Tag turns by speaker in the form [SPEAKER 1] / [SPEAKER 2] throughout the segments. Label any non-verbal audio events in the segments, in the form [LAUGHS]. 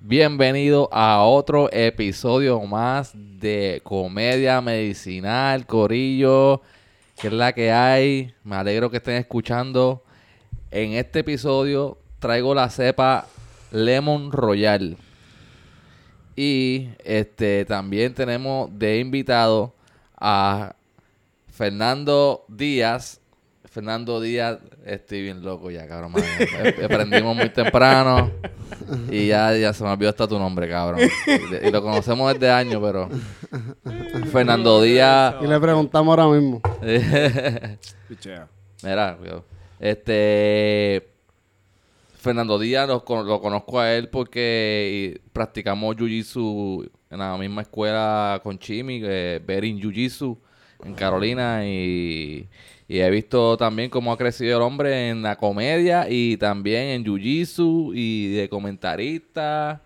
[SPEAKER 1] Bienvenido a otro episodio más de Comedia Medicinal, Corillo, que es la que hay. Me alegro que estén escuchando. En este episodio traigo la cepa Lemon Royal. Y este también tenemos de invitado a Fernando Díaz. Fernando Díaz, estoy bien loco ya, cabrón. Aprendimos muy temprano y ya, ya se me olvidó hasta tu nombre, cabrón. Y, y lo conocemos desde años, pero... Fernando Díaz...
[SPEAKER 2] Y le preguntamos ahora mismo. [LAUGHS]
[SPEAKER 3] Pichea.
[SPEAKER 1] Mira, cuidado. este... Fernando Díaz lo, con- lo conozco a él porque practicamos Jiu-Jitsu en la misma escuela con Chimi, eh, Berin Jiu-Jitsu en Carolina y, y he visto también cómo ha crecido el hombre en la comedia y también en Jiu-Jitsu y de comentarista.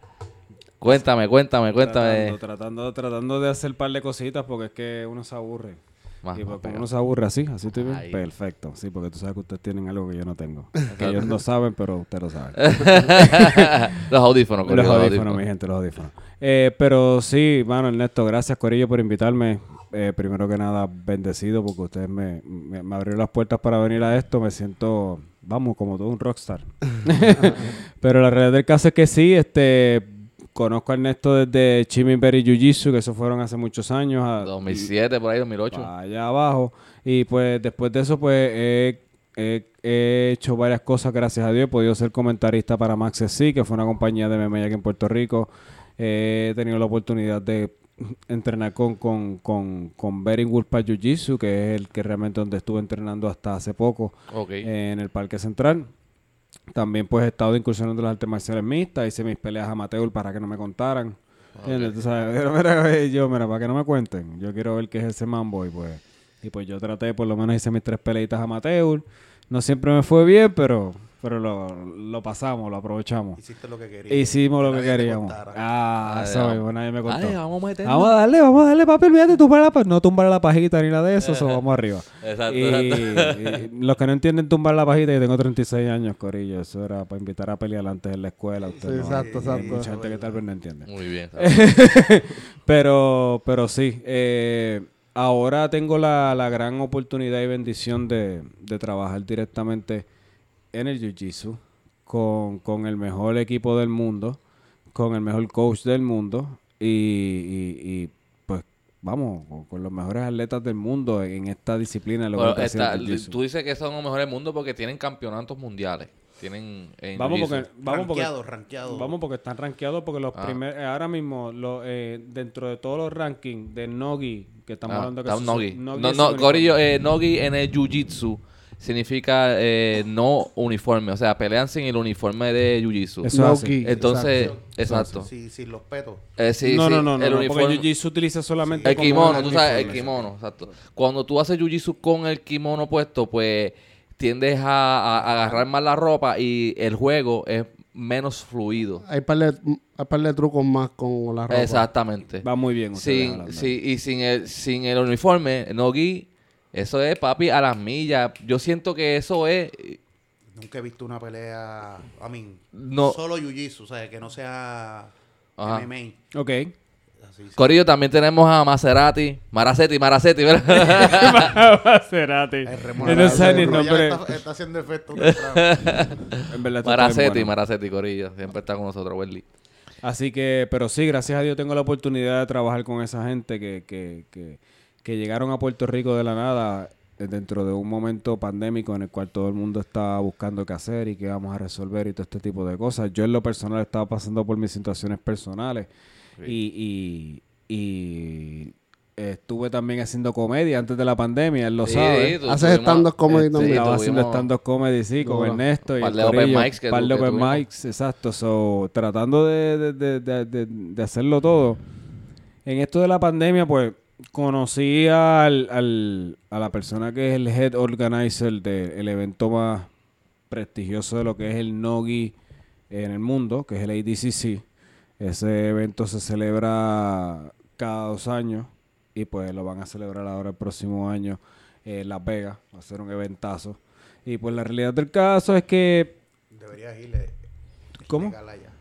[SPEAKER 1] Cuéntame, cuéntame, cuéntame.
[SPEAKER 3] Tratando, tratando, tratando de hacer un par de cositas porque es que uno se aburre.
[SPEAKER 1] Más-
[SPEAKER 3] y
[SPEAKER 1] pegado.
[SPEAKER 3] uno se aburre así, así estoy bien.
[SPEAKER 1] Ahí.
[SPEAKER 3] Perfecto. Sí, porque tú sabes que ustedes tienen algo que yo no tengo. que ellos no saben, pero ustedes lo saben. [LAUGHS]
[SPEAKER 1] los audífonos,
[SPEAKER 3] los
[SPEAKER 1] Corillo,
[SPEAKER 3] audífonos, mi gente, los audífonos. Eh, pero sí, mano, Ernesto, gracias, Corillo, por invitarme. Eh, primero que nada, bendecido porque ustedes me, me, me abrieron las puertas para venir a esto. Me siento, vamos, como todo un rockstar. [LAUGHS] pero la realidad del caso es que sí, este... Conozco a Ernesto desde Chimimberry Jiu-Jitsu, que eso fueron hace muchos años. a-
[SPEAKER 1] 2007, por ahí, 2008.
[SPEAKER 3] para allá abajo. Y pues después de eso, pues he, he- he hecho varias cosas, gracias a Dios. He podido ser comentarista para Max SC, que fue una compañía de MMA aquí en Puerto Rico. Eh, he tenido la oportunidad de entrenar con, con, con, con Bering Jiu Jitsu, que es el que realmente donde estuve entrenando hasta hace poco eh, en el Parque Central. También pues he estado incursionando en las artes marciales mixtas, hice mis peleas amateur para que no me contaran. Mira, [LAUGHS] eh, yo, mira, para que no me cuenten, yo quiero ver qué es ese mambo y pues, y pues yo traté, por lo menos hice mis tres peleitas amateur. No siempre me fue bien, pero, pero lo, lo pasamos, lo aprovechamos.
[SPEAKER 4] Hiciste lo que querías.
[SPEAKER 3] Hicimos lo que queríamos. Ah, eso mismo, nadie me contó.
[SPEAKER 1] Ay, vamos a meter.
[SPEAKER 3] Vamos a darle, vamos a darle, papi, olvídate, tumbar la no tumbar la pajita ni nada de eso, eso [LAUGHS] vamos arriba.
[SPEAKER 1] Exacto,
[SPEAKER 3] y,
[SPEAKER 1] exacto.
[SPEAKER 3] y los que no entienden tumbar la pajita, yo tengo 36 años, Corillo, eso era para invitar a pelear antes en la escuela. usted
[SPEAKER 2] Sí,
[SPEAKER 3] no-
[SPEAKER 2] exacto,
[SPEAKER 3] hay
[SPEAKER 2] exacto.
[SPEAKER 3] mucha gente que tal vez no entiende.
[SPEAKER 1] Muy bien. [LAUGHS]
[SPEAKER 3] pero, pero sí, eh, ahora tengo la, la gran oportunidad y bendición de, de trabajar directamente en el Jiu-Jitsu con, con el mejor equipo del mundo, con el mejor coach del mundo y, y- y, pues vamos, con, con los mejores atletas del mundo en esta disciplina. lo
[SPEAKER 1] Bueno,
[SPEAKER 3] es
[SPEAKER 1] tú dices que son los mejores del mundo porque tienen campeonatos mundiales. Tienen en
[SPEAKER 3] Vamos porque, vamos porque
[SPEAKER 4] rankeado, rankeado.
[SPEAKER 3] Vamos porque están rankeados porque los
[SPEAKER 1] Ah.
[SPEAKER 3] primeros ahora mismo lo, eh, dentro de todos los rankings de Nogi que estamos
[SPEAKER 1] Ah,
[SPEAKER 3] hablando que
[SPEAKER 1] está un
[SPEAKER 3] eso-
[SPEAKER 1] Nogi.
[SPEAKER 3] Nogi
[SPEAKER 1] No,
[SPEAKER 3] es
[SPEAKER 1] no,
[SPEAKER 3] el
[SPEAKER 1] Corillo, eh, Nogi en el Jiu-Jitsu significa eh, no uniforme. O sea, pelean sin el uniforme de Jiu-Jitsu.
[SPEAKER 3] Eso
[SPEAKER 2] No
[SPEAKER 3] hace.
[SPEAKER 2] gi.
[SPEAKER 1] Entonces,
[SPEAKER 2] Exacto.
[SPEAKER 1] exacto.
[SPEAKER 4] Sí, sí, los petos.
[SPEAKER 1] Eh, sí,
[SPEAKER 3] no,
[SPEAKER 1] sí,
[SPEAKER 3] no, no, no,
[SPEAKER 1] el
[SPEAKER 3] no,
[SPEAKER 1] uniforme.
[SPEAKER 3] porque Jiu-Jitsu utiliza solamente
[SPEAKER 1] El kimono,
[SPEAKER 3] el
[SPEAKER 1] tú sabes, el kimono, exacto. Cuando tú haces jiu-jitsu con el kimono puesto, pues tiendes a, a- a agarrar más la ropa y el juego es menos fluido.
[SPEAKER 2] Hay par de, hay par de trucos más con la ropa.
[SPEAKER 1] Exactamente.
[SPEAKER 3] Va muy bien.
[SPEAKER 1] Sin, sí, y sin el, sin el uniforme, no gi, eso es papi a las millas. Yo siento que eso es.
[SPEAKER 4] Nunca he visto una pelea, a mí,
[SPEAKER 1] No.
[SPEAKER 4] solo jiu-jitsu, o sea, que no sea
[SPEAKER 1] Ajá.
[SPEAKER 4] MMA.
[SPEAKER 3] Ok.
[SPEAKER 4] Así, sí.
[SPEAKER 1] Corillo, también tenemos a Maserati, Maracetti, Maracetti, ¿verdad? [LAUGHS]
[SPEAKER 3] Maserati.
[SPEAKER 4] El
[SPEAKER 3] no sé ni el
[SPEAKER 4] Royal
[SPEAKER 3] nombre.
[SPEAKER 4] Está, está haciendo efecto. [LAUGHS]
[SPEAKER 3] En verdad,
[SPEAKER 1] Maracetti,
[SPEAKER 3] bueno.
[SPEAKER 1] Maracetti, Corillo. Siempre está con nosotros, Welly.
[SPEAKER 3] Así que, pero sí, gracias a Dios tengo la oportunidad de trabajar con esa gente que, que, que, que llegaron a Puerto Rico de la nada eh, dentro de un momento pandémico en el cual todo el mundo estaba buscando qué hacer y qué vamos a resolver y todo este tipo de cosas. Yo en lo personal estaba pasando por mis situaciones personales y, y, y estuve también haciendo comedia antes de la pandemia, él lo
[SPEAKER 1] Sí,
[SPEAKER 3] sabe.
[SPEAKER 1] tú-
[SPEAKER 2] Haces
[SPEAKER 1] tuvimos-
[SPEAKER 2] stand-up comedy
[SPEAKER 1] eh,
[SPEAKER 2] también.
[SPEAKER 1] sí,
[SPEAKER 3] Estaba haciendo stand-up comedy, sí, con. Ernesto y
[SPEAKER 1] Par de open mics que
[SPEAKER 3] par
[SPEAKER 1] tu-
[SPEAKER 3] de
[SPEAKER 1] que
[SPEAKER 3] open mics, exacto. So, tratando de, de, de, de, de- de hacerlo todo. En esto de la pandemia, pues, conocí al, al- a la persona que es el head organizer del evento más prestigioso de lo que es el Nogi en el mundo, que es el ADCC. Ese evento se celebra cada dos años y pues lo van a celebrar ahora el próximo año en Las Vegas. Va a ser un eventazo. Y pues la realidad del caso es que...
[SPEAKER 4] Deberías irle.
[SPEAKER 3] ¿Cómo?
[SPEAKER 4] legal.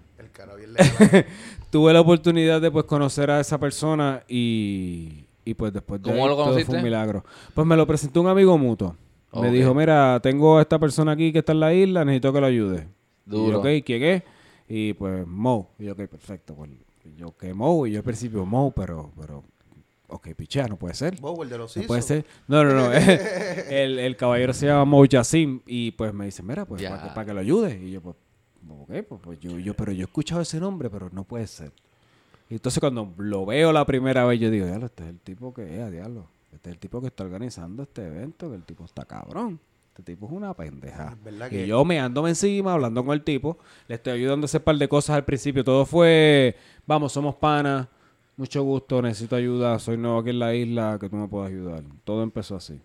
[SPEAKER 4] [LAUGHS]
[SPEAKER 3] tuve la oportunidad de pues conocer a esa persona y, y pues después de
[SPEAKER 1] ¿Cómo
[SPEAKER 3] ahí
[SPEAKER 1] lo
[SPEAKER 3] todo fue
[SPEAKER 1] conociste?
[SPEAKER 3] un milagro. Pues me lo presentó un amigo mutuo. Me dijo, mira, tengo a esta persona aquí que está en la isla, necesito que lo ayude.
[SPEAKER 1] Duro.
[SPEAKER 3] Y yo, ok, ¿quién es? Y pues Mo. Y yo, ok, perfecto. Pues, y yo, que Mo? Y yo al principio, Mo, pero, pero, ok, pichea, no puede ser.
[SPEAKER 4] Bow, el de los
[SPEAKER 3] No puede ser. No, no, no. [LAUGHS] el, el caballero se llama Mo Yassim y pues me dice, mira, pues
[SPEAKER 1] Ya.
[SPEAKER 3] para que, para que lo ayude. Y yo, pues, ok, pues, pues, yo, yo, pero yo he escuchado ese nombre, pero no puede ser. Y entonces cuando lo veo la primera vez, yo digo, diablo, este es el tipo que es, diablo. Este es el tipo que está organizando este evento, que el tipo está cabrón. Este tipo es una pendeja. Y yo me ando encima, hablando con el tipo, le estoy ayudando a hacer un par de cosas al principio. Todo fue, vamos, somos panas, mucho gusto, necesito ayuda, soy nuevo aquí en la isla, que tú me puedas ayudar. Todo empezó así.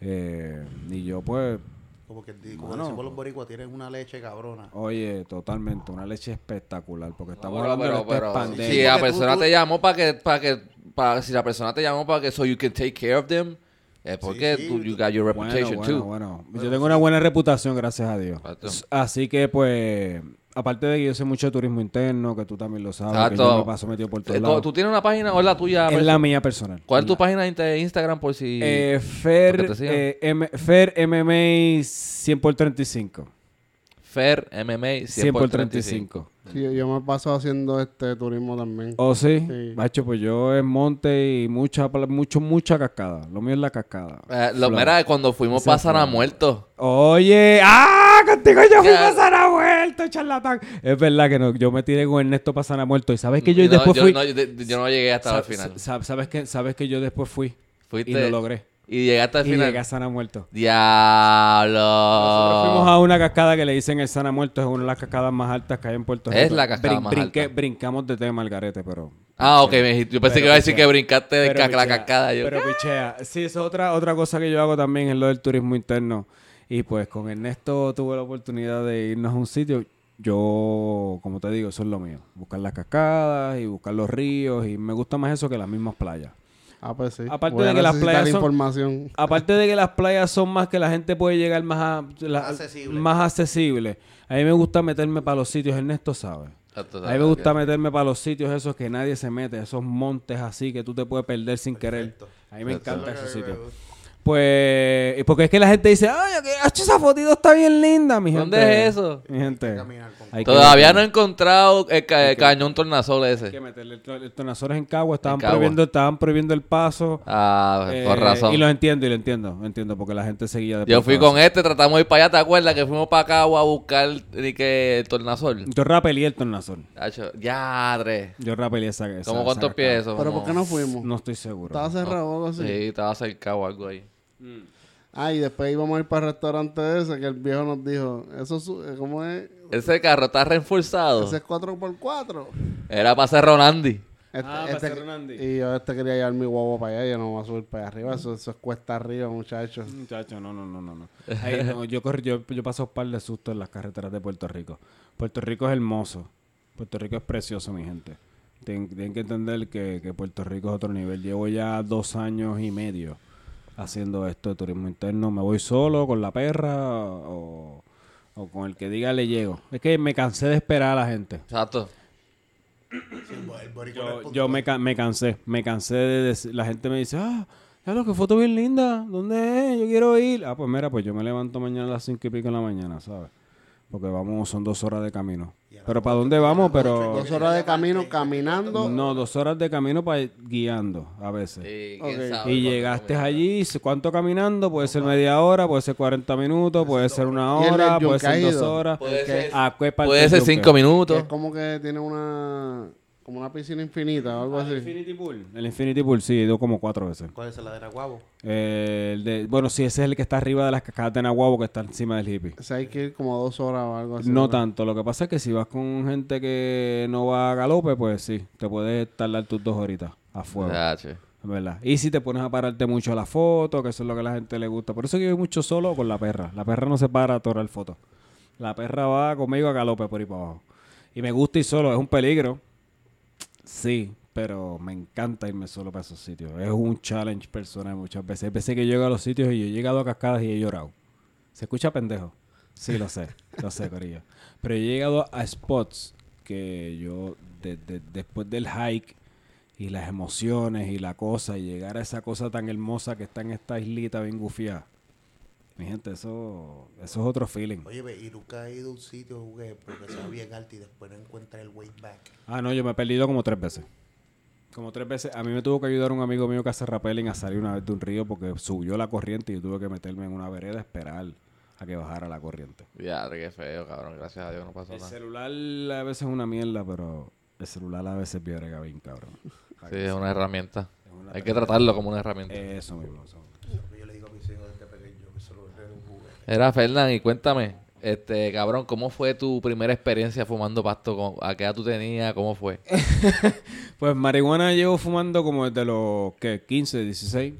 [SPEAKER 3] Eh, y yo pues,
[SPEAKER 4] Como que como
[SPEAKER 3] Mano.
[SPEAKER 4] decimos los boricuas, tienen una leche cabrona.
[SPEAKER 3] oye, totalmente, una leche espectacular, porque estamos
[SPEAKER 1] Bueno,
[SPEAKER 3] hablando
[SPEAKER 1] pero,
[SPEAKER 3] de
[SPEAKER 1] pero si la
[SPEAKER 4] Porque tú-
[SPEAKER 1] persona
[SPEAKER 4] tú-
[SPEAKER 1] te llamó para que, para que, para, si la persona te llamó para que so you can take care of them, es porque
[SPEAKER 4] sí,
[SPEAKER 1] tú, you got your
[SPEAKER 3] Bueno,
[SPEAKER 1] reputation
[SPEAKER 3] bueno,
[SPEAKER 1] too.
[SPEAKER 3] bueno. Yo tengo una buena reputación, gracias a Dios. Así que, pues, aparte de que yo sé mucho de turismo interno, que tú también lo sabes, que yo me paso metido por todos
[SPEAKER 1] Eh,
[SPEAKER 3] lados.
[SPEAKER 1] ¿Tú tienes una página o es la tuya?
[SPEAKER 3] Es la mía personal.
[SPEAKER 1] ¿Cuál es tu
[SPEAKER 3] La-
[SPEAKER 1] página de Instagram por si...
[SPEAKER 3] Eh, Fer, eh, M- Fer MMA 100 por 35.
[SPEAKER 1] Fer MMA
[SPEAKER 3] 100 por 35.
[SPEAKER 2] Sí, yo- yo me paso haciendo este turismo también.
[SPEAKER 3] ¿Oh, sí?
[SPEAKER 2] Sí.
[SPEAKER 3] Macho, pues yo es monte y mucha, mucho, mucha cascada. Lo mío es la cascada.
[SPEAKER 1] Eh, lo, mira, cuando fuimos
[SPEAKER 3] Ese
[SPEAKER 1] para. Muerto.
[SPEAKER 3] Oye, ¡ah! Contigo yo fui para Sana Muerto, charlatán. Es verdad que no, yo me tiré con Ernesto para Sana Muerto. ¿Y sabes que yo
[SPEAKER 1] No,
[SPEAKER 3] después
[SPEAKER 1] yo,
[SPEAKER 3] fui?
[SPEAKER 1] no, yo, no llegué hasta el final.
[SPEAKER 3] sa- ¿sabes, que, ¿Sabes que yo después fui?
[SPEAKER 1] Fuiste
[SPEAKER 3] Y lo logré.
[SPEAKER 1] Y llegaste al
[SPEAKER 3] Y
[SPEAKER 1] final.
[SPEAKER 3] llegué a Sana Muerto.
[SPEAKER 1] Diablo.
[SPEAKER 3] Nosotros fuimos a una cascada que le dicen el Sana Muerto, es una de las cascadas más altas que hay en Puerto Rico.
[SPEAKER 1] Es la cascada más
[SPEAKER 3] brinqué-
[SPEAKER 1] alta.
[SPEAKER 3] Brincamos de tema al garete, pero...
[SPEAKER 1] Ah, ok. me yo pensé
[SPEAKER 3] Pero
[SPEAKER 1] que iba a decir
[SPEAKER 3] pichea.
[SPEAKER 1] que brincaste de
[SPEAKER 3] Pero
[SPEAKER 1] la cascada. Yo,
[SPEAKER 3] Pero pichea. Sí, eso es otra, otra cosa que yo hago también, es lo del turismo interno. Y pues con Ernesto tuve la oportunidad de irnos a un sitio. Yo, como te digo, eso es lo mío. Buscar las cascadas y buscar los ríos. Y me gusta más eso que las mismas playas.
[SPEAKER 2] Ah, pues sí.
[SPEAKER 3] Aparte
[SPEAKER 2] Voy
[SPEAKER 3] de que las playas son-
[SPEAKER 2] información.
[SPEAKER 3] Aparte de que las playas son más que la gente puede llegar más a, la-
[SPEAKER 4] Accesible.
[SPEAKER 3] más accesible. A mí me gusta meterme para los sitios, Ernesto sabe. A mí me gusta meterme para los sitios esos que nadie se mete, esos montes así que tú te puedes perder sin querer. A mí me encanta esos sitios. Pues, y porque es que la gente dice, ay, que esa fotito está bien linda, mi gente.
[SPEAKER 1] ¿Dónde es eso?
[SPEAKER 3] Mi gente. Hay
[SPEAKER 1] Todavía no he encontrado el, ca- el cañón tornasol
[SPEAKER 3] hay que
[SPEAKER 1] ese.
[SPEAKER 3] meterle el, to- el tornasol en Cagua, estaban
[SPEAKER 1] Cagua.
[SPEAKER 3] prohibiendo, estaban prohibiendo el paso.
[SPEAKER 1] Ah,
[SPEAKER 3] eh,
[SPEAKER 1] con razón.
[SPEAKER 3] Y lo entiendo, y lo entiendo, lo entiendo, porque la gente seguía de
[SPEAKER 1] Yo fui con este, tratamos de ir para allá, ¿te acuerdas? Que fuimos para acá a buscar ni que el tornasol.
[SPEAKER 3] Yo rapelé el tornasol.
[SPEAKER 1] Hacho, Ya, tres.
[SPEAKER 3] Yo rapelé esa, esa
[SPEAKER 1] ¿Cómo cuántos pies eso?
[SPEAKER 2] Pero
[SPEAKER 1] Como-
[SPEAKER 2] ¿por qué no fuimos?
[SPEAKER 3] No estoy seguro.
[SPEAKER 2] Estaba cerrado o algo así.
[SPEAKER 1] Sí, estaba cerca o algo ahí.
[SPEAKER 2] Ah, y después íbamos a ir para el restaurante ese que el viejo nos dijo, eso es, su- eh, ¿cómo es?
[SPEAKER 1] Ese carro está reforzado.
[SPEAKER 2] Ese es 4x4.
[SPEAKER 1] Era para hacer Ronandi.
[SPEAKER 2] Este,
[SPEAKER 3] Ah, para
[SPEAKER 2] este-
[SPEAKER 3] hacer Ronaldi.
[SPEAKER 2] y yo este quería llevar mi huevo para allá y yo no voy a subir para allá arriba. Eso, eso es cuesta arriba, muchachos.
[SPEAKER 3] Muchacho, no, no, no, no. no. Ahí, no, yo, corrí, yo, yo paso un par de sustos en las carreteras de Puerto Rico. Puerto Rico es hermoso. Puerto Rico es precioso, mi gente. Tien- Tienen que entender que, que Puerto Rico es otro nivel. Llevo ya dos años y medio haciendo esto de turismo interno. Me voy solo con la perra o, o con el que diga le llego. Es que me cansé de esperar a la gente.
[SPEAKER 1] Exacto.
[SPEAKER 3] Yo, yo me, ca- me cansé, me cansé de decir, la gente me dice, ah, ya lo que foto bien linda, ¿dónde es? Yo quiero ir. Ah, pues mira, pues yo me levanto mañana a las cinco y pico de la mañana, ¿sabes? Porque vamos, son dos horas de camino. Pero ¿para dónde vamos? Pero
[SPEAKER 2] Dos horas de camino caminando.
[SPEAKER 3] no, dos horas de camino para guiando a veces.
[SPEAKER 1] Y,
[SPEAKER 2] Ok.
[SPEAKER 1] quién sabe
[SPEAKER 3] Y llegaste allí, ¿cuánto caminando? Puede ser media hora, puede ser 40 minutos, puede ser una
[SPEAKER 2] ¿Y el del
[SPEAKER 3] hora, puede ser dos horas.
[SPEAKER 1] Puede ser,
[SPEAKER 3] ¿A qué parte
[SPEAKER 1] puede ser cinco minutos.
[SPEAKER 2] es como que tiene una como una piscina infinita o algo
[SPEAKER 3] ¿El
[SPEAKER 2] así.
[SPEAKER 3] Infinity Pool? El Infinity Pool, sí, he ido como cuatro veces.
[SPEAKER 4] ¿Cuál es la de Naguabo?
[SPEAKER 3] Eh, el de, bueno, sí, ese es el que está arriba de las cascadas de Nahuabo que está encima del hippie.
[SPEAKER 2] O sea, hay que ir como dos horas o algo así.
[SPEAKER 3] No tanto, lo que pasa es que si vas con gente que no va a galope, pues sí, te puedes tardar tus dos horitas a fuego. ¿Verdad? Y si te pones a pararte mucho a la foto, que eso es lo que a la gente le gusta. Por eso que yo voy mucho solo con la perra. La perra no se para a torar fotos. La perra va conmigo a galope por ahí para abajo. Y me gusta ir solo, es un peligro. Sí, pero me encanta irme solo para esos sitios. Es un challenge personal muchas veces. Hay veces que llego a los sitios y he llegado a cascadas y he llorado. ¿Se escucha pendejo? Sí, lo sé, lo sé, Corillo. Pero he llegado a spots que yo, de- después del hike y las emociones y la cosa, y llegar a esa cosa tan hermosa que está en esta islita bien gufiada. Mi gente, eso, eso es otro feeling.
[SPEAKER 4] Oye, ve, y nunca has ido a un sitio jugué porque sea bien alto y después no encuentras el way back.
[SPEAKER 3] Ah, no, yo me he perdido como tres veces. Como tres veces. A mí me tuvo que ayudar un amigo mío que hace rappelling a salir una vez de un río porque subió la corriente y yo tuve que meterme en una vereda a esperar a que bajara la corriente.
[SPEAKER 1] Ya, qué feo, cabrón. Gracias a Dios no pasó
[SPEAKER 3] El
[SPEAKER 1] nada.
[SPEAKER 3] celular a veces es una mierda, pero el celular a veces brega bien, cabrón.
[SPEAKER 1] Sí, es una herramienta.
[SPEAKER 3] Es una
[SPEAKER 1] Hay que tratarlo como una herramienta.
[SPEAKER 3] Eso mismo. eso.
[SPEAKER 4] Eso que yo le digo a mis hijos desde pequeño, que solo es un juguete.
[SPEAKER 1] Era Fernán, y cuéntame, este cabrón, ¿cómo fue tu primera experiencia fumando pasto? ¿A qué edad tú tenías? ¿Cómo fue? [LAUGHS]
[SPEAKER 3] Pues marihuana llevo fumando como desde los ¿qué? 15, 16.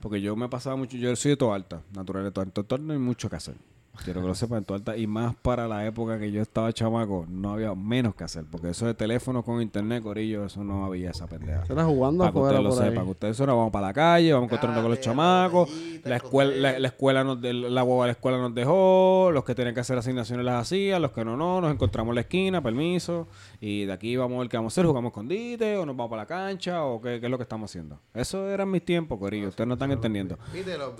[SPEAKER 3] Porque yo me pasaba mucho, yo soy de todo alta, natural de todo alta. No mucho que hacer. Quiero que lo sepan, en todo alta. Y más para la época que yo estaba chamaco, no había menos que hacer. Porque eso de teléfono con internet, corillo, eso no había esa pendeja.
[SPEAKER 2] Era jugando
[SPEAKER 3] Para que ustedes lo sepan, que ustedes ahora vamos para la calle, vamos encontrando con los chamacos, la escuela, la, la escuela nos de- la guagua de la escuela nos dejó, los que tenían que hacer asignaciones las hacían, los que no, no, nos encontramos en la esquina, permiso, y de aquí vamos a ver qué vamos a hacer, jugamos escondite, o nos vamos para la cancha, o qué, qué es lo que estamos haciendo. Eso eran mis tiempos, Corillo, ustedes no están entendiendo.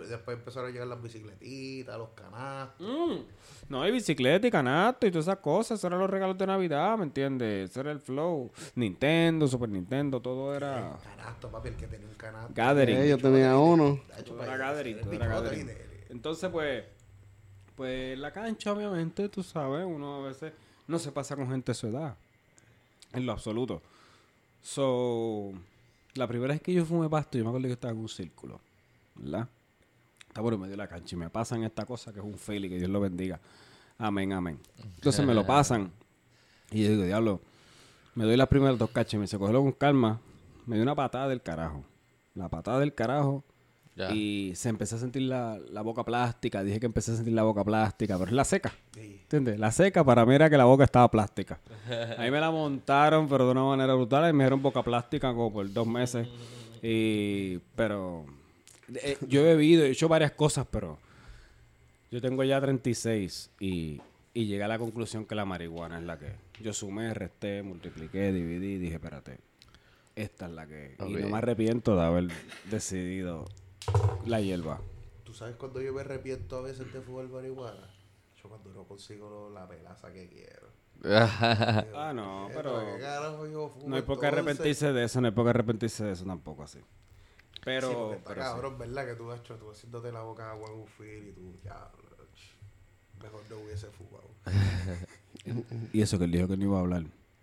[SPEAKER 4] Después empezaron a llegar las bicicletitas, los canastos.
[SPEAKER 3] Mm. No, hay bicicleta y canasto y todas esas cosas. Esos eran los regalos de Navidad, ¿me entiendes? Ese era el flow. Nintendo, Super Nintendo, todo era
[SPEAKER 4] Canasto, papi, el que tenía un canasto.
[SPEAKER 3] gathering.
[SPEAKER 2] Eh, yo tenía uno.
[SPEAKER 3] Todo era gathering,
[SPEAKER 4] el
[SPEAKER 3] todo era Entonces, pues, pues la cancha, obviamente, tú sabes, uno a veces no se pasa con gente de su edad. En lo absoluto. So, la primera vez que yo fumé pasto, yo me acuerdo que estaba en un círculo, ¿verdad? Está por el medio de la cancha y me pasan esta cosa que es un fail y que Dios lo bendiga. Amén, amén. Entonces me lo [LAUGHS] pasan y yo digo, diablo, me doy las primeras dos cachas y me dice, cógelo con calma. Me dio una patada del carajo. La patada del carajo
[SPEAKER 1] Ya.
[SPEAKER 3] y se empezó a sentir la, la boca plástica. Dije que empecé a sentir la boca plástica, pero es la seca.
[SPEAKER 4] Sí.
[SPEAKER 3] ¿Entiendes? La seca para mí era que la boca estaba plástica. [LAUGHS] Ahí me la montaron, pero de una manera brutal. Y me dieron boca plástica como por dos meses. Y, pero eh, yo he bebido, he hecho varias cosas, pero yo tengo ya 36 y, y llegué a la conclusión que la marihuana es la que. Yo sumé, resté, multipliqué, dividí y dije, espérate, esta es la que. Y
[SPEAKER 1] Ok.
[SPEAKER 3] no me arrepiento de haber decidido la hierba.
[SPEAKER 4] ¿Tú sabes cuando yo me arrepiento a veces de fumar marihuana? Yo cuando no consigo lo- la pelaza que quiero. [LAUGHS]
[SPEAKER 3] Ah, no, pero.
[SPEAKER 4] ¿qué carajo yo fumo
[SPEAKER 3] No hay por qué arrepentirse de eso, no hay por qué arrepentirse de eso tampoco así.
[SPEAKER 4] Sí,
[SPEAKER 3] Pero,
[SPEAKER 4] porque está
[SPEAKER 3] pero sí.
[SPEAKER 4] cabrón, ¿verdad? Que tú has hecho, tú haciéndote la boca agua en un fil y tú, ya, mejor no hubiese fumado. [LAUGHS]
[SPEAKER 3] Y eso que él dijo que no iba a hablar. [LAUGHS]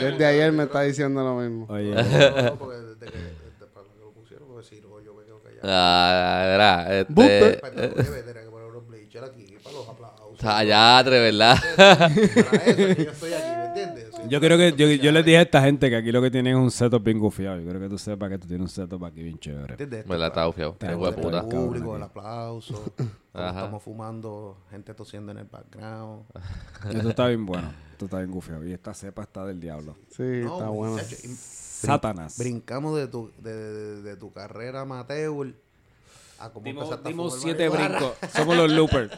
[SPEAKER 2] Desde ayer me está diciendo lo mismo.
[SPEAKER 3] Oye,
[SPEAKER 4] No, no, porque desde que, desde para que lo pusieron, porque si no, yo me quedo callado.
[SPEAKER 1] Ah, verá, este...
[SPEAKER 4] Perdón, que poner unos bleachers aquí para los aplausos.
[SPEAKER 1] Sayatre, ¿verdad?
[SPEAKER 4] Para eso es que yo estoy aquí, ¿me entiendes? Soy
[SPEAKER 3] yo creo que yo, yo les dije a esta gente que aquí lo que tienen es un setup bien gufiado. Yo creo que tú sepas que tú tienes un setup aquí bien chévere.
[SPEAKER 4] ¿entiendes?
[SPEAKER 1] ¿Verdad? Está
[SPEAKER 3] está
[SPEAKER 4] El público, el aplauso. [LAUGHS] estamos fumando, gente tosiendo en el background. [LAUGHS]
[SPEAKER 3] Esto está bien bueno. Esto está bien gufiado. Y esta cepa está del diablo.
[SPEAKER 2] Sí,
[SPEAKER 4] No,
[SPEAKER 2] está bueno.
[SPEAKER 3] Satanás.
[SPEAKER 4] Brincamos de tu, de, de- de tu carrera amateur a cómo
[SPEAKER 3] Dimos,
[SPEAKER 4] empezaste a
[SPEAKER 3] dimos
[SPEAKER 4] fumar
[SPEAKER 3] siete brincos. Somos los loopers.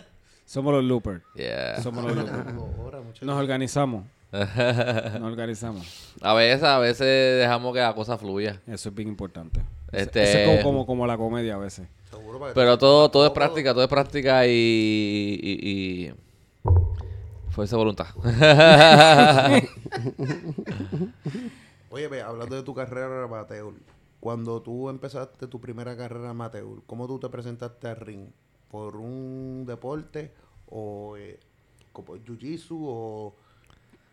[SPEAKER 3] Somos los loopers.
[SPEAKER 1] Yeah.
[SPEAKER 3] Somos los loopers. Nos organizamos. [LAUGHS] Nos organizamos.
[SPEAKER 1] A veces, a veces dejamos que la cosa fluya.
[SPEAKER 3] Eso es bien importante. Ese-
[SPEAKER 1] Este-
[SPEAKER 3] ese es como, como, como la comedia a veces.
[SPEAKER 4] Seguro para que
[SPEAKER 1] Pero todo, todo es práctica, todo es práctica y... y, y- Fuerza de voluntad. [LAUGHS]
[SPEAKER 4] Oye, ve, hablando de tu carrera amateur, cuando tú empezaste tu primera carrera amateur, ¿cómo tú te presentaste al ring? ¿Por un deporte o eh, como jiu-jitsu o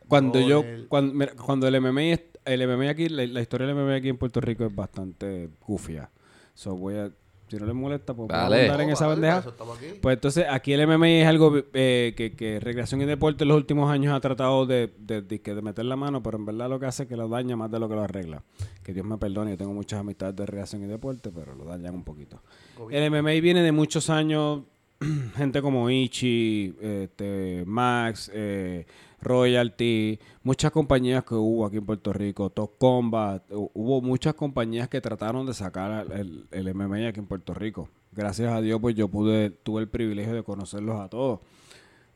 [SPEAKER 3] Cuando yo,
[SPEAKER 4] el-
[SPEAKER 3] cuando, mira, cuando el MMA, el MMA aquí, la, la historia del MMA aquí en Puerto Rico es bastante gufia. So voy a, si no les molesta, pues
[SPEAKER 1] Dale.
[SPEAKER 3] vamos a andar en esa
[SPEAKER 4] vale,
[SPEAKER 3] bandeja. Pues entonces aquí el MMA es algo eh, que, que Recreación y Deporte en los últimos años ha tratado de, de, de que de meter la mano, pero en verdad lo que hace es que lo daña más de lo que lo arregla. Que Dios me perdone, yo tengo muchas amistades de Recreación y Deporte, pero lo dañan un poquito. El MMA viene de muchos años, [CLEARS THROAT] gente como Ichi, este, Max, eh, Royalty, muchas compañías que hubo aquí en Puerto Rico, Top Combat, hu- hubo muchas compañías que trataron de sacar el, el MMA aquí en Puerto Rico. Gracias a Dios, pues yo pude, tuve el privilegio de conocerlos a todos.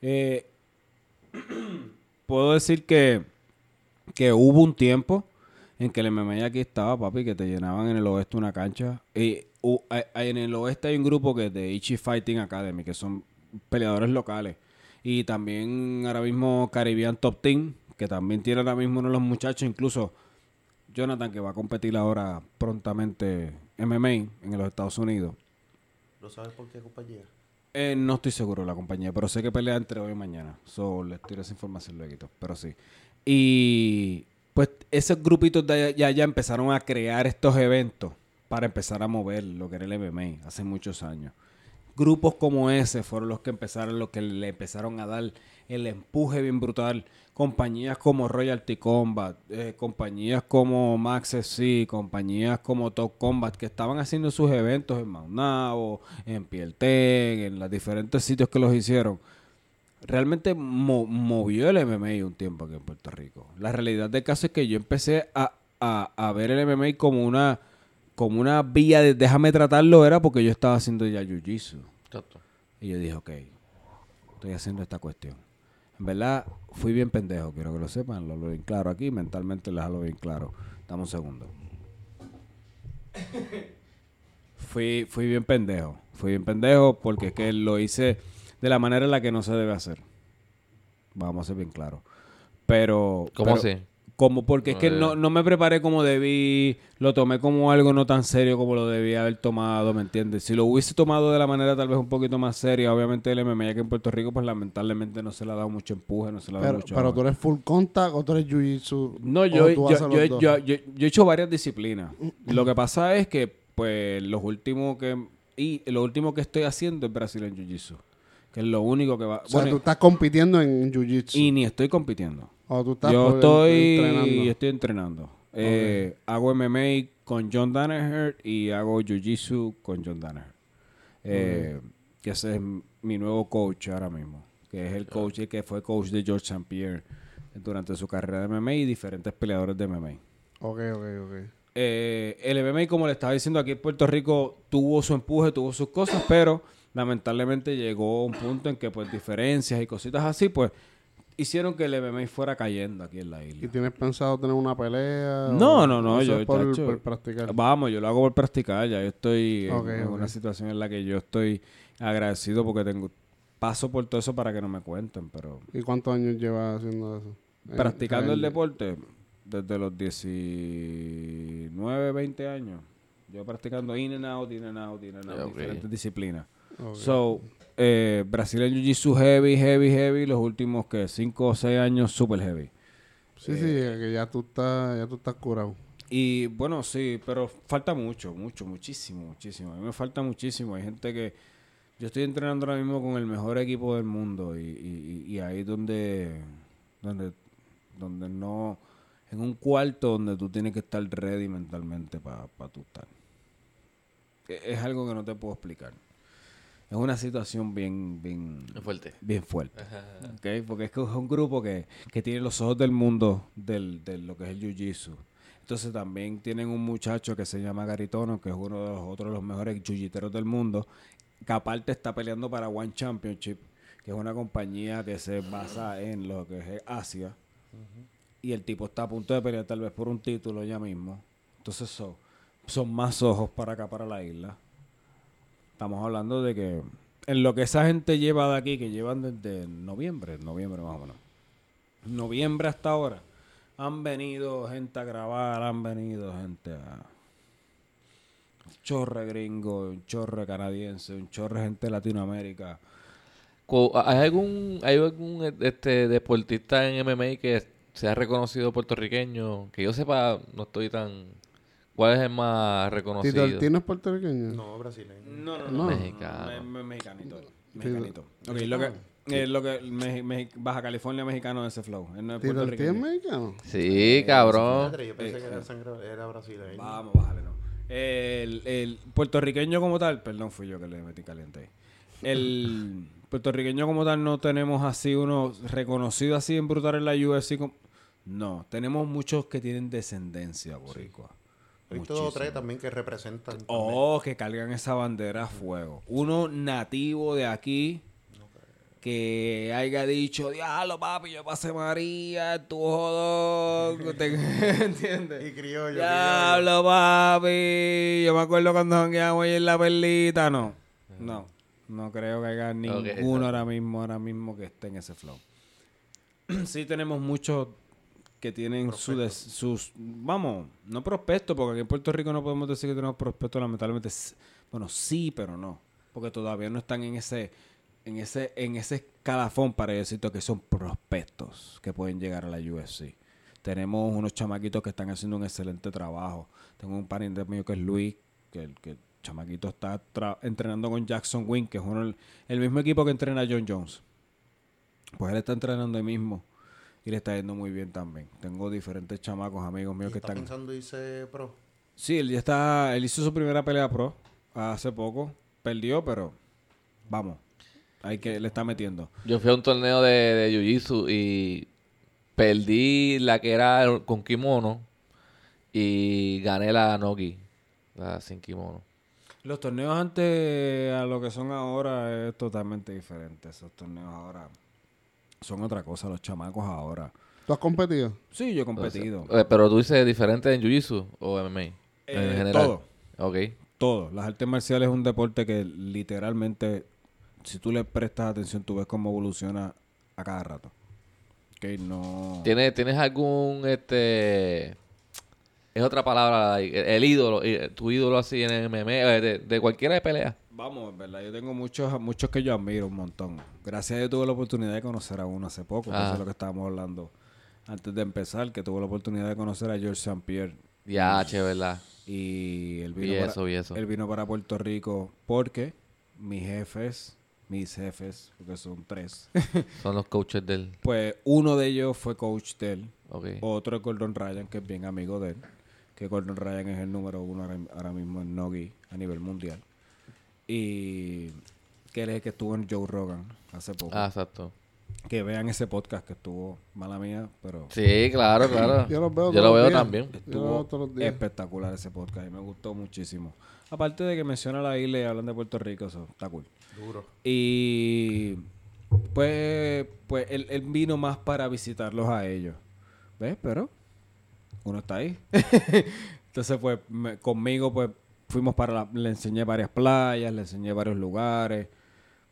[SPEAKER 3] Eh, [CLEARS THROAT] puedo decir que, que hubo un tiempo en que el MMA aquí estaba, papi, que te llenaban en el oeste una cancha. Y en el oeste hay un grupo que es de Ichi Fighting Academy, que son peleadores locales. Y también ahora mismo Caribbean Top Team, que también tiene ahora mismo uno de los muchachos, incluso Jonathan, que va a competir ahora prontamente MMA en los Estados Unidos.
[SPEAKER 4] ¿Lo sabes por qué compañía?
[SPEAKER 3] Eh, no estoy seguro de la compañía, pero sé que pelea entre hoy y mañana. So, les tiro esa información luego, pero sí. Y pues esos grupitos de allá ya, ya empezaron a crear estos eventos para empezar a mover lo que era el MMA hace muchos años. Grupos como ese fueron los que empezaron, los que le empezaron a dar el empuje bien brutal. Compañías como Royalty Combat, eh, compañías como Max FC, compañías como Top Combat, que estaban haciendo sus eventos en Maunao, en Pielten, en los diferentes sitios que los hicieron. Realmente mo- movió el MMA un tiempo aquí en Puerto Rico. La realidad del caso es que yo empecé a, a- a ver el MMA como una, como una vía de déjame tratarlo, era porque yo estaba haciendo ya Jiu-Jitsu.
[SPEAKER 1] Exacto.
[SPEAKER 3] Y yo dije, ok, estoy haciendo esta cuestión. En verdad, fui bien pendejo, quiero que lo sepan, lo hablo bien claro aquí, mentalmente les hablo bien claro. Dame un segundo. [COUGHS] fui, fui bien pendejo, fui bien pendejo porque es que lo hice de la manera en la que no se debe hacer. Vamos a ser bien claros. Pero...
[SPEAKER 1] ¿Cómo
[SPEAKER 3] pero-
[SPEAKER 1] así?
[SPEAKER 3] Como porque es que no, no me preparé como debí, lo tomé como algo no tan serio como lo debía haber tomado, ¿me entiendes? Si lo hubiese tomado de la manera tal vez un poquito más seria, obviamente el MMA aquí en Puerto Rico, pues lamentablemente no se le ha dado mucho empuje, no se le ha dado
[SPEAKER 2] Pero,
[SPEAKER 3] mucho...
[SPEAKER 2] pero tú eres full contact o tú eres jiu-jitsu.
[SPEAKER 3] No, yo, yo, yo, yo, yo- yo he hecho varias disciplinas. Lo que pasa es que, pues, los últimos que... Y lo último que estoy haciendo es Brazilian Jiu-Jitsu. Que es lo único que va...
[SPEAKER 2] O sea,
[SPEAKER 3] bueno,
[SPEAKER 2] tú estás compitiendo en jiu-jitsu.
[SPEAKER 3] y ni estoy compitiendo.
[SPEAKER 2] O tú estás
[SPEAKER 3] Yo estoy
[SPEAKER 2] entrenando.
[SPEAKER 3] estoy entrenando. Eh, hago MMA con John Danaher y hago Jiu-Jitsu con John Danaher. Eh, Que ese es mi nuevo coach ahora mismo. Que es el coach que fue coach de George St. Pierre durante su carrera de MMA y diferentes peleadores de MMA.
[SPEAKER 2] Ok, ok, ok.
[SPEAKER 3] Eh, el MMA, como le estaba diciendo aquí en Puerto Rico, tuvo su empuje, tuvo sus cosas, pero lamentablemente llegó un punto en que pues diferencias y cositas así, pues hicieron que el MMA fuera cayendo aquí en la
[SPEAKER 2] ¿Y
[SPEAKER 3] isla.
[SPEAKER 2] tienes pensado tener una pelea?
[SPEAKER 3] No,
[SPEAKER 2] o-
[SPEAKER 3] no, no, yo,
[SPEAKER 2] es por,
[SPEAKER 3] chacho,
[SPEAKER 2] por practicar.
[SPEAKER 3] Vamos, yo lo hago por practicar, ya yo estoy en- una situación en la que yo estoy agradecido porque tengo paso por todo eso para que no me cuenten, pero
[SPEAKER 2] ¿Y cuántos años llevas haciendo eso?
[SPEAKER 3] Practicando el deporte desde los 19, 20 años. Yo practicando in and out, in and out, in and out, diferentes disciplinas.
[SPEAKER 2] Ok.
[SPEAKER 3] So, eh, Brazilian Jiu-Jitsu heavy, heavy, heavy. Los últimos, que 5 o 6 años, super heavy.
[SPEAKER 2] Sí, sí, que ya tú estás, ya tú estás curado.
[SPEAKER 3] Y bueno, sí, pero falta mucho, mucho, muchísimo, muchísimo. A mí me falta muchísimo. Hay gente que... Yo estoy entrenando ahora mismo con el mejor equipo del mundo y, y, ahí donde, donde, donde no... En un cuarto donde tú tienes que estar ready mentalmente para tú estar. E- Es algo que no te puedo explicar. Es una situación bien, bien,
[SPEAKER 1] fuerte.
[SPEAKER 3] bien fuerte. ¿ok? Porque es que es un grupo que, que tiene los ojos del mundo del, de lo que es el jiu-jitsu. Entonces también tienen un muchacho que se llama Garitono, que es uno de los otros de los mejores jiu-jiteros del mundo, que aparte está peleando para One Championship, que es una compañía que se basa en lo que es Asia. Y el tipo está a punto de pelear tal vez por un título ya mismo. Entonces son, son más ojos para acá, para la isla. Estamos hablando de que en lo que esa gente lleva de aquí, que llevan desde noviembre, noviembre más o menos. Noviembre hasta ahora. Han venido gente a grabar, han venido gente a... Chorre gringo, un chorre canadiense, un chorre gente de Latinoamérica.
[SPEAKER 1] ¿Hay algún, hay algún este, deportista en MMA que sea reconocido puertorriqueño? Que yo sepa, no estoy tan... ¿Cuál es el más
[SPEAKER 2] ¿Tito
[SPEAKER 1] reconocido?
[SPEAKER 2] el Tino es puertorriqueño?
[SPEAKER 4] No, brasileño.
[SPEAKER 3] No, no,
[SPEAKER 2] no.
[SPEAKER 1] Mexicano.
[SPEAKER 3] Me- me- mexicanito. Mexicanito. Ok, lo que, eh, lo que Baja California mexicano de ese flow. Él no es
[SPEAKER 2] ¿Tito el Tino es mexicano?
[SPEAKER 1] Sí, cabrón.
[SPEAKER 4] Madre, Yo pensé que era, sangre, era brasileño.
[SPEAKER 3] Vamos, bájale, no. El, el puertorriqueño como tal, perdón, fui yo que le metí caliente ahí. El [LAUGHS] puertorriqueño como tal no tenemos así uno reconocido así en brutal en la UFC. como- No, tenemos muchos que tienen descendencia boricua.
[SPEAKER 4] Tres también que representan. también.
[SPEAKER 3] Oh, que cargan esa bandera a fuego. Uno nativo de aquí, que haya dicho, diablo, papi, yo pasé María, tu jodón. ¿Te- [LAUGHS] ¿Entiendes?
[SPEAKER 4] Y criollo,
[SPEAKER 3] Diablo, papi. Yo me acuerdo cuando jangueamos ahí en la perlita. No, no. No creo que haya ninguno ahora mismo, ahora mismo que esté en ese flow. [CLEARS THROAT] sí tenemos muchos que tienen su des- sus, vamos, no prospectos, porque aquí en Puerto Rico no podemos decir que tenemos prospectos, lamentablemente. Bueno, sí, pero no. Porque todavía no están en ese, en ese, en ese escalafón para decirte que son prospectos que pueden llegar a la UFC. Tenemos unos chamaquitos que están haciendo un excelente trabajo. Tengo un pariente mío que es Luis, que el que el chamaquito está entrenando con Jackson Wing, que es uno, el, el mismo equipo que entrena a John Jones. Pues él está entrenando ahí mismo y le está yendo muy bien también. Tengo diferentes chamacos, amigos míos
[SPEAKER 4] ¿Y
[SPEAKER 3] que
[SPEAKER 4] está
[SPEAKER 3] están...
[SPEAKER 4] pensando irse pro?
[SPEAKER 3] Sí, él ya está, él hizo su primera pelea pro hace poco, perdió, pero vamos, hay que, le está metiendo.
[SPEAKER 1] Yo fui a un torneo de, de Jiu-Jitsu y perdí la que era con kimono y gané la Nogi, la sin kimono.
[SPEAKER 3] Los torneos antes a lo que son ahora es totalmente diferente. Esos torneos ahora son otra cosa, los chamacos ahora.
[SPEAKER 2] ¿Tú has competido?
[SPEAKER 3] Sí, yo he competido.
[SPEAKER 1] Eh, pero tú dices diferente en Jiu-Jitsu o MMA. en
[SPEAKER 3] Eh,
[SPEAKER 1] general.
[SPEAKER 3] todo.
[SPEAKER 1] Ok.
[SPEAKER 3] Todo. Las artes marciales es un deporte que literalmente, si tú le prestas atención, tú ves cómo evoluciona a cada rato. Ok, no...
[SPEAKER 1] ¿Tienes, ¿Tienes algún, este... Es otra palabra, el ídolo, eh, tu ídolo así en el MMA, de, de cualquiera de pelea.
[SPEAKER 3] Vamos, en verdad, yo tengo muchos, muchos que yo admiro un montón. Gracias a Dios tuve la oportunidad de conocer a uno hace poco,
[SPEAKER 1] Ah.
[SPEAKER 3] eso es lo que estábamos hablando antes de empezar, que tuve la oportunidad de conocer a George St. Pierre.
[SPEAKER 1] Ya, che, ¿verdad?
[SPEAKER 3] Y él
[SPEAKER 1] Vi
[SPEAKER 3] vino,
[SPEAKER 1] eso, vi eso.
[SPEAKER 3] él vino para Puerto Rico porque mis jefes, mis jefes, porque son tres, [LAUGHS]
[SPEAKER 1] Son los coaches del...
[SPEAKER 3] pues uno de ellos fue coach de él,
[SPEAKER 1] Ok.
[SPEAKER 3] otro es Gordon Ryan, que es bien amigo de él, que Gordon Ryan es el número uno ahora, ahora mismo en Nogi a nivel mundial. Y que él es el que estuvo en Joe Rogan hace poco.
[SPEAKER 1] Ah, exacto.
[SPEAKER 3] Que vean ese podcast que estuvo, mala mía, pero
[SPEAKER 1] Sí, claro, claro.
[SPEAKER 2] Yo los veo
[SPEAKER 1] Yo lo veo también.
[SPEAKER 2] Yo lo
[SPEAKER 3] estuvo
[SPEAKER 2] veo
[SPEAKER 3] espectacular ese podcast y me gustó muchísimo. Aparte de que menciona la isla y hablan de Puerto Rico, eso está cool.
[SPEAKER 4] Duro.
[SPEAKER 3] Y pues, pues él, él vino más para visitarlos a ellos. ¿Ves? Pero uno está ahí. [LAUGHS] Entonces, pues me- conmigo, pues fuimos para la, le enseñé varias playas, le enseñé varios lugares.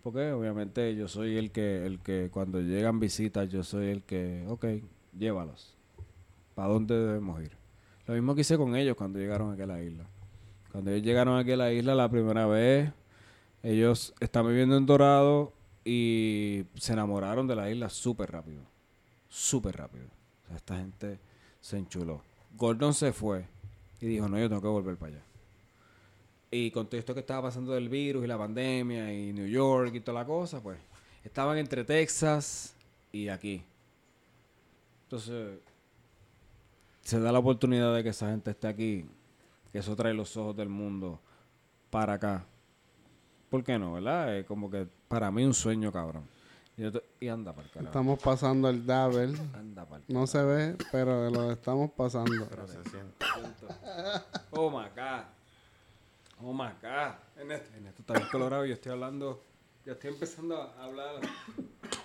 [SPEAKER 3] Porque obviamente yo soy el que, el que cuando llegan visitas, yo soy el que, ok, llévalos. ¿Para dónde debemos ir? Lo mismo que hice con ellos cuando llegaron aquí a la isla. Cuando ellos llegaron aquí a la isla la primera vez, ellos están viviendo en Dorado y se enamoraron de la isla súper rápido. Súper rápido. Esta gente se enchuló. Gordon se fue y dijo, no, yo tengo que volver para allá. Y con todo esto que estaba pasando del virus y la pandemia y New York y toda la cosa, pues estaban entre Texas y aquí. Entonces, se da la oportunidad de que esa gente esté aquí, que eso trae los ojos del mundo para acá. ¿Por qué no, verdad? Es como que para mí un sueño, cabrón. Y, yo te- y anda para el carajo.
[SPEAKER 2] Estamos pasando el double.
[SPEAKER 3] Anda para
[SPEAKER 2] No se ve, pero lo estamos pasando.
[SPEAKER 4] Pero se siente.
[SPEAKER 3] Oh my God. Oh my God. En esto, en esto está bien colorado y yo estoy hablando. Ya estoy empezando a hablar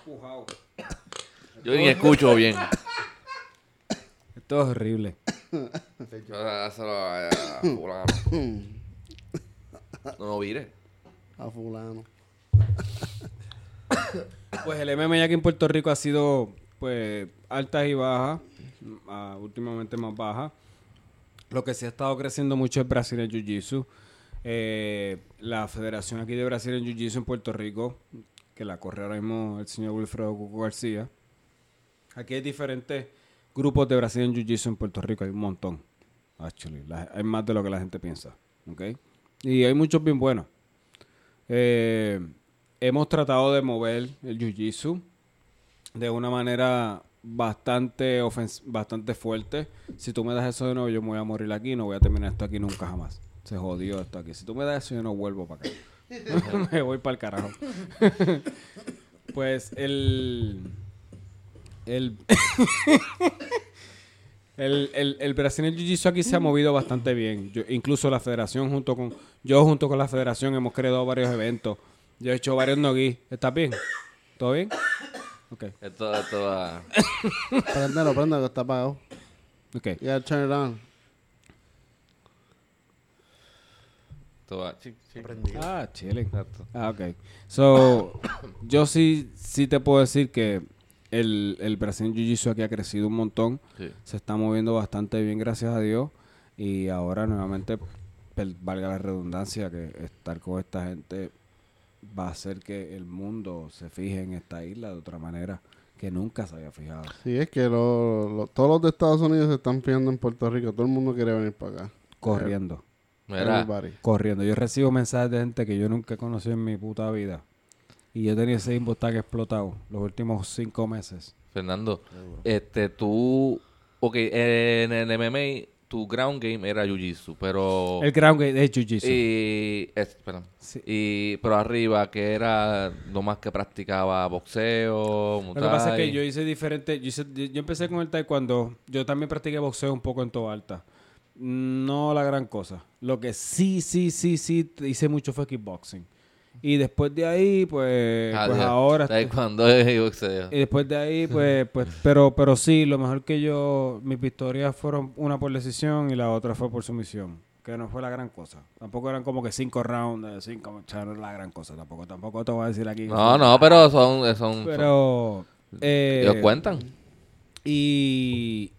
[SPEAKER 3] pujado.
[SPEAKER 1] Yo ni escucho bien.
[SPEAKER 3] Esto es horrible.
[SPEAKER 1] Dáselo a a fulano. No, no vire.
[SPEAKER 2] A fulano.
[SPEAKER 3] Pues el MMA aquí en Puerto Rico ha sido pues altas y bajas, ah, últimamente más bajas. Lo que sí ha estado creciendo mucho es Brasil en Jiu-Jitsu. Eh, la Federación aquí de Brasil en Jiu-Jitsu en Puerto Rico, que la corre ahora mismo el señor Wilfredo Cuco García. Aquí hay diferentes grupos de Brasil en Jiu-Jitsu en Puerto Rico, hay un montón. Actually, hay más de lo que la gente piensa. ¿ok? Y hay muchos bien buenos. Eh, hemos tratado de mover el jiu-jitsu de una manera bastante bastante fuerte. Si tú me das eso de nuevo, yo me voy a morir aquí, no voy a terminar esto aquí nunca jamás. Se jodió esto aquí. Si tú me das eso, yo no vuelvo para acá. [LAUGHS] [LAUGHS] me voy para el carajo. [LAUGHS] pues el el El, el, el Brazilian Jiu-Jitsu aquí se ha movido bastante bien. Yo- incluso la federación junto con... Yo junto con la federación hemos creado varios eventos. Yo he hecho varios nogi. ¿Estás bien? ¿Todo bien? Ok.
[SPEAKER 1] Esto, esto va...
[SPEAKER 2] Préndelo, préndelo, que está apagado.
[SPEAKER 3] Ok.
[SPEAKER 2] Ya, turn it on.
[SPEAKER 4] Aprendido.
[SPEAKER 3] Ah, chilling.
[SPEAKER 1] Exacto.
[SPEAKER 3] Ah, ok. So, [COUGHS] yo sí, sí te puedo decir que el, el Brazilian Jiu-Jitsu aquí ha crecido un montón.
[SPEAKER 1] Sí.
[SPEAKER 3] Se está moviendo bastante bien, gracias a Dios. Y ahora nuevamente, per- valga la redundancia, que estar con esta gente va a hacer que el mundo se fije en esta isla de otra manera que nunca se había fijado.
[SPEAKER 2] Sí, es que lo- lo- todos los de Estados Unidos se están fijando en Puerto Rico. Todo el mundo quiere venir para acá.
[SPEAKER 3] Corriendo,
[SPEAKER 1] Mira,
[SPEAKER 2] Everybody.
[SPEAKER 3] corriendo. Yo recibo mensajes de gente que yo nunca he conocido en mi puta vida. Y yo tenía ese inbox explotado los últimos cinco meses.
[SPEAKER 1] Fernando, este, tú... Ok, en el MMA, tu ground game era Jiu-Jitsu, pero...
[SPEAKER 3] El ground game es Jiu-Jitsu.
[SPEAKER 1] Y, es- espera.
[SPEAKER 3] Sí.
[SPEAKER 1] y pero arriba que era lo más que practicaba boxeo,
[SPEAKER 3] Lo que pasa es que yo hice diferente. Yo, hice- yo empecé con el taekwondo. Yo también practiqué boxeo un poco en toda alta. No la gran cosa. Lo que sí, sí, sí, sí hice mucho fue kickboxing. Y después de ahí, pues,
[SPEAKER 1] Ah,
[SPEAKER 3] pues
[SPEAKER 1] ya.
[SPEAKER 3] ahora.
[SPEAKER 1] ¿Sabes cuándo es boxeo?
[SPEAKER 3] Y después de ahí, pues, [LAUGHS] pues, pero, pero sí, lo mejor que yo, mis victorias fueron una por decisión y la otra fue por sumisión. Que no fue la gran cosa. Tampoco eran como que cinco rounds, cinco, o sea, no era la gran cosa tampoco. Tampoco te voy a decir aquí.
[SPEAKER 1] No, no, pero son... son,
[SPEAKER 3] Pero. eh,
[SPEAKER 1] ellos cuentan.
[SPEAKER 3] Y.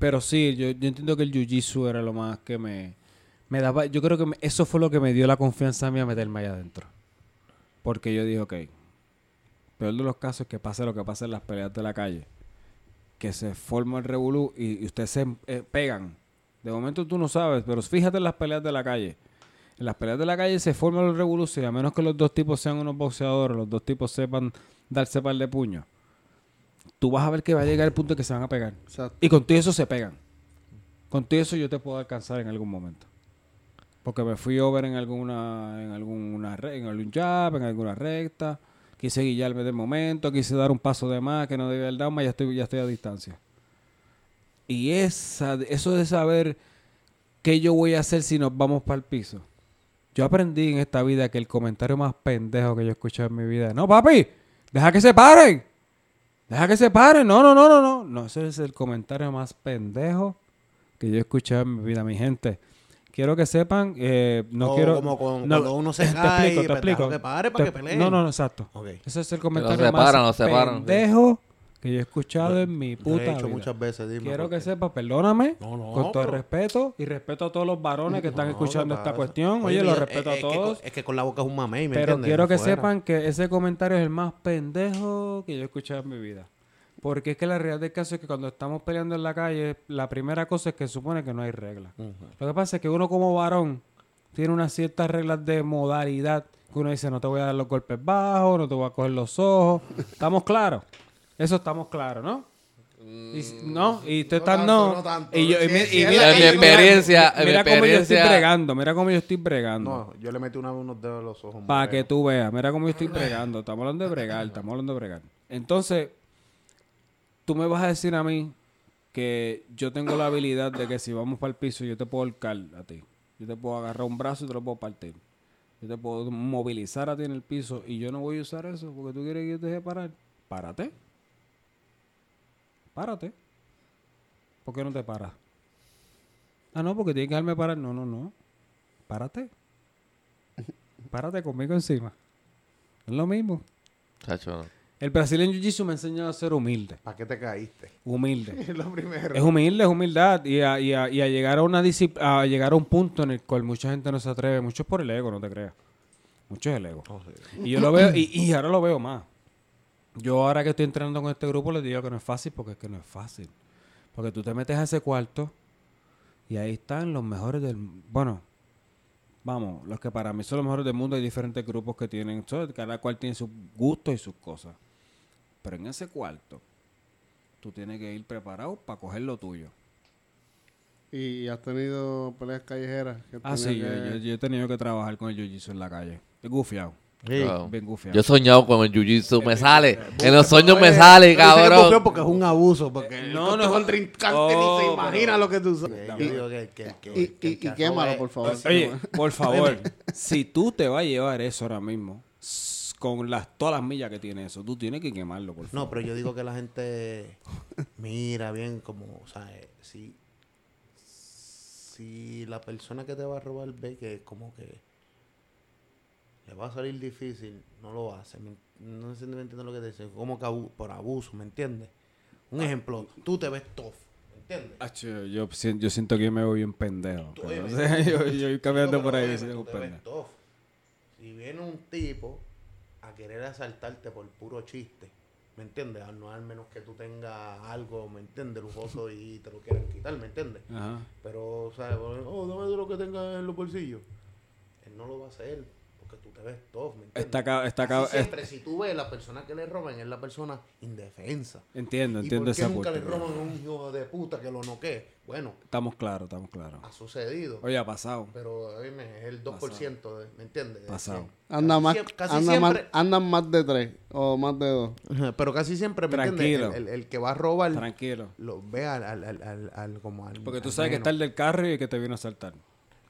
[SPEAKER 3] Pero sí, yo, yo entiendo que el jiu-jitsu era lo más que me. Me daba. Yo creo que eso fue lo que me dio la confianza a mí a meterme allá adentro. Porque yo dije, ok. Peor de los casos es que pase lo que pasa en las peleas de la calle. Que se forma el revolú y, y ustedes se eh, pegan. De momento tú no sabes, pero fíjate en las peleas de la calle. En las peleas de la calle se forman los revolús y a menos que los dos tipos sean unos boxeadores, los dos tipos sepan darse par de puños. Tú vas a ver que va a llegar el punto en que se van a pegar.
[SPEAKER 2] Exacto.
[SPEAKER 3] Y con todo eso se pegan. Con todo eso yo te puedo alcanzar en algún momento. Porque me fui over en alguna, en alguna en algún jab, en alguna recta. Quise guillarme de momento, quise dar un paso de más que no debía dado más, ya estoy, ya estoy a distancia. Y esa, eso de saber qué yo voy a hacer si nos vamos para el piso. Yo aprendí en esta vida que el comentario más pendejo que yo he escuchado en mi vida es, no papi, deja que se paren. Deja que se paren. No, no, no, no, no. No, ese es el comentario más pendejo que yo he escuchado en mi vida, mi gente. Quiero que sepan, eh, no
[SPEAKER 4] O
[SPEAKER 3] quiero...
[SPEAKER 4] como con-
[SPEAKER 3] no,
[SPEAKER 4] cuando uno se [LAUGHS]
[SPEAKER 3] te
[SPEAKER 4] cae,
[SPEAKER 3] explico, te explico.
[SPEAKER 4] que pare para
[SPEAKER 3] Te-
[SPEAKER 4] que peleen.
[SPEAKER 3] No, no, no, exacto.
[SPEAKER 4] Ok.
[SPEAKER 3] Ese es el
[SPEAKER 1] no
[SPEAKER 3] comentario
[SPEAKER 1] se
[SPEAKER 3] más
[SPEAKER 1] paran, no se paran, sí.
[SPEAKER 3] Que yo he escuchado en mi
[SPEAKER 4] Lo
[SPEAKER 3] puta
[SPEAKER 4] he hecho
[SPEAKER 3] vida.
[SPEAKER 4] muchas veces, dime.
[SPEAKER 3] Quiero que
[SPEAKER 4] qué.
[SPEAKER 3] sepa, perdóname,
[SPEAKER 4] No, no,
[SPEAKER 3] con todo el respeto y respeto a todos los varones que están
[SPEAKER 4] No,
[SPEAKER 3] escuchando
[SPEAKER 4] ¿qué
[SPEAKER 3] esta cuestión. Oye,
[SPEAKER 4] mira,
[SPEAKER 3] respeto
[SPEAKER 4] es-
[SPEAKER 3] a
[SPEAKER 4] es que
[SPEAKER 3] todos.
[SPEAKER 4] es que con la boca es un mamey, ¿me
[SPEAKER 3] Pero
[SPEAKER 4] entiendes?
[SPEAKER 3] quiero que
[SPEAKER 4] Fuera.
[SPEAKER 3] sepan que ese comentario es el más pendejo que yo he escuchado en mi vida. Porque es que la realidad del caso es que cuando estamos peleando en la calle, la primera cosa es que supone que no hay reglas. Lo que pasa es que uno como varón tiene unas ciertas reglas de modalidad que uno dice, no te voy a dar los golpes bajos, no te voy a coger los ojos. ¿Estamos claros? Eso estamos claros, ¿no? Y, si- no, y tú estás
[SPEAKER 4] tanto,
[SPEAKER 3] no.
[SPEAKER 4] no tanto.
[SPEAKER 3] Y yo, y mi- y mira, y
[SPEAKER 1] mi
[SPEAKER 3] mira-
[SPEAKER 1] experiencia- en mi
[SPEAKER 3] mira cómo yo estoy bregando, mira cómo yo estoy bregando.
[SPEAKER 4] No, yo le metí una, unos dedos en los ojos.
[SPEAKER 3] Para que tú veas, mira cómo yo estoy bregando. Estamos hablando de bregar, estamos hablando de bregar. Entonces, tú me vas a decir a mí que yo tengo la habilidad de que si vamos para el piso, yo te puedo holcar a ti. Yo te puedo agarrar un brazo y te lo puedo partir. Yo te puedo movilizar a ti en el piso y yo no voy a usar eso porque tú quieres que yo te deje parar. Párate. Párate. ¿Por qué no te paras? Ah, no, porque tienes que dejarme parar. No, no, no. Párate. Párate conmigo encima. Es lo mismo.
[SPEAKER 1] Chacho,
[SPEAKER 3] El brasileño Jiu-Jitsu me ha enseñado a ser humilde.
[SPEAKER 4] ¿Para qué te caíste?
[SPEAKER 3] Humilde. [LAUGHS]
[SPEAKER 4] Es lo primero.
[SPEAKER 3] Es humilde, es humildad. Y a, y a- y a llegar a una a llegar a un punto en el cual mucha gente no se atreve. Mucho es por el ego, no te creas. Mucho es el ego.
[SPEAKER 4] Oh, sí.
[SPEAKER 3] Y yo lo veo, y, y ahora lo veo más. Yo ahora que estoy entrenando con este grupo les digo que no es fácil porque es que no es fácil. Porque tú te metes a ese cuarto y ahí están los mejores del... Bueno, vamos, los que para mí son los mejores del mundo. Hay diferentes grupos que tienen... Cada cual tiene sus gustos y sus cosas. Pero en ese cuarto tú tienes que ir preparado para coger lo tuyo.
[SPEAKER 2] Y has tenido peleas callejeras. que
[SPEAKER 3] Ah, sí, yo,
[SPEAKER 2] que-
[SPEAKER 3] yo- yo he tenido que trabajar con el jiu-jitsu en la calle. Es gufiado,
[SPEAKER 4] Sí.
[SPEAKER 3] bien.
[SPEAKER 1] Yo he soñado con el jiu-jitsu, me sale.
[SPEAKER 3] Eh,
[SPEAKER 1] En los sueños me sale,
[SPEAKER 4] es
[SPEAKER 1] cabrón.
[SPEAKER 4] porque es un abuso. Porque
[SPEAKER 3] no,
[SPEAKER 4] no,
[SPEAKER 3] no,
[SPEAKER 4] no, contrincante
[SPEAKER 3] oh,
[SPEAKER 4] ni se imagina
[SPEAKER 3] pero-
[SPEAKER 4] lo que tú sabes.
[SPEAKER 2] Y, y, y
[SPEAKER 4] arroba
[SPEAKER 2] quémalo,
[SPEAKER 4] es-
[SPEAKER 2] por favor.
[SPEAKER 3] Oye, por [LAUGHS] favor, si tú te vas a llevar eso ahora mismo, con las, todas las millas que tiene eso. Tú tienes que quemarlo, por favor.
[SPEAKER 4] No, pero yo digo que la gente mira bien como, o sea, eh, si, si la persona que te va a robar ve que como que le va a salir difícil, no lo hace. No sé si me entiendes lo que te dice. Como que abu- por abuso, ¿me entiendes? Un ejemplo, tú te ves tough, ¿me entiendes?
[SPEAKER 3] Yo, yo siento que yo me veo bien pendejo.
[SPEAKER 4] Tú-
[SPEAKER 3] pero,
[SPEAKER 4] oye,
[SPEAKER 3] o sea, [LAUGHS] yo, yo voy caminando por ahí
[SPEAKER 4] tú te ves
[SPEAKER 3] pendejo.
[SPEAKER 4] tough. Si viene un tipo a querer asaltarte por puro chiste, ¿me entiendes? Al- No al menos que tú tengas algo, ¿me entiendes? Lujoso y te lo quieran quitar, ¿me entiendes? Pero, o sea, oh, dame de lo que tengas en los bolsillos. Él no lo va a hacer porque tú te ves tough, ¿me entiendes?
[SPEAKER 3] Está acá, está
[SPEAKER 4] siempre, si tú ves la persona que le roban, es la persona indefensa.
[SPEAKER 3] entiendo,
[SPEAKER 4] ¿Y
[SPEAKER 3] entiendo
[SPEAKER 4] por qué
[SPEAKER 3] esa
[SPEAKER 4] nunca le roban a un hijo de puta que lo noquee? Bueno,
[SPEAKER 3] Estamos claros, estamos claros.
[SPEAKER 4] ha sucedido.
[SPEAKER 3] Oye, ha pasado.
[SPEAKER 4] Pero oíme, es el 2%, de, ¿me entiendes? De
[SPEAKER 3] Pasado.
[SPEAKER 2] Anda
[SPEAKER 4] Casi
[SPEAKER 2] más,
[SPEAKER 4] casi
[SPEAKER 2] anda más,
[SPEAKER 4] siempre,
[SPEAKER 2] andan más de tres o más de dos. [LAUGHS]
[SPEAKER 4] Pero casi siempre, ¿me
[SPEAKER 3] Tranquilo.
[SPEAKER 4] entiendes? El, el- el que va a robar
[SPEAKER 3] Tranquilo.
[SPEAKER 4] lo ve al, al, al, al- al- como al
[SPEAKER 3] Porque tú
[SPEAKER 4] al
[SPEAKER 3] sabes que está el del carro y el que te vino a saltar.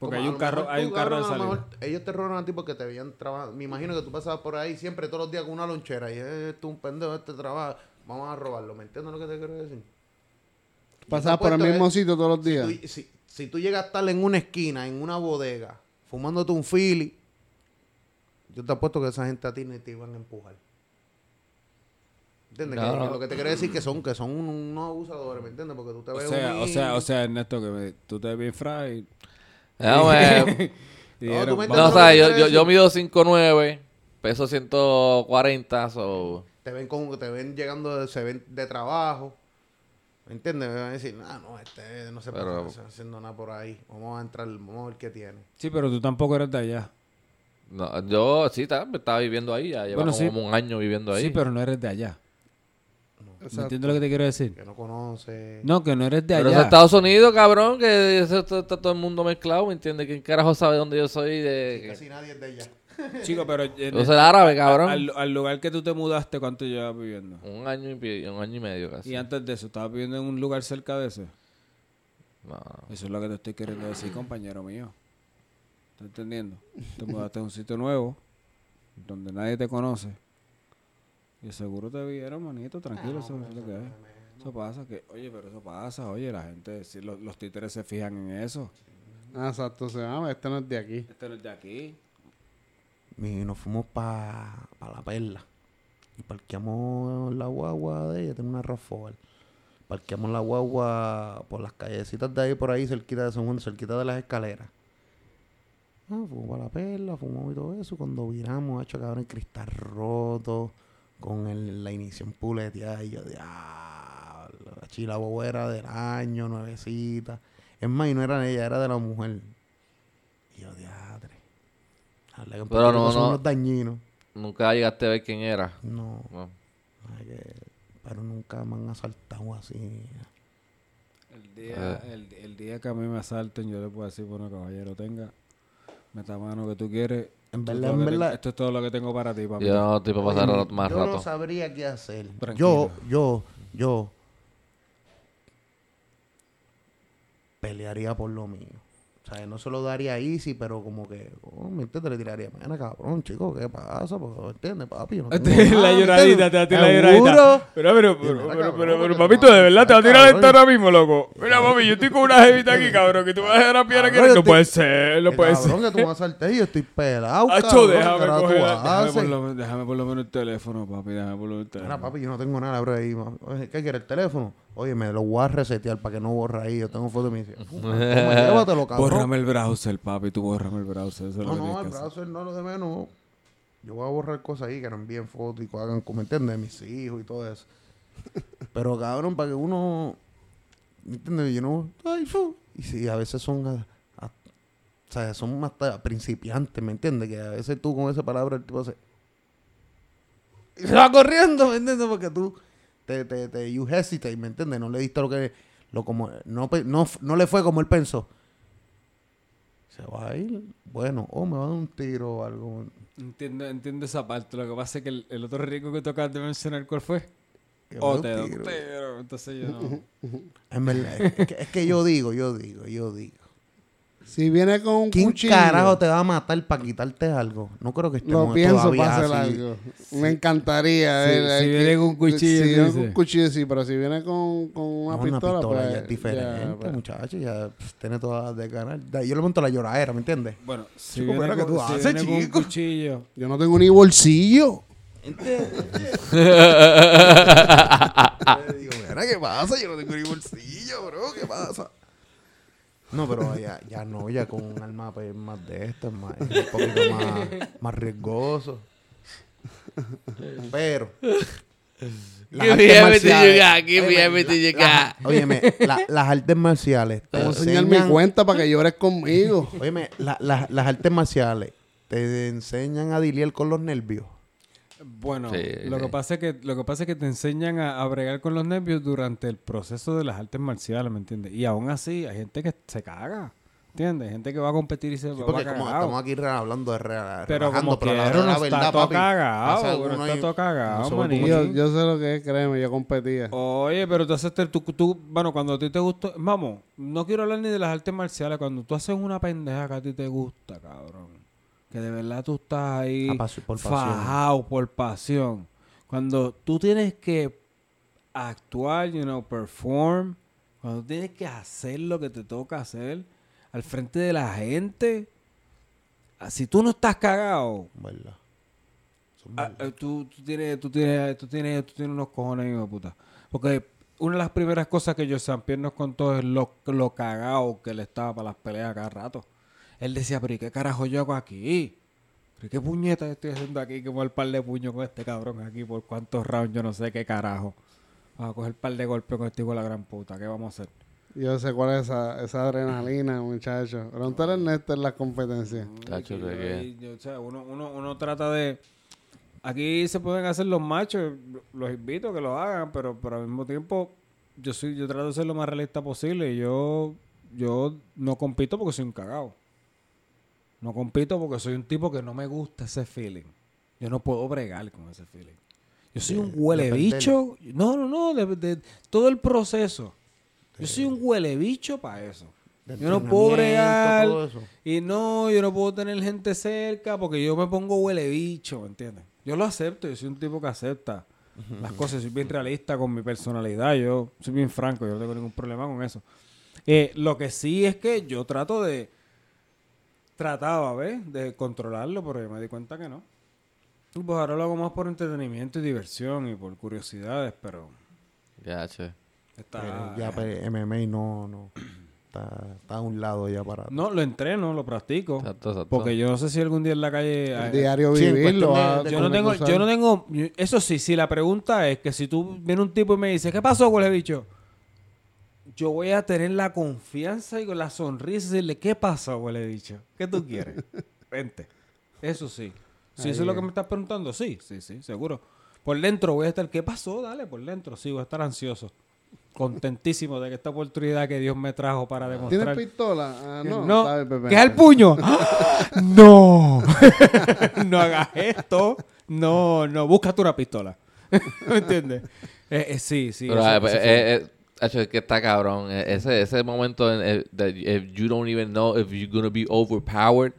[SPEAKER 3] Porque
[SPEAKER 4] Como
[SPEAKER 3] hay un carro, hay
[SPEAKER 4] tú,
[SPEAKER 3] un carro de salida.
[SPEAKER 4] mejor ellos te roban a ti porque te veían trabajando. Me imagino que tú pasabas por ahí siempre todos los días con una lonchera y eh, es un pendejo, este trabaja, vamos a robarlo. ¿Me entiendes lo que te quiero decir?
[SPEAKER 2] Pasas por el mismo sitio todos los días.
[SPEAKER 4] Tú- si, si tú llegas a estar en una esquina, en una bodega, fumándote un fili, yo te apuesto que esa gente a ti ni te iban a empujar. ¿Entiendes? Que-
[SPEAKER 1] Claro.
[SPEAKER 4] que lo que te quiero decir que son que son un- unos abusadores, ¿me entiendes? Porque tú te
[SPEAKER 3] O
[SPEAKER 4] ves
[SPEAKER 3] sea, o sea, o sea, Ernesto, que me- tú te ves bien.
[SPEAKER 1] Déjame-
[SPEAKER 3] y
[SPEAKER 4] No,
[SPEAKER 3] dijeron,
[SPEAKER 4] tú me
[SPEAKER 1] no, o sea,
[SPEAKER 4] ¿qué
[SPEAKER 1] yo, yo, yo mido 5'9", peso 140, so...
[SPEAKER 4] te ven con, te ven llegando, de- se ven de trabajo. ¿Me entiendes? Me van a decir, ah, no, este no se puede
[SPEAKER 1] Pero-
[SPEAKER 4] estar haciendo nada por ahí. Vamos a entrar, vamos a ver qué tiene.
[SPEAKER 3] Sí, pero tú tampoco eres de allá.
[SPEAKER 1] No, yo sí, ta- estaba viviendo ahí, ya
[SPEAKER 3] Bueno, sí.
[SPEAKER 1] como un año viviendo ahí.
[SPEAKER 3] Sí, pero no eres de allá. ¿Me entiendes lo que te quiero decir?
[SPEAKER 4] Que no conoce.
[SPEAKER 3] No, que no eres de
[SPEAKER 1] Pero es
[SPEAKER 3] allá.
[SPEAKER 1] Estados Unidos, cabrón, que eso está, está todo el mundo mezclado, ¿me entiendes? ¿Quién carajo sabe dónde yo soy? De...
[SPEAKER 4] Casi nadie es de ella. [LAUGHS]
[SPEAKER 3] Chico, pero en-
[SPEAKER 1] Yo soy árabe, cabrón.
[SPEAKER 3] al, al lugar que tú te mudaste, ¿cuánto llevas viviendo?
[SPEAKER 1] Un año y, un año y medio casi.
[SPEAKER 3] Y antes de eso, ¿estabas viviendo en un lugar cerca de ese?
[SPEAKER 1] No.
[SPEAKER 3] Eso es lo que te estoy queriendo decir, compañero mío. ¿Estás entendiendo? Te mudaste a un sitio nuevo, donde nadie te conoce. Y seguro te vieron, manito, tranquilo, eso es lo que es. Eso pasa, que, oye, pero eso pasa, oye, la gente, si los, los títeres se fijan en eso.
[SPEAKER 2] Ah, exacto. Se llama, este no es de aquí.
[SPEAKER 3] Este no es de aquí.
[SPEAKER 4] Y nos fuimos para la perla. Y parqueamos la guagua de ella, tengo una RAV4. Parqueamos la guagua por las callecitas de ahí, por ahí, cerquita de San Juan, cerquita de las escaleras. Ah, fuimos para la perla, fumamos y todo eso. Cuando viramos, hecho cabrón, el cristal roto, con el, la inición puleteada. Y yo, diablo, la chila guagua era del año, nuevecita. Es más, y no era de ella, era de la mujer. Y yo, diadre. Habla que en
[SPEAKER 1] Pero no,
[SPEAKER 4] Rico son
[SPEAKER 1] no.
[SPEAKER 4] unos dañinos.
[SPEAKER 1] Nunca llegaste a ver quién era.
[SPEAKER 4] No,
[SPEAKER 1] No.
[SPEAKER 4] pero nunca me han asaltado así.
[SPEAKER 3] El día, el, el día que a mí me asalten, yo le puedo decir, bueno, caballero, tenga, meta mano que tú quieres.
[SPEAKER 4] En
[SPEAKER 3] Esto es
[SPEAKER 4] verdad,
[SPEAKER 3] todo
[SPEAKER 4] en
[SPEAKER 3] lo que
[SPEAKER 4] verdad.
[SPEAKER 3] tengo- esto es todo lo que tengo para ti, papi.
[SPEAKER 1] Yo no estoy para pasar
[SPEAKER 4] Oye,
[SPEAKER 1] más
[SPEAKER 4] yo
[SPEAKER 1] rato.
[SPEAKER 4] no sabría qué hacer.
[SPEAKER 3] Tranquilo.
[SPEAKER 4] Yo, yo, yo pelearía por lo mío. O sea, no se lo daría easy, pero como que, oh, ¿me entiendes? Le tiraría, mira, cabrón, chico, ¿qué pasa? Pues, ¿me entiendes, papi? No tengo
[SPEAKER 3] la
[SPEAKER 4] nada, ¿me
[SPEAKER 3] lloradita, te va a tirar la lloradita. Pero, pero, pero,
[SPEAKER 4] mira,
[SPEAKER 3] pero,
[SPEAKER 4] cabrón,
[SPEAKER 3] papito,
[SPEAKER 4] tú-
[SPEAKER 3] de verdad, te va a tirar
[SPEAKER 4] cabrón.
[SPEAKER 3] esto ahora mismo, loco. Mira, papi, yo estoy con una jevita aquí, cabrón, que tú vas a dejar la piedra
[SPEAKER 4] Cabrón, yo
[SPEAKER 3] no puede ser, no puede
[SPEAKER 4] cabrón,
[SPEAKER 3] ser.
[SPEAKER 4] que tú me asaltes y yo estoy pelado, cabrón, ¿qué
[SPEAKER 3] déjame coger, déjame por, lo, menos- el teléfono, papi, déjame por lo menos el
[SPEAKER 4] Mira,
[SPEAKER 3] teléfono.
[SPEAKER 4] papi, yo no tengo nada, bro, ahí. ¿Qué quieres, el teléfono? Oye, me lo voy a resetear para que no borre ahí. Yo tengo fotos de mi Toma, [LAUGHS] llévatelo, cabrón.
[SPEAKER 3] Bórrame el browser, papi, tú bórrame el browser, eso
[SPEAKER 4] No, no, el browser no lo de menos. Yo voy a borrar cosas ahí que no envíen fotos y que hagan, como entiendes, de mis hijos y todo eso. [LAUGHS] Pero cabrón, para que uno, ¿me entiendes? Yo no, ay, fu. Y sí, a veces son, a- a- o sea, son hasta principiantes, ¿me entiendes? Que a veces tú con esa palabra el tipo se... Y se va corriendo, ¿me entiendes? Porque tú te, te, te, you hesitate, ¿me entiendes? No le diste lo que, lo como, no, no, no le fue como él pensó. Se va a ir, bueno, o me va a dar un tiro o algo.
[SPEAKER 3] Entiendo, entiendo esa parte. Lo que pasa es que el, el otro rico que tocas de mencionar, ¿cuál fue? O
[SPEAKER 4] da
[SPEAKER 3] te
[SPEAKER 4] tiro.
[SPEAKER 3] tiro. Entonces yo no. [LAUGHS]
[SPEAKER 4] En verdad, es que, es que yo digo, yo digo, yo digo.
[SPEAKER 2] Si viene con un
[SPEAKER 4] ¿Quién
[SPEAKER 2] cuchillo,
[SPEAKER 4] carajo te va a matar para quitarte algo? No creo que estemos
[SPEAKER 2] lo pienso para hacer
[SPEAKER 4] así.
[SPEAKER 2] algo. Me encantaría.
[SPEAKER 3] Si-
[SPEAKER 2] ver,
[SPEAKER 3] si
[SPEAKER 2] eh,
[SPEAKER 3] viene
[SPEAKER 2] que-
[SPEAKER 3] con un cuchillo,
[SPEAKER 2] Si viene con un cuchillo, sí, pero si viene con, con una,
[SPEAKER 4] No,
[SPEAKER 2] pistola, pues.
[SPEAKER 4] ya es diferente,
[SPEAKER 2] ya, pues.
[SPEAKER 4] muchacho. Ya pff, tiene todas de ganar. Yo le monto la lloradera, ¿me entiendes?
[SPEAKER 3] Bueno, si
[SPEAKER 4] Chico,
[SPEAKER 3] viene,
[SPEAKER 4] mira que
[SPEAKER 3] con,
[SPEAKER 4] tú
[SPEAKER 3] si
[SPEAKER 4] haces,
[SPEAKER 3] viene con un
[SPEAKER 4] chico.
[SPEAKER 3] cuchillo.
[SPEAKER 2] Yo no tengo ni bolsillo. [LAUGHS]
[SPEAKER 4] Le digo, mira, ¿qué pasa? Yo no tengo ni bolsillo, bro. ¿Qué pasa? No, pero ya, ya no, ya con un arma pues, más de esto, es, más, un poquito más, más riesgoso. Pero. las
[SPEAKER 1] everything
[SPEAKER 4] marciales-
[SPEAKER 1] got, give me
[SPEAKER 4] la-
[SPEAKER 1] got.
[SPEAKER 4] Óyeme, la- las artes marciales te
[SPEAKER 2] a enseñar mi
[SPEAKER 4] enseñan...
[SPEAKER 2] cuenta para que llores conmigo.
[SPEAKER 4] Óyeme, la- la- las artes marciales te enseñan a diliar con los nervios.
[SPEAKER 3] Bueno,
[SPEAKER 1] Sí,
[SPEAKER 3] lo,
[SPEAKER 1] sí.
[SPEAKER 3] que pasa es que, lo que pasa es que te enseñan a, a bregar con los nervios durante el proceso de las artes marciales, ¿me entiendes? Y aún así hay gente que se caga, ¿entiendes? Hay gente que va a competir y se
[SPEAKER 4] Sí,
[SPEAKER 3] va
[SPEAKER 4] porque
[SPEAKER 3] va
[SPEAKER 4] como
[SPEAKER 3] cagado.
[SPEAKER 4] estamos aquí hablando de re-
[SPEAKER 3] Pero como
[SPEAKER 4] pero a la de la
[SPEAKER 3] uno está
[SPEAKER 4] verdad,
[SPEAKER 3] todo
[SPEAKER 4] papi,
[SPEAKER 3] cagado, uno está todo cagado,
[SPEAKER 4] no.
[SPEAKER 2] Yo, yo sé lo que es, créeme, yo competía.
[SPEAKER 3] Oye, pero tú haces, tú, tú, bueno, cuando a ti te gustó, vamos, no quiero hablar ni de las artes marciales, cuando tú haces una pendeja que a ti te gusta, cabrón, que de verdad tú estás ahí
[SPEAKER 4] Apasion- por
[SPEAKER 3] fajado por pasión, cuando tú tienes que actuar, you know, perform, cuando tienes que hacer lo que te toca hacer al frente de la gente, ah, si tú no estás cagado, Ah,
[SPEAKER 4] verdad.
[SPEAKER 3] tú, tú tienes, tú, tienes, tú, tienes, tú tienes unos cojones, hijo de puta. Porque una de las primeras cosas que José Pierre nos contó es lo, lo cagado que le estaba para las peleas cada rato. Él decía, pero ¿y qué carajo yo hago aquí? ¿Pero y qué puñeta estoy haciendo aquí? Que muevo el par de puños con este cabrón aquí por cuántos rounds, yo no sé qué carajo. Vamos a coger par de golpes con este hijo de la gran puta. ¿Qué vamos a hacer?
[SPEAKER 2] Yo sé cuál es esa, esa adrenalina, muchachos. Pregúntale a Ernesto en las competencias.
[SPEAKER 3] Uno, uno, uno trata de... Aquí se pueden hacer los machos, los invito a que lo hagan, pero, pero al mismo tiempo yo soy yo trato de ser lo más realista posible y yo, yo no compito porque soy un cagao. No compito porque soy un tipo que no me gusta ese feeling. Yo no puedo bregar con ese feeling. Yo soy un huele bicho. No, no, no, de, de- todo el proceso. Yo soy un huele bicho para eso. Yo no puedo bregar. Y no, yo no puedo tener gente cerca porque yo me pongo huele bicho, ¿me entiendes? Yo lo acepto, yo soy un tipo que acepta las cosas, soy bien realista con mi personalidad, yo soy bien franco, yo no tengo ningún problema con eso. Eh, lo que sí es que yo trato de, trataba, ¿ves? De controlarlo, pero me di cuenta que no. Pues ahora lo hago más por entretenimiento y diversión y por curiosidades, pero
[SPEAKER 1] Ya, che.
[SPEAKER 3] está...
[SPEAKER 4] Pero ya pues, MMA no, no. Está, está a un lado ya para.
[SPEAKER 3] No, lo entreno, lo practico.
[SPEAKER 1] Exacto, exacto.
[SPEAKER 3] Porque yo no sé si algún día en la calle...
[SPEAKER 2] El
[SPEAKER 3] eh,
[SPEAKER 2] diario
[SPEAKER 4] sí, en
[SPEAKER 2] vivirlo. ah,
[SPEAKER 4] de
[SPEAKER 3] yo no tengo, yo no tengo, eso sí, si la pregunta es que si tú viene un tipo y me dice, ¿qué pasó, huele bicho? Yo voy a tener la confianza y con la sonrisa y decirle, ¿qué pasó, huele bicho? ¿Qué tú quieres? [LAUGHS] Vente. Eso sí. Si
[SPEAKER 2] Ahí
[SPEAKER 3] eso es lo que me estás preguntando, sí, sí, sí, seguro. Por dentro voy a estar, ¿qué pasó? Dale, por dentro, sí, voy a estar ansioso. Contentísimo de que esta oportunidad que Dios me trajo para
[SPEAKER 2] ¿Tienes
[SPEAKER 3] demostrar.
[SPEAKER 2] pistola? Ah, no.
[SPEAKER 3] No,
[SPEAKER 2] Está bien, Pepe.
[SPEAKER 3] ¿qué es el puño? [LAUGHS] ¡Ah! ¡No! [LAUGHS] no hagas esto. No, no, búscate una pistola. ¿Me entiendes? Eh, eh, sí, sí.
[SPEAKER 1] Pero,
[SPEAKER 3] eso-
[SPEAKER 1] eh, eh, eh, Hacho, es que está cabrón. Eh, Ese, ese momento en el- if you don't even know if you're gonna be overpowered,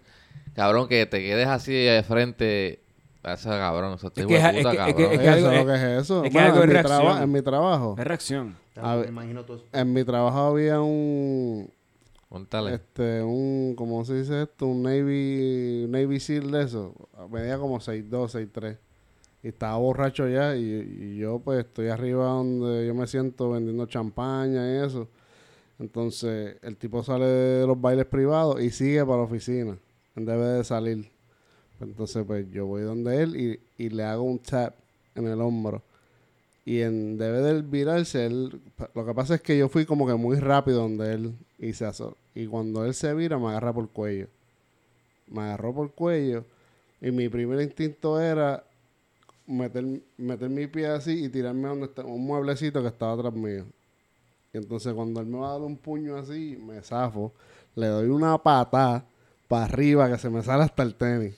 [SPEAKER 1] cabrón, que te quedes así de frente. Ese cabrón, eso te
[SPEAKER 3] Es que es- es que- es que-
[SPEAKER 1] cabrón.
[SPEAKER 3] es que
[SPEAKER 2] Oye,
[SPEAKER 3] algo-
[SPEAKER 2] ¿sabes
[SPEAKER 3] es-
[SPEAKER 2] lo que es eso?
[SPEAKER 3] es que
[SPEAKER 2] Bueno,
[SPEAKER 3] algo
[SPEAKER 2] en,
[SPEAKER 3] es
[SPEAKER 2] mi
[SPEAKER 3] reacción.
[SPEAKER 2] traba- en mi trabajo.
[SPEAKER 3] Es reacción.
[SPEAKER 4] Ya,
[SPEAKER 2] a
[SPEAKER 4] me
[SPEAKER 2] ver.
[SPEAKER 4] imagino todo eso.
[SPEAKER 2] En mi trabajo había un
[SPEAKER 1] Cuéntale.
[SPEAKER 2] este un ¿cómo se dice esto? Un Navy Navy SEAL de eso. Medía como 6'2, 6'3. Y estaba borracho ya y, yo pues estoy arriba donde yo me siento vendiendo champaña y eso. Entonces el tipo sale de los bailes privados y sigue para la oficina. Debe de salir. Entonces pues yo voy donde él y, y le hago un tap en el hombro. Y en debe de él virarse, él, lo que pasa es que yo fui como que muy rápido donde él y se aso- Y cuando él se vira, me agarra por el cuello. Me agarró por el cuello. Y mi primer instinto era meter, meter mi pie así y tirarme a donde está un mueblecito que estaba atrás mío. Y entonces cuando él me va a dar un puño así, me zafo. Le doy una patada para arriba que se me sale hasta el tenis.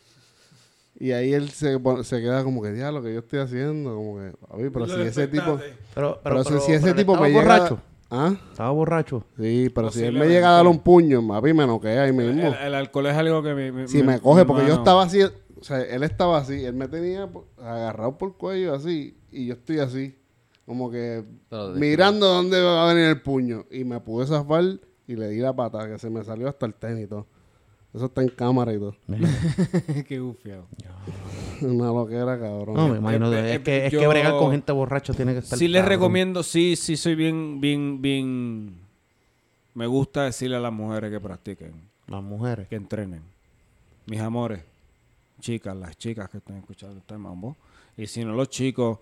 [SPEAKER 2] Y ahí él se, se queda como que, ya, lo que yo estoy haciendo, como que, "Papi, pero si ese tipo...
[SPEAKER 4] Pero,
[SPEAKER 2] Pero, si- si ese tipo me
[SPEAKER 4] estaba
[SPEAKER 2] llega...
[SPEAKER 4] borracho.
[SPEAKER 2] ¿Ah?
[SPEAKER 4] ¿Estaba borracho?
[SPEAKER 2] Sí, pero si él me llega a dar un puño, papi, me noquea ahí mismo.
[SPEAKER 3] El, el alcohol es algo que me... me-
[SPEAKER 2] Si me
[SPEAKER 3] me-
[SPEAKER 2] coge, porque yo estaba así, o sea, él estaba así, él me tenía agarrado por el cuello así, y yo estoy así, como que mirando dónde va a venir el puño. Y me pude zafar y le di la pata, que se me salió hasta el tenis y todo. Eso está en cámara y todo. [LAUGHS]
[SPEAKER 3] Qué gufiado. [LAUGHS]
[SPEAKER 2] Una loquera, cabrón.
[SPEAKER 4] No, me imagino. Es que, es
[SPEAKER 3] yo-
[SPEAKER 4] que bregar con gente borracha tiene que estar.
[SPEAKER 3] Sí les
[SPEAKER 4] cabrón.
[SPEAKER 3] recomiendo, sí, sí soy bien, bien, bien... Me gusta decirle a las mujeres que practiquen,
[SPEAKER 4] Las mujeres.
[SPEAKER 3] que entrenen. Mis amores, chicas, las chicas que están escuchando este mambo. Y si no, los chicos,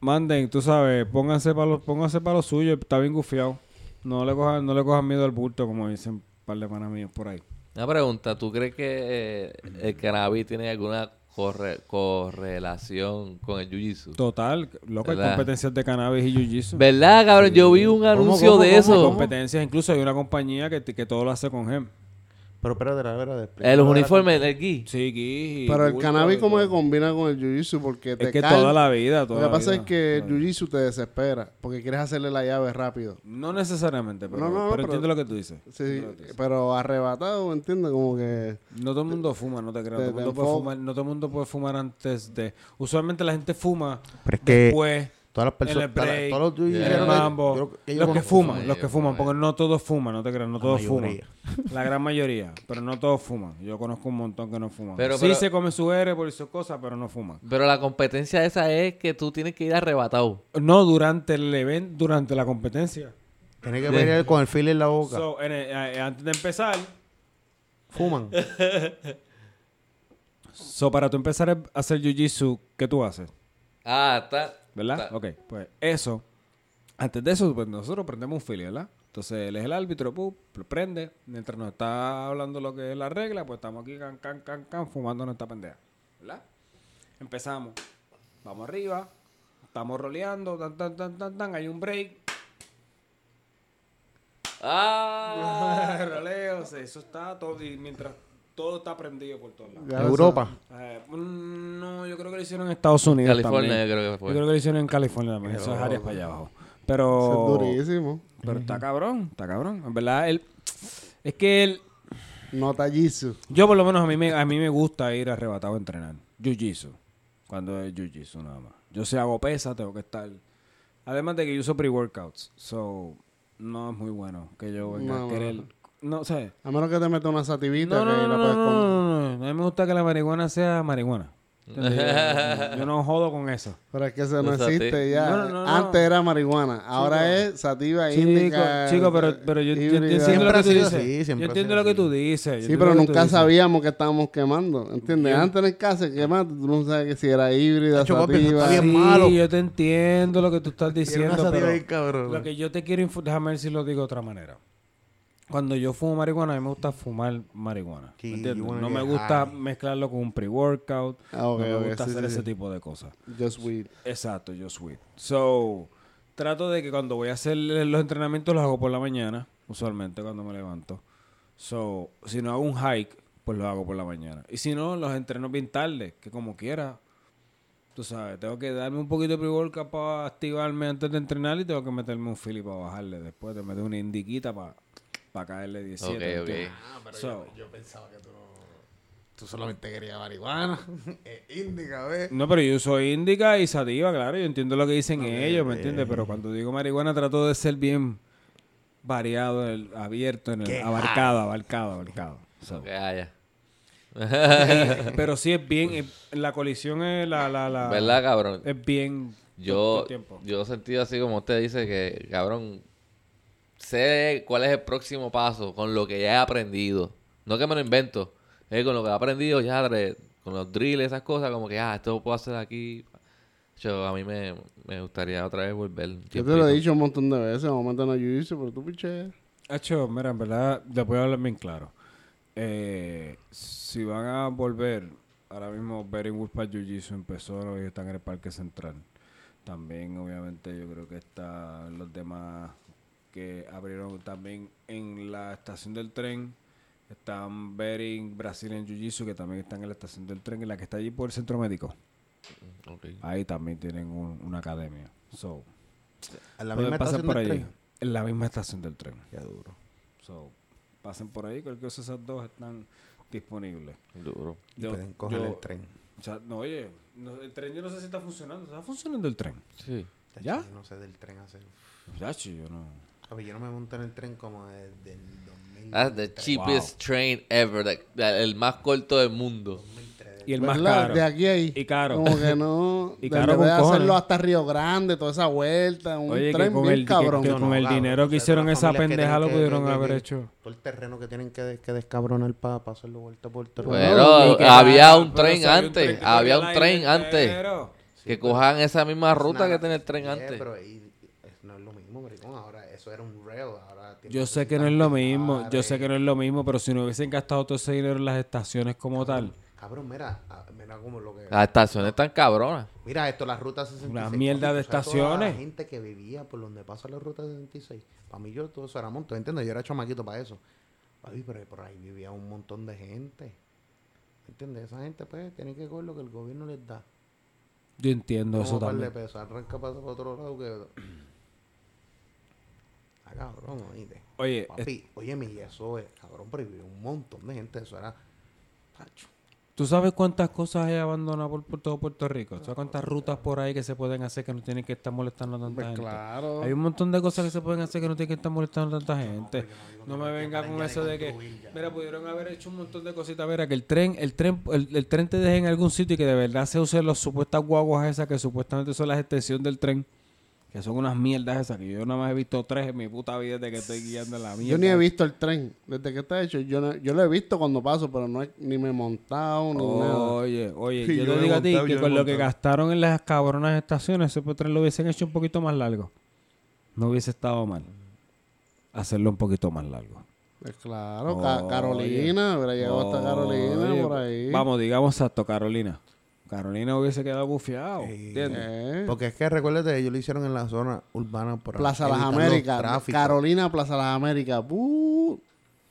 [SPEAKER 3] manden, tú sabes, pónganse para lo, pónganse para lo suyo, está bien gufiado. No le cojan, no le cojan miedo al bulto, como dicen un par de panas míos por ahí.
[SPEAKER 1] Una pregunta, ¿tú crees que eh, el cannabis tiene alguna corre- correlación con el jiu-jitsu?
[SPEAKER 3] Total, loco, hay
[SPEAKER 1] ¿Verdad?
[SPEAKER 3] competencias de cannabis y jiu-jitsu.
[SPEAKER 1] ¿Verdad, cabrón? Yo vi un anuncio
[SPEAKER 4] cómo,
[SPEAKER 1] de
[SPEAKER 4] cómo,
[SPEAKER 1] eso.
[SPEAKER 4] cómo?
[SPEAKER 3] Competencias, incluso hay una compañía que, que todo lo hace con gem.
[SPEAKER 4] Pero espérate, espérate.
[SPEAKER 1] Eh, los uniformes, el gui.
[SPEAKER 3] Sí, gui,
[SPEAKER 2] Pero el cannabis como que combina con el jiu-jitsu porque te
[SPEAKER 3] Es que
[SPEAKER 2] calma.
[SPEAKER 3] toda la vida,
[SPEAKER 2] Lo
[SPEAKER 3] toda
[SPEAKER 2] que
[SPEAKER 3] la
[SPEAKER 2] pasa es que el jiu-jitsu te desespera porque quieres hacerle la llave rápido.
[SPEAKER 3] No necesariamente, pero,
[SPEAKER 2] No, no, no,
[SPEAKER 3] pero
[SPEAKER 2] pero-
[SPEAKER 3] entiendo lo que tú dices.
[SPEAKER 2] Sí,
[SPEAKER 3] Entiendo lo que tú dices.
[SPEAKER 2] pero arrebatado, ¿entiendes? Como que...
[SPEAKER 3] No todo el mundo fuma, no te creas.
[SPEAKER 2] Te-
[SPEAKER 3] Todo el mundo
[SPEAKER 2] te
[SPEAKER 3] puede
[SPEAKER 2] enfo-
[SPEAKER 3] fumar, no todo el mundo puede fumar antes de... Usualmente la gente fuma
[SPEAKER 4] Pero es que
[SPEAKER 3] después,
[SPEAKER 4] todas las personas. Todos los
[SPEAKER 3] los que fuman, los que fuman, porque no todos fuman, no te creas, no todos fuman. [LAUGHS] La gran mayoría, pero no todos fuman. Yo conozco un montón que no fuman.
[SPEAKER 1] Pero-
[SPEAKER 3] sí
[SPEAKER 1] pero-
[SPEAKER 3] se come su R por sus cosas, pero no fuman.
[SPEAKER 1] Pero la competencia esa es que tú tienes que ir arrebatado.
[SPEAKER 3] No durante el evento, durante la competencia.
[SPEAKER 4] Tiene que venir con el fil en la boca.
[SPEAKER 3] So, en el- eh, antes de empezar,
[SPEAKER 4] Fuman. [LAUGHS]
[SPEAKER 3] so, para tú empezar a hacer jiu-jitsu, ¿qué tú haces?
[SPEAKER 1] Ah, está.
[SPEAKER 3] ¿Verdad? Ok, pues eso. Antes de eso, pues nosotros prendemos un fili, ¿verdad? Entonces él es el árbitro, ¡pum! lo prende. Mientras nos está hablando lo que es la regla, pues estamos aquí, can, can, can, can, fumando nuestra pendeja. ¿Verdad? Empezamos. Vamos arriba. Estamos roleando. Tan, tan, tan, tan, tan. Hay un break.
[SPEAKER 1] Ah. [LAUGHS]
[SPEAKER 3] Roleos. Eso está todo. Y mientras todo está prendido por todos lados.
[SPEAKER 4] Europa.
[SPEAKER 3] Eh, mm, no, yo creo que lo hicieron en Estados Unidos.
[SPEAKER 1] California,
[SPEAKER 3] también.
[SPEAKER 1] yo creo que
[SPEAKER 3] Yo
[SPEAKER 1] fue.
[SPEAKER 3] creo que lo hicieron en California también. Eso es áreas para allá abajo.
[SPEAKER 2] Eso
[SPEAKER 3] Pero.
[SPEAKER 2] es durísimo.
[SPEAKER 3] Pero está cabrón, está cabrón. En verdad, él. Es que él.
[SPEAKER 2] No jiu
[SPEAKER 3] Yo, por lo menos, a mí me, a mí me gusta ir arrebatado a entrenar. Jiu-jitsu. Cuando es jiu-jitsu, nada más. Yo si hago pesa, tengo que estar. Además de que yo uso pre-workouts. So, no es muy bueno que yo venga
[SPEAKER 2] No,
[SPEAKER 3] a querer. No sé.
[SPEAKER 2] A menos que te meta una sativita
[SPEAKER 3] No,
[SPEAKER 2] que
[SPEAKER 3] no, no,
[SPEAKER 2] la
[SPEAKER 3] no,
[SPEAKER 2] puedes
[SPEAKER 3] no,
[SPEAKER 2] con-
[SPEAKER 3] no, no. A mí me gusta que la marihuana sea marihuana. [LAUGHS] Yo, yo no jodo con eso.
[SPEAKER 2] Pero es que eso no
[SPEAKER 1] No,
[SPEAKER 2] existe ya.
[SPEAKER 3] No, no, no, no.
[SPEAKER 2] Antes era marihuana. Ahora es sativa
[SPEAKER 3] Chico, chico, pero, pero yo, yo entiendo lo
[SPEAKER 4] Siempre
[SPEAKER 3] que tú dices. yo entiendo lo que tú dices.
[SPEAKER 2] Sí, pero nunca
[SPEAKER 3] dices.
[SPEAKER 2] sabíamos que estábamos quemando. ¿Entiendes? Antes en casa quemando, tú no sabes que si era híbrida,
[SPEAKER 4] Hacho, papi, eso
[SPEAKER 2] sativa.
[SPEAKER 4] está bien
[SPEAKER 3] Sí,
[SPEAKER 4] malo.
[SPEAKER 3] yo te entiendo lo que tú estás diciendo, pero
[SPEAKER 4] ahí,
[SPEAKER 3] lo que yo te quiero déjame ver si lo digo de otra manera. Cuando yo fumo marihuana, a mí me gusta fumar marihuana. No me gusta
[SPEAKER 4] high.
[SPEAKER 3] mezclarlo con un pre-workout.
[SPEAKER 2] Ah,
[SPEAKER 3] no me gusta hacer
[SPEAKER 2] sí,
[SPEAKER 3] ese
[SPEAKER 2] sí.
[SPEAKER 3] tipo de cosas.
[SPEAKER 2] Just weed.
[SPEAKER 3] Exacto, yo sweet. So, trato de que cuando voy a hacer los entrenamientos los hago por la mañana, usualmente cuando me levanto. So, si no hago un hike, pues lo hago por la mañana. Y si no, los entreno bien tarde, que como quiera. Tú sabes, tengo que darme un poquito de pre-workout para activarme antes de entrenar y tengo que meterme un fili para bajarle después, de meter una indiquita para caerle 17.
[SPEAKER 1] Ok, ok.
[SPEAKER 3] ¿entiendes? So,
[SPEAKER 4] Yo pensaba que tú no... Tú solamente querías marihuana. [LAUGHS] Índica, ¿ves?
[SPEAKER 3] No, pero yo soy índica y sativa, claro. Yo entiendo lo que dicen ellos, ¿me entiendes? Pero cuando digo marihuana trato de ser bien variado, el- abierto, en el,
[SPEAKER 4] Qué
[SPEAKER 3] abarcado, abarcado, abarcado. So,
[SPEAKER 1] haya.
[SPEAKER 3] pero sí es bien, es- la colisión es la, la, la
[SPEAKER 1] ¿Verdad, cabrón?
[SPEAKER 3] es bien
[SPEAKER 1] Yo, yo he sentido así como usted dice que, cabrón, sé cuál es el próximo paso con lo que ya he aprendido. No que me lo invento, es con lo que he aprendido ya, con los drills, esas cosas, como que, ah, esto lo puedo hacer aquí. Yo, a mí me, me gustaría otra vez volver.
[SPEAKER 2] Yo te lo he dicho un montón de veces. En un momento no jiu pero tú piché.
[SPEAKER 3] Hacho, mira, en verdad, le voy a hablar bien claro. Eh, si van a volver, ahora mismo Beringwood para Jiu-Jitsu empezó y están en el Parque Central. También, obviamente, yo creo que están los demás que abrieron también en la estación del tren. Están Bering Brazilian Jiu-Jitsu, que también están en la estación del tren, en la que está allí por el centro médico.
[SPEAKER 1] Ok.
[SPEAKER 3] Ahí también tienen un- una academia. So,
[SPEAKER 4] En la misma
[SPEAKER 3] por
[SPEAKER 4] tren.
[SPEAKER 3] En la misma estación del tren. Qué duro. So, pasen por ahí, cualquier cosa esas dos están disponibles.
[SPEAKER 1] Duro.
[SPEAKER 4] Y
[SPEAKER 3] Yo-
[SPEAKER 4] pueden coger
[SPEAKER 3] yo-
[SPEAKER 4] el tren.
[SPEAKER 3] O sea, no, oye, no, el tren yo no sé si está funcionando. ¿Está funcionando el tren?
[SPEAKER 1] Sí.
[SPEAKER 3] ¿Ya?
[SPEAKER 4] Yo no sé del tren hace...
[SPEAKER 3] Ya, yo no.
[SPEAKER 4] A ver, yo no me monto en el tren como desde el 2000.
[SPEAKER 1] That's the cheapest train ever. like, el más corto del mundo.
[SPEAKER 3] Y el más caro.
[SPEAKER 2] De aquí a ahí.
[SPEAKER 3] Y caro.
[SPEAKER 2] Como que no. [LAUGHS]
[SPEAKER 3] Y caro con
[SPEAKER 2] hacerlo hasta Río Grande, toda esa vuelta. Un
[SPEAKER 3] Oye, que
[SPEAKER 2] tren
[SPEAKER 3] con
[SPEAKER 2] bien
[SPEAKER 3] el,
[SPEAKER 2] cabrón.
[SPEAKER 3] que
[SPEAKER 4] No,
[SPEAKER 3] con
[SPEAKER 4] no,
[SPEAKER 3] el
[SPEAKER 4] cabrón,
[SPEAKER 3] dinero
[SPEAKER 4] o
[SPEAKER 3] que
[SPEAKER 4] sea,
[SPEAKER 3] hicieron esa pendeja lo pudieron
[SPEAKER 4] que-
[SPEAKER 3] haber
[SPEAKER 4] que-
[SPEAKER 3] hecho.
[SPEAKER 4] Todo el terreno que tienen que, de- que descabronar para hacerlo vuelta por Puerto Rico.
[SPEAKER 1] Bueno,
[SPEAKER 3] Y que
[SPEAKER 1] había
[SPEAKER 3] cada-
[SPEAKER 1] un
[SPEAKER 3] pero
[SPEAKER 1] tren
[SPEAKER 3] había un
[SPEAKER 1] antes.
[SPEAKER 3] tren que
[SPEAKER 1] había un tren antes. Que cojan esa misma ruta que tiene el tren antes.
[SPEAKER 4] pero y- es- no es lo mismo, maricón. Ahora eso era un rail. Ahora
[SPEAKER 3] Yo sé que no es lo mismo, yo sé que no es lo mismo, pero si no hubiesen gastado todo ese dinero en las estaciones como tal,
[SPEAKER 4] Cabrón, mira, ah, mira como lo que...
[SPEAKER 1] Las estaciones están cabronas.
[SPEAKER 4] Mira esto, la ruta 66.
[SPEAKER 3] Una mierda de
[SPEAKER 4] ¿tú sabes toda
[SPEAKER 3] estaciones.
[SPEAKER 4] La gente que vivía por donde pasa la ruta 66. Para mí yo todo eso era monto, ¿entiendes? Yo era chamaquito para eso. Papi, pero por ahí vivía un montón de gente. ¿Entiendes? Esa gente pues tiene que coger lo que el gobierno les da.
[SPEAKER 3] yo entiendo eso también.
[SPEAKER 4] pesos, arranca para otro lado que... Ah, cabrón, oíste.
[SPEAKER 3] Oye, es-
[SPEAKER 4] Papi, oye, y eso es, cabrón, pero vivía un montón de gente, eso era... Pacho.
[SPEAKER 3] ¿tú sabes cuántas cosas hay abandonadas por, por todo Puerto Rico? ¿Sabes cuántas rutas por ahí que se pueden hacer que no tienen que estar molestando a tanta
[SPEAKER 2] Pues
[SPEAKER 3] gente?
[SPEAKER 2] claro.
[SPEAKER 3] Hay un montón de cosas que se pueden hacer que no tienen que estar molestando a tanta gente. No me venga con eso de que, mira, pudieron haber hecho un montón de cositas. Mira, que el tren, el tren, el, el tren te deje en algún sitio y que de verdad se usen las supuestas guaguas esas que supuestamente son las extensiones del tren. Que son unas mierdas esas que yo nada más he visto tres en mi puta vida desde que estoy guiando la mierda.
[SPEAKER 2] Yo ni he visto el tren. Desde que está hecho, yo, no- yo lo he visto cuando paso, pero no he- ni me he montado ni nada.
[SPEAKER 3] Oye, oye,
[SPEAKER 4] Sí, [LAUGHS]
[SPEAKER 3] yo
[SPEAKER 4] yo
[SPEAKER 3] te digo a ti que con lo que gastaron en las cabronas estaciones, ese tren lo hubiesen hecho un poquito más largo. No hubiese estado mal. Hacerlo un poquito más largo.
[SPEAKER 2] Pues claro, Ca-. Carolina, hubiera llegado hasta Carolina
[SPEAKER 3] Oye,
[SPEAKER 2] por ahí.
[SPEAKER 3] Vamos, digamos exacto, Carolina. Carolina hubiese quedado bufiado.
[SPEAKER 4] Sí.
[SPEAKER 3] ¿Entiendes?
[SPEAKER 2] Eh,
[SPEAKER 4] Porque es que recuérdate, ellos lo hicieron en la zona urbana por
[SPEAKER 2] Plaza Las
[SPEAKER 4] los
[SPEAKER 2] Américas. Carolina, Plaza Las Américas. ¡Bú!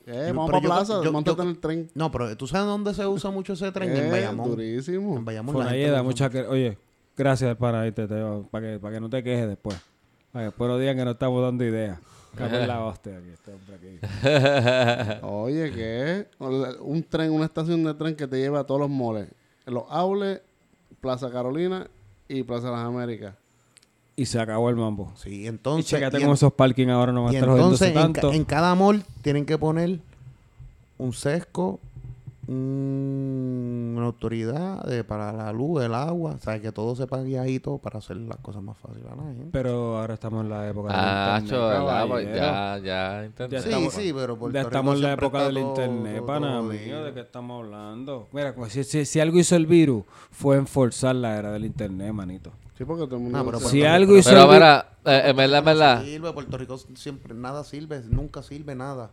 [SPEAKER 2] Eh,
[SPEAKER 4] Yo-
[SPEAKER 2] vamos para
[SPEAKER 4] yo-
[SPEAKER 2] Plaza,
[SPEAKER 4] yo- yo-
[SPEAKER 2] en el tren.
[SPEAKER 4] No, pero ¿tú sabes dónde se usa mucho ese tren? en
[SPEAKER 2] Eh,
[SPEAKER 4] Bayamón.
[SPEAKER 2] Durísimo.
[SPEAKER 4] En Bayamón. la gente
[SPEAKER 3] Fonalleda,
[SPEAKER 4] lo usa
[SPEAKER 3] mucha que, oye, gracias para irte, para que, para que no te quejes después. Para que después no digan que no estamos dando ideas. En la hostia aquí, este hombre aquí. [LAUGHS]
[SPEAKER 2] Oye, ¿qué? Un tren, una estación de tren que te lleva a todos los moles. Los Aules, Plaza Carolina y Plaza Las Américas.
[SPEAKER 3] Y se acabó el mambo.
[SPEAKER 4] Sí,
[SPEAKER 3] Y
[SPEAKER 4] entonces... y
[SPEAKER 3] cómo
[SPEAKER 4] en-
[SPEAKER 3] esos parking ahora no van a
[SPEAKER 4] y
[SPEAKER 3] estar
[SPEAKER 4] entonces en,
[SPEAKER 3] tanto.
[SPEAKER 4] en cada mall tienen que poner un sesco, un- una autoridad de- para la luz, el agua, o sea, que todo se pague ahí todo para hacer las cosas más fáciles a la gente.
[SPEAKER 3] Pero ahora estamos en la época
[SPEAKER 1] Ah,
[SPEAKER 3] del internet,
[SPEAKER 1] cho, ¿verdad? Pues
[SPEAKER 3] caballero.
[SPEAKER 1] ya, ya.
[SPEAKER 3] Ya estamos-
[SPEAKER 4] sí, pero Puerto
[SPEAKER 3] ya estamos en la época del
[SPEAKER 4] todo-
[SPEAKER 3] internet,
[SPEAKER 4] todo-
[SPEAKER 3] pana
[SPEAKER 4] todo
[SPEAKER 3] mío. ¿de qué estamos hablando? Mira, como si, si, si algo hizo el virus, fue enforzar la era del internet, manito.
[SPEAKER 2] Sí, porque todo el mundo...
[SPEAKER 4] Ah,
[SPEAKER 3] Si algo hizo
[SPEAKER 1] Pero
[SPEAKER 3] el virus...
[SPEAKER 1] mira, eh, en verdad, en verdad.
[SPEAKER 4] sirve, Puerto Rico siempre nada sirve, nunca sirve nada.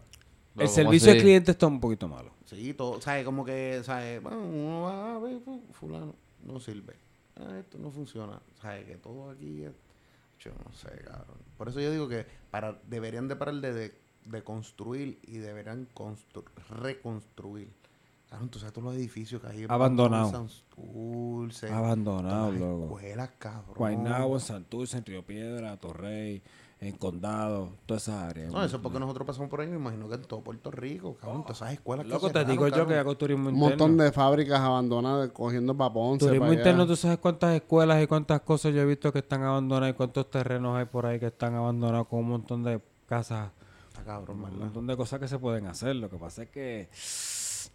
[SPEAKER 3] El
[SPEAKER 1] ¿cómo
[SPEAKER 3] servicio al cliente está un poquito malo.
[SPEAKER 4] Sí, todo, ¿sabes? Como que, ¿sabes? Bueno, uno va a ver, fu- fulano, no sirve. Ah, esto no funciona. ¿Sabes? Que todo aquí es... Yo no sé, cabrón. Por eso yo digo que para deberían de parar de, de, de construir y deberían constru- reconstruir. Claro, tú sabes todos los edificios que hay en
[SPEAKER 3] Abandonado.
[SPEAKER 4] San Dulce,
[SPEAKER 3] Abandonado, loco.
[SPEAKER 4] escuelas, cabrón.
[SPEAKER 3] Guaynabo, en Santurce, en Río Piedra, Torrey, en Condado, todas esas áreas.
[SPEAKER 4] No, eso es porque nosotros pasamos por ahí, me imagino que en todo Puerto Rico, cabrón, todas esas escuelas que
[SPEAKER 3] Loco, te
[SPEAKER 4] cerraron,
[SPEAKER 3] digo yo que hago turismo
[SPEAKER 2] Un
[SPEAKER 3] interno.
[SPEAKER 2] montón de fábricas abandonadas cogiendo para Ponce.
[SPEAKER 3] Turismo
[SPEAKER 2] pa' allá.
[SPEAKER 3] interno, tú sabes cuántas escuelas y cuántas cosas yo he visto que están abandonadas y cuántos terrenos hay por ahí que están abandonados con un montón de casas,
[SPEAKER 4] Está cabrón,
[SPEAKER 3] un montón de cosas que se pueden hacer. Lo que pasa es que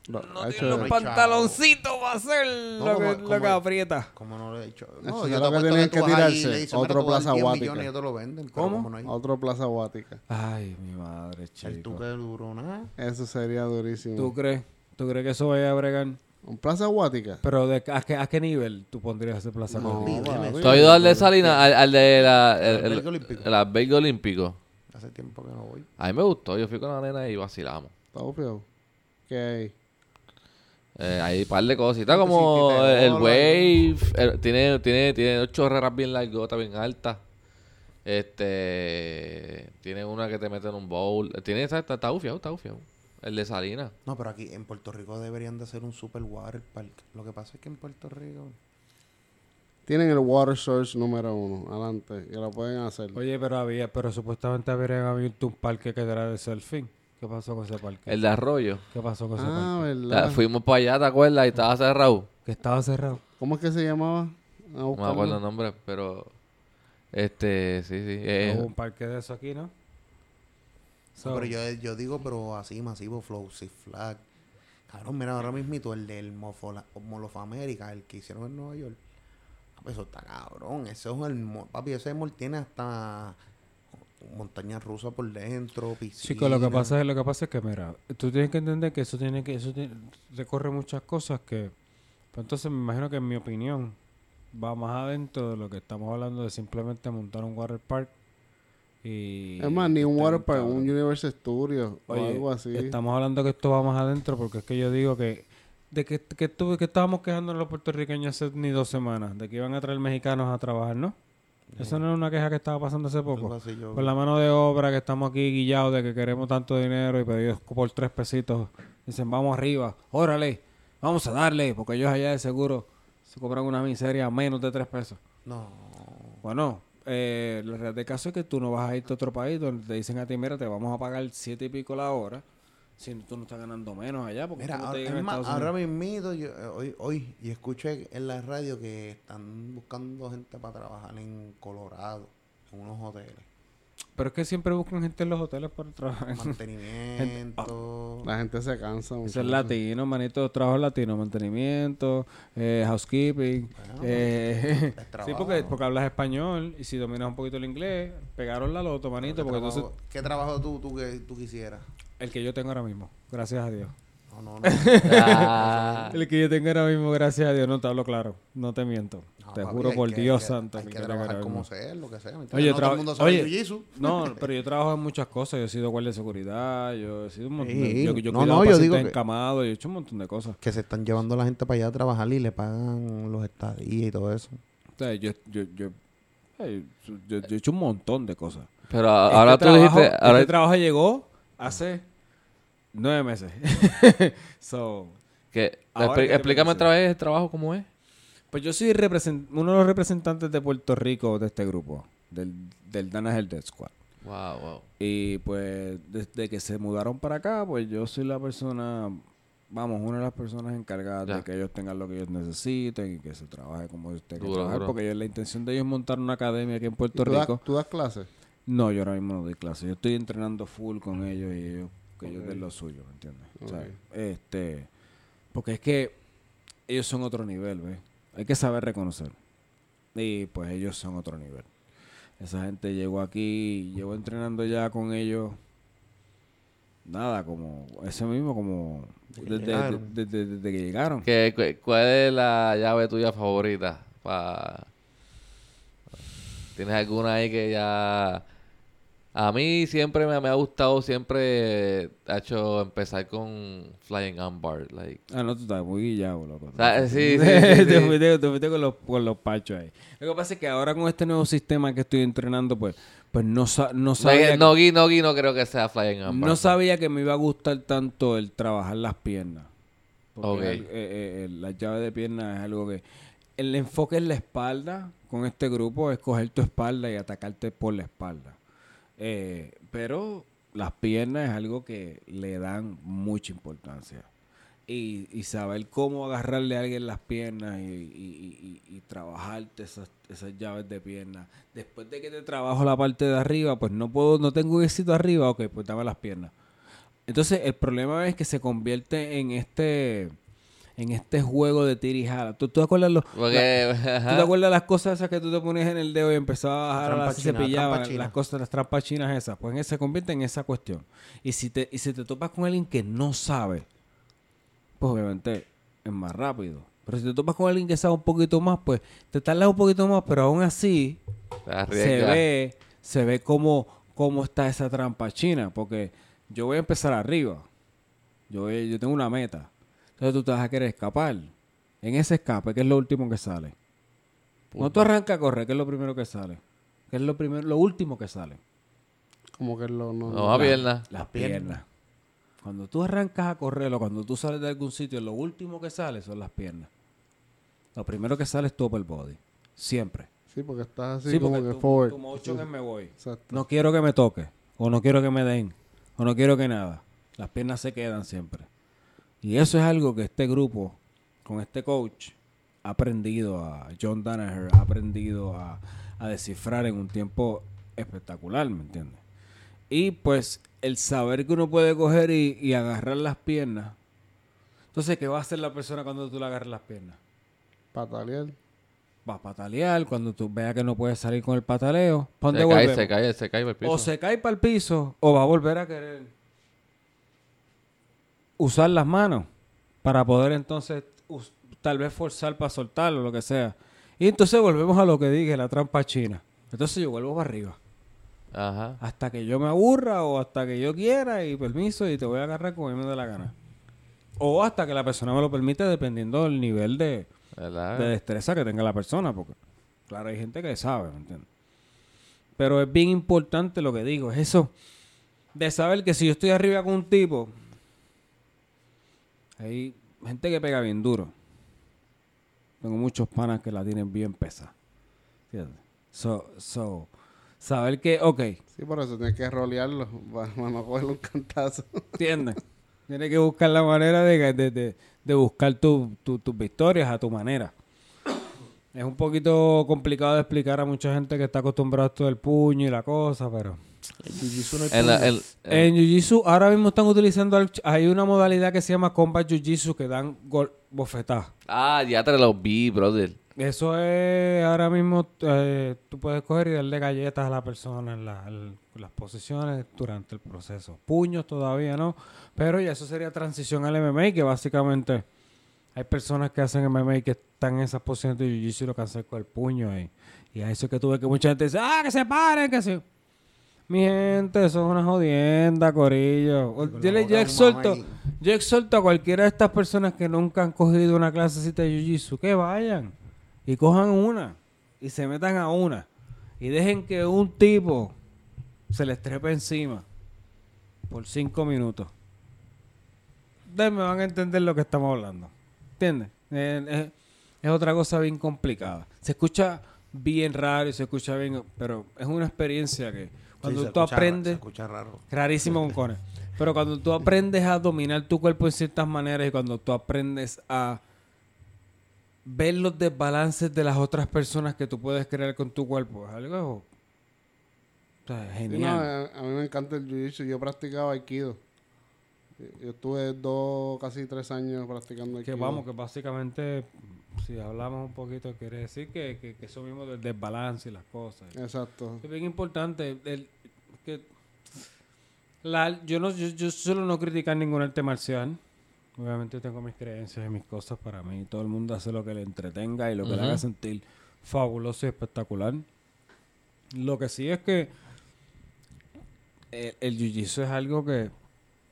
[SPEAKER 3] No
[SPEAKER 2] ha
[SPEAKER 3] tienen
[SPEAKER 2] hecho-
[SPEAKER 3] los pantaloncitos para hacer
[SPEAKER 4] No,
[SPEAKER 3] lo, que,
[SPEAKER 4] como-
[SPEAKER 3] lo que aprieta.
[SPEAKER 4] Como no lo he dicho.
[SPEAKER 2] Eso
[SPEAKER 4] No, yo
[SPEAKER 2] lo que tienen que tirarse. Otro
[SPEAKER 4] "Mira, tú das
[SPEAKER 2] Plaza
[SPEAKER 4] 10
[SPEAKER 2] Guática".
[SPEAKER 4] millones y ellos te lo venden. pero
[SPEAKER 3] ¿Cómo?
[SPEAKER 4] como no
[SPEAKER 2] Otro Plaza Guática.
[SPEAKER 3] Ay, mi madre,
[SPEAKER 4] El
[SPEAKER 3] chico.
[SPEAKER 4] tuque duro, nada.
[SPEAKER 2] Eso sería durísimo.
[SPEAKER 3] ¿Tú crees? ¿Tú crees que eso vaya a bregar?
[SPEAKER 2] ¿Un Plaza Guática?
[SPEAKER 3] Pero de, ¿a, qué, ¿a qué nivel tú pondrías ese plaza?
[SPEAKER 2] No,
[SPEAKER 3] Guática?
[SPEAKER 2] papi.
[SPEAKER 1] ¿Tú has ido al de Salinas? Al, al de la, el,
[SPEAKER 4] El
[SPEAKER 1] el,
[SPEAKER 4] albergue olímpico.
[SPEAKER 1] el.
[SPEAKER 4] Hace tiempo que no voy.
[SPEAKER 1] A mí me gustó. Yo fui con la nena y vacilamos.
[SPEAKER 2] Está bufiado. ¿Qué hay?
[SPEAKER 1] Eh, hay un par de cositas como
[SPEAKER 4] sí, sí, te
[SPEAKER 1] el Wave. el- tiene, tiene, tiene dos chorreras bien largotas, bien altas. Este. Tiene una que te mete en un bowl. Tiene esa, está, está está. El de Salinas.
[SPEAKER 4] No, pero aquí en Puerto Rico deberían de hacer un super water park. Lo que pasa es que en Puerto Rico...
[SPEAKER 2] tienen el water source número uno, adelante, y lo pueden hacer.
[SPEAKER 3] Oye, pero había, pero supuestamente habrían abierto un parque que era de surfing. ¿Qué pasó con ese parque?
[SPEAKER 1] El de Arroyo.
[SPEAKER 3] ¿Qué pasó con ese
[SPEAKER 2] ah,
[SPEAKER 3] parque?
[SPEAKER 1] Fuimos para allá, ¿te acuerdas? Y estaba cerrado.
[SPEAKER 3] Que estaba cerrado.
[SPEAKER 2] ¿Cómo es que se llamaba? A
[SPEAKER 1] No me acuerdo el nombre, pero... Este, sí, sí. eh,
[SPEAKER 3] Hubo un parque de eso aquí, ¿no? So,
[SPEAKER 4] pero yo, yo digo, pero así masivo, Flow, Six Flag. Cabrón, mira, ahora mismito el del Mofola- Mall of America, el que hicieron en Nueva York. Ah, pues Eso está cabrón. Eso es el. Papi, ese mall tiene hasta montaña rusa por dentro, piscina.
[SPEAKER 3] Chico, lo que pasa es, lo que pasa es que, mira, tú tienes que entender que eso tiene que, eso tiene- recorre muchas cosas que, pues entonces me imagino que en mi opinión va más adentro de lo que estamos hablando de simplemente montar un water park y...
[SPEAKER 2] Es más, ni un water park, un Universal Studio o algo así.
[SPEAKER 3] Estamos hablando que esto va más adentro porque es que yo digo que de que, que, tú- que estábamos quejándonos los puertorriqueños hace ni dos semanas, de que iban a traer mexicanos a trabajar, ¿no? Eso no era una queja que estaba pasando hace poco.
[SPEAKER 4] así yo-
[SPEAKER 3] Con la mano de obra que estamos aquí guillados de que queremos tanto dinero y pedidos por tres pesitos. Dicen, vamos arriba, órale, vamos a darle, porque ellos allá de seguro se cobran una miseria a menos de tres pesos.
[SPEAKER 4] No.
[SPEAKER 3] Bueno, eh, la realidad del caso es que tú no vas a irte a otro país donde te dicen a ti, mira, te vamos a pagar siete y pico la hora, si tú no estás ganando menos allá, porque
[SPEAKER 4] Mira, ahora, es más, ahora mismito, yo, eh, hoy, hoy, y escuché en la radio que están buscando gente para trabajar en Colorado, en unos hoteles.
[SPEAKER 3] Pero es que siempre buscan gente en los hoteles para trabajar.
[SPEAKER 4] Mantenimiento. [LAUGHS] [LAUGHS]
[SPEAKER 2] La gente se cansa.
[SPEAKER 3] Eso es latino, manito, trabajo latino, mantenimiento, eh, housekeeping. eh, [LAUGHS]
[SPEAKER 4] es
[SPEAKER 3] sí,
[SPEAKER 4] trabajo.
[SPEAKER 3] porque, porque hablas español y si dominas un poquito el inglés, pegaron la loto, manito,
[SPEAKER 4] ¿Qué
[SPEAKER 3] porque
[SPEAKER 4] trabajo,
[SPEAKER 3] entonces
[SPEAKER 4] ¿Qué trabajo tú, tú, que, tú quisieras?
[SPEAKER 3] El que yo tengo ahora mismo, gracias a Dios.
[SPEAKER 4] No, no, no.
[SPEAKER 1] ah, [LAUGHS]
[SPEAKER 3] El que yo tengo ahora mismo, gracias a Dios, no te hablo claro, no te miento.
[SPEAKER 4] No,
[SPEAKER 3] te
[SPEAKER 4] papi,
[SPEAKER 3] juro por
[SPEAKER 4] que-
[SPEAKER 3] Dios
[SPEAKER 4] hay
[SPEAKER 3] santo.
[SPEAKER 4] Hay que trabajar
[SPEAKER 3] ahora
[SPEAKER 4] como sea, lo que sea.
[SPEAKER 3] Oye,
[SPEAKER 4] no todo el mundo sabe
[SPEAKER 3] oye. [LAUGHS] No, pero yo trabajo en muchas cosas. Yo he sido guardia de seguridad, yo he sido un montón de...
[SPEAKER 4] Sí.
[SPEAKER 3] Yo, yo he
[SPEAKER 4] No, no, yo digo que-
[SPEAKER 3] encamados, yo he hecho un montón de cosas.
[SPEAKER 4] Que se están llevando a la gente para allá a trabajar y le pagan los estadías y todo eso.
[SPEAKER 3] O sea, yo, yo, yo, ay, yo- yo he hecho un montón de cosas.
[SPEAKER 1] pero a- ahora
[SPEAKER 3] Este
[SPEAKER 1] tú
[SPEAKER 3] trabajo-
[SPEAKER 1] dijiste... Ahora,
[SPEAKER 3] Este trabajo llegó hace nueve meses. [LAUGHS] so,
[SPEAKER 1] que, explícame otra vez el trabajo cómo es.
[SPEAKER 3] pues yo soy uno de los representantes de Puerto Rico de este grupo, del, del Dana Health Death Squad.
[SPEAKER 1] Wow, wow.
[SPEAKER 3] Y pues desde que se mudaron para acá, pues yo soy la persona, vamos, una de las personas encargadas
[SPEAKER 1] Ya.
[SPEAKER 3] de que ellos tengan lo que ellos necesiten y que se trabaje como ellos tengan que trabajar. Porque la intención de ellos es montar una academia aquí en Puerto
[SPEAKER 2] ¿Tú, das,
[SPEAKER 3] Rico.
[SPEAKER 2] tú das clases?
[SPEAKER 3] No, yo ahora mismo no doy clase. Yo estoy entrenando full con ellos y ellos, que ellos den lo suyo, ¿me entiendes? O sea,
[SPEAKER 2] Ok.
[SPEAKER 3] este, porque es que ellos son otro nivel, ¿ves? Hay que saber reconocer. Y pues ellos son otro nivel. Esa gente llegó aquí, llevo entrenando ya con ellos. Nada, como ese mismo, como
[SPEAKER 4] Desde que
[SPEAKER 3] desde,
[SPEAKER 4] llegaron.
[SPEAKER 3] de- de- desde que llegaron.
[SPEAKER 1] ¿Qué, cu- ¿Cuál es la llave tuya favorita? Pa... ¿Tienes alguna ahí que ya... A mí siempre me, me ha gustado, siempre ha hecho empezar con Flying Unbarred. Like,
[SPEAKER 3] Ah, no, tú estás muy guillado, loco.
[SPEAKER 1] sí, sí, [LAUGHS] sí,
[SPEAKER 3] te, fuiste, te fuiste con, los, con los pachos ahí. Lo que pasa es que ahora con este nuevo sistema que estoy entrenando, pues, pues no, sa- no sabía...
[SPEAKER 1] no, Gui, no, Gui, no creo que sea Flying
[SPEAKER 3] que,
[SPEAKER 1] Unbarred.
[SPEAKER 3] no sabía que me iba a gustar tanto el trabajar las piernas. Porque
[SPEAKER 1] Ok.
[SPEAKER 3] el- eh, eh, el- la llave de piernas es algo que... El enfoque en la espalda con este grupo es coger tu espalda y atacarte por la espalda. Eh, pero las piernas es algo que le dan mucha importancia. Y, y saber cómo agarrarle a alguien las piernas y, y- trabajarte esas, esas llaves de piernas. Después de que te trabajo la parte de arriba, pues no puedo, no tengo éxito arriba, ok, pues dame las piernas. Entonces el problema es que se convierte en este en este juego de tira y jala. ¿Tú, tú te acuerdas los,
[SPEAKER 1] Porque, [LAUGHS]
[SPEAKER 3] ¿Tú
[SPEAKER 1] ajá.
[SPEAKER 3] te acuerdas las cosas esas que tú te ponías en el dedo y empezabas a bajar
[SPEAKER 4] Trampa
[SPEAKER 3] así
[SPEAKER 4] china,
[SPEAKER 3] se pillaban las cosas, las trampas chinas esas? Pues en- se convierte en esa cuestión. Y si te, y si te topas con alguien que no sabe, pues obviamente es más rápido. Pero si te topas con alguien que sabe un poquito más, pues te tardas un poquito más, pero aún así se ve, se ve cómo, cómo está esa trampa china. Porque yo voy a empezar arriba. Yo, voy- yo tengo una meta. Entonces tú te vas a querer escapar. En ese escape, que es lo último que sale. No tú arrancas a correr, que es lo primero que sale. Que es lo primero, lo último que sale.
[SPEAKER 2] Como que lo, no,
[SPEAKER 1] No, a pierna.
[SPEAKER 3] Las
[SPEAKER 4] piernas.
[SPEAKER 3] Cuando tú arrancas a correr o cuando tú sales de algún sitio, lo último que sale son las piernas. Lo primero que sale es tu upper body. Siempre.
[SPEAKER 2] Sí, porque estás así
[SPEAKER 3] Sí,
[SPEAKER 2] como
[SPEAKER 3] porque
[SPEAKER 2] que
[SPEAKER 3] tu,
[SPEAKER 2] forward.
[SPEAKER 3] tu motion es me voy.
[SPEAKER 2] Exacto.
[SPEAKER 3] No quiero que me toque. O no quiero que me den. O no quiero que nada. Las piernas se quedan siempre. Y eso es algo que este grupo, con este coach, ha aprendido a John Danaher, ha aprendido a, a descifrar en un tiempo espectacular, ¿me entiendes? Y pues el saber que uno puede coger y, y agarrar las piernas. Entonces, ¿qué va a hacer la persona cuando tú le agarras las piernas?
[SPEAKER 2] Patalear.
[SPEAKER 3] Va a patalear cuando tú veas que no puedes salir con el pataleo. ¿pa' dónde
[SPEAKER 1] Se cae, se cae, se cae por el piso.
[SPEAKER 3] O se cae para el piso o va a volver a querer usar las manos para poder entonces tal vez forzar para soltarlo, lo que sea. Y entonces volvemos a lo que dije, la trampa china. Entonces yo vuelvo para arriba.
[SPEAKER 1] Ajá.
[SPEAKER 3] Hasta que yo me aburra o hasta que yo quiera y permiso y te voy a agarrar como a mí me dé la gana. O hasta que la persona me lo permite dependiendo del nivel de, de destreza que tenga la persona, porque claro, hay gente que sabe, ¿me entiendes? Pero es bien importante lo que digo, es eso de saber que si yo estoy arriba con un tipo, hay gente que pega bien duro. Tengo muchos panas que la tienen bien pesada. ¿Entiendes? So, so, saber que, ok,
[SPEAKER 2] Sí, por eso tienes que rolearlo para no cogerle un cantazo. [LAUGHS]
[SPEAKER 3] ¿entiendes? Tienes que buscar la manera de, de, de- de buscar tu- tu- tus victorias a tu manera. Es un poquito complicado de explicar a mucha gente que está acostumbrada a esto del puño y la cosa, pero...
[SPEAKER 4] El jiu-jitsu no
[SPEAKER 1] En el-
[SPEAKER 3] En Jiu-Jitsu ahora mismo están utilizando... hay una modalidad que se llama Combat Jiu-Jitsu que dan gol, bofetadas.
[SPEAKER 1] Ah, ya te lo vi, brother.
[SPEAKER 3] Eso es ahora mismo... eh, tú puedes coger y darle galletas a la persona en, la- en las posiciones durante el proceso. Puños todavía no, pero ya eso sería transición al MMA, que básicamente... Hay personas que hacen MMA que están en esas posiciones de Jiu-Jitsu y lo hacen con el puño. Y, y a eso que tuve que mucha gente dice, ah, que se paren, que se... Mi gente, eso es una jodienda, corillo.
[SPEAKER 4] Con
[SPEAKER 3] Yo, exhorto, yo exhorto a cualquiera de estas personas que nunca han cogido una clasecita de Jiu-Jitsu que vayan y cojan una y se metan a una y dejen que un tipo se les trepe encima por cinco minutos. Ustedes me van a entender lo que estamos hablando. ¿Entiendes? Eh, eh, es otra cosa bien complicada. Se escucha bien raro y se escucha bien, pero es una experiencia que cuando
[SPEAKER 4] Sí, se
[SPEAKER 3] tú
[SPEAKER 4] escucha-
[SPEAKER 3] aprendes...
[SPEAKER 4] Se escucha raro.
[SPEAKER 3] Rarísimo con cones. Pero cuando tú aprendes a dominar tu cuerpo en ciertas maneras y cuando tú aprendes a ver los desbalances de las otras personas que tú puedes crear con tu cuerpo, es algo o sea,
[SPEAKER 2] Sí, no,
[SPEAKER 3] genial.
[SPEAKER 2] a mí me encanta el jiu-jitsu. Yo practicaba aikido. Yo estuve dos, casi tres años practicando
[SPEAKER 3] que vamos, que básicamente, si hablamos un poquito, quiere decir que, que, que eso mismo del desbalance y las cosas.
[SPEAKER 2] Exacto.
[SPEAKER 3] Es bien importante el, que la, yo no yo, yo suelo no criticar ningún arte marcial. Obviamente tengo mis creencias y mis cosas para mí. Todo el mundo hace lo que le entretenga y lo que le haga sentir fabuloso y espectacular. Lo que sí es que el, el jiu-jitsu es algo que